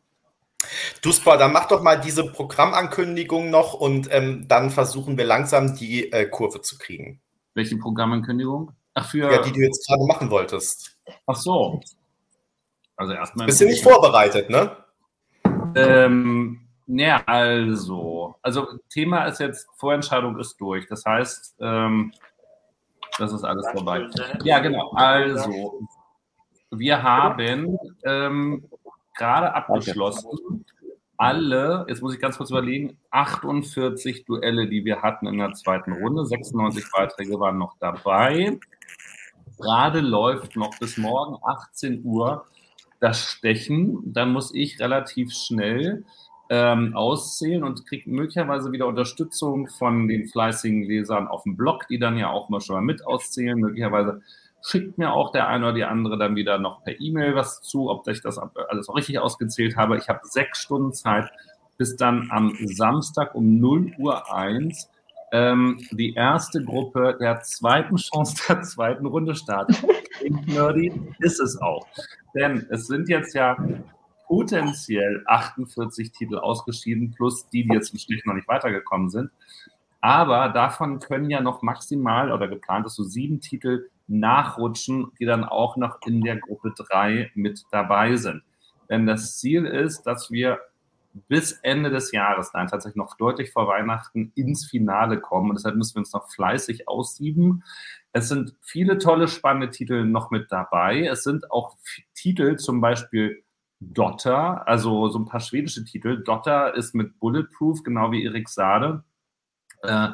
Du Sport, dann mach doch mal diese Programmankündigung noch und ähm, dann versuchen wir langsam die äh, Kurve zu kriegen. Welche Programmankündigung? Ach, für. Ja, die du jetzt gerade machen wolltest. Ach so. Also erstmal. Bist du nicht vorbereitet, ne? Ähm, ja, also. Also Thema ist jetzt, Vorentscheidung ist durch. Das heißt, ähm, das ist alles vorbei. Ja, genau. Also, wir haben ähm, gerade abgeschlossen alle, jetzt muss ich ganz kurz überlegen, 48 Duelle, die wir hatten in der zweiten Runde. 96 Beiträge waren noch dabei. Gerade läuft noch bis morgen 18 Uhr das Stechen. Da muss ich relativ schnell ähm, auszählen und kriege möglicherweise wieder Unterstützung von den fleißigen Lesern auf dem Blog, die dann ja auch mal schon mal mit auszählen. Möglicherweise schickt mir auch der eine oder die andere dann wieder noch per E-Mail was zu, ob ich das alles auch richtig ausgezählt habe. Ich habe sechs Stunden Zeit, bis dann am Samstag um 0 Uhr 1 ähm, die erste Gruppe der zweiten Chance der zweiten Runde startet. Nerdy ist es auch. Denn es sind jetzt ja potenziell 48 Titel ausgeschieden, plus die, die jetzt im Stich noch nicht weitergekommen sind. Aber davon können ja noch maximal oder geplant ist so sieben Titel nachrutschen, die dann auch noch in der Gruppe 3 mit dabei sind. Denn das Ziel ist, dass wir bis Ende des Jahres, nein, tatsächlich noch deutlich vor Weihnachten ins Finale kommen. Und deshalb müssen wir uns noch fleißig aussieben. Es sind viele tolle, spannende Titel noch mit dabei. Es sind auch Titel, zum Beispiel Dotter, also so ein paar schwedische Titel. Dotter ist mit Bulletproof, genau wie Erik Sade. Äh,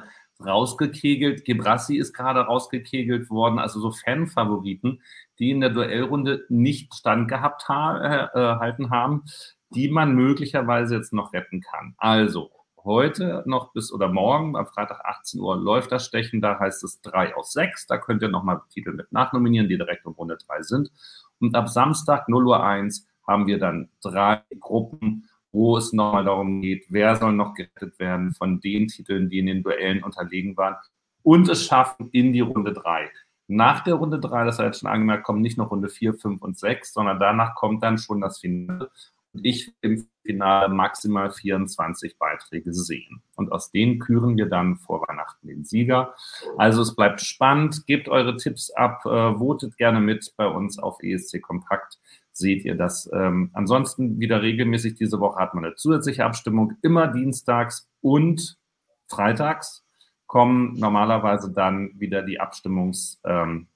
rausgekegelt. Gebrassi ist gerade rausgekegelt worden, also so Fanfavoriten, die in der Duellrunde nicht standgehabt ha äh, halten haben, die man möglicherweise jetzt noch retten kann. Also heute noch bis oder morgen, am Freitag 18 Uhr, läuft das Stechen. Da heißt es 3 aus 6. Da könnt ihr nochmal Titel mit nachnominieren, die direkt in Runde 3 sind. Und ab Samstag 0 Uhr 1 haben wir dann drei Gruppen wo es nochmal darum geht, wer soll noch gerettet werden von den Titeln, die in den Duellen unterlegen waren und es schaffen in die Runde 3. Nach der Runde 3, das hat jetzt schon angemerkt, kommen nicht noch Runde 4, 5 und 6, sondern danach kommt dann schon das Finale. Und ich im Finale maximal 24 Beiträge sehen. Und aus denen küren wir dann vor Weihnachten den Sieger. Also es bleibt spannend. Gebt eure Tipps ab, äh, votet gerne mit bei uns auf ESC Kompakt seht ihr das. Ähm, ansonsten wieder regelmäßig diese Woche hat man eine zusätzliche Abstimmung. Immer dienstags und freitags kommen normalerweise dann wieder die Abstimmungsthemen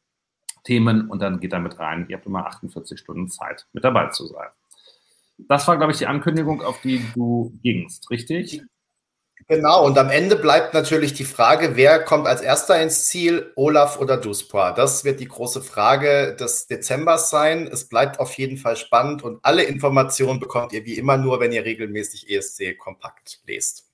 ähm, und dann geht da mit rein. Ihr habt immer 48 Stunden Zeit, mit dabei zu sein. Das war, glaube ich, die Ankündigung, auf die du gingst, richtig? Genau, und am Ende bleibt natürlich die Frage, wer kommt als erster ins Ziel, Olaf oder Duspa? Das wird die große Frage des Dezembers sein. Es bleibt auf jeden Fall spannend und alle Informationen bekommt ihr wie immer nur, wenn ihr regelmäßig ESC kompakt lest.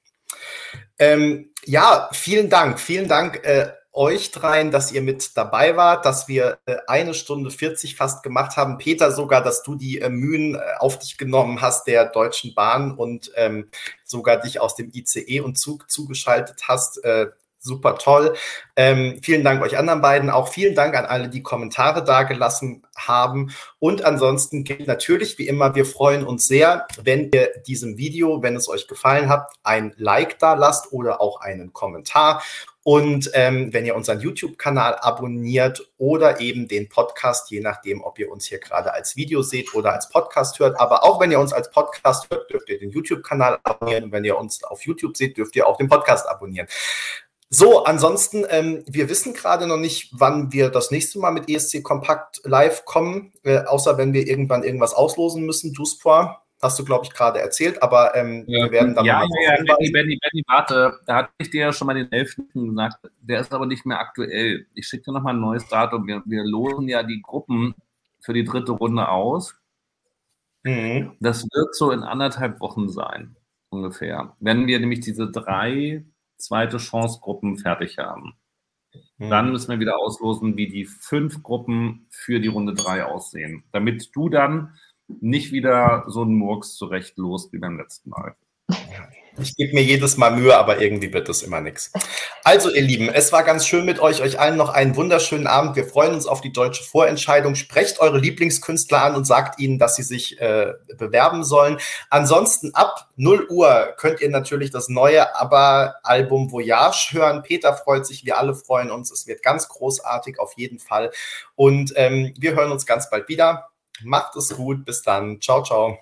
Ähm, ja, vielen Dank. Vielen Dank äh, euch dreien, dass ihr mit dabei wart, dass wir äh, eine Stunde 40 fast gemacht haben. Peter, sogar, dass du die äh, Mühen äh, auf dich genommen hast der Deutschen Bahn und ähm, sogar dich aus dem ICE und Zug zugeschaltet hast. Äh, super toll. Ähm, vielen Dank euch anderen beiden. Auch vielen Dank an alle, die Kommentare dagelassen haben. Und ansonsten gilt natürlich wie immer, wir freuen uns sehr, wenn ihr diesem Video, wenn es euch gefallen hat, ein Like da lasst oder auch einen Kommentar. Und ähm, wenn ihr unseren YouTube-Kanal abonniert oder eben den Podcast, je nachdem, ob ihr uns hier gerade als Video seht oder als Podcast hört. Aber auch wenn ihr uns als Podcast hört, dürft ihr den YouTube-Kanal abonnieren. Und wenn ihr uns auf YouTube seht, dürft ihr auch den Podcast abonnieren. So, ansonsten, ähm, wir wissen gerade noch nicht, wann wir das nächste Mal mit ESC Kompakt live kommen, äh, außer wenn wir irgendwann irgendwas auslosen müssen. Duspor, hast du, glaube ich, gerade erzählt, aber ähm, ja, wir werden dann ja, noch ja, ja, Benny, Benny, Benny, warte, da hatte ich dir ja schon mal den 11. gesagt, der ist aber nicht mehr aktuell. Ich schicke dir nochmal ein neues Datum. Wir, wir losen ja die Gruppen für die dritte Runde aus. Mhm. Das wird so in anderthalb Wochen sein, ungefähr. Wenn wir nämlich diese drei zweite Chance-Gruppen fertig haben. Mhm. Dann müssen wir wieder auslosen, wie die fünf Gruppen für die Runde drei aussehen. Damit du dann nicht wieder so einen Murks zurecht los wie beim letzten Mal. Ich gebe mir jedes Mal Mühe, aber irgendwie wird das immer nichts. Also, ihr Lieben, es war ganz schön mit euch. Euch allen noch einen wunderschönen Abend. Wir freuen uns auf die deutsche Vorentscheidung. Sprecht eure Lieblingskünstler an und sagt ihnen, dass sie sich äh, bewerben sollen. Ansonsten ab 0 Uhr könnt ihr natürlich das neue ABBA-Album Voyage hören. Peter freut sich, wir alle freuen uns. Es wird ganz großartig auf jeden Fall. Und ähm, wir hören uns ganz bald wieder. Macht es gut. Bis dann. Ciao, ciao.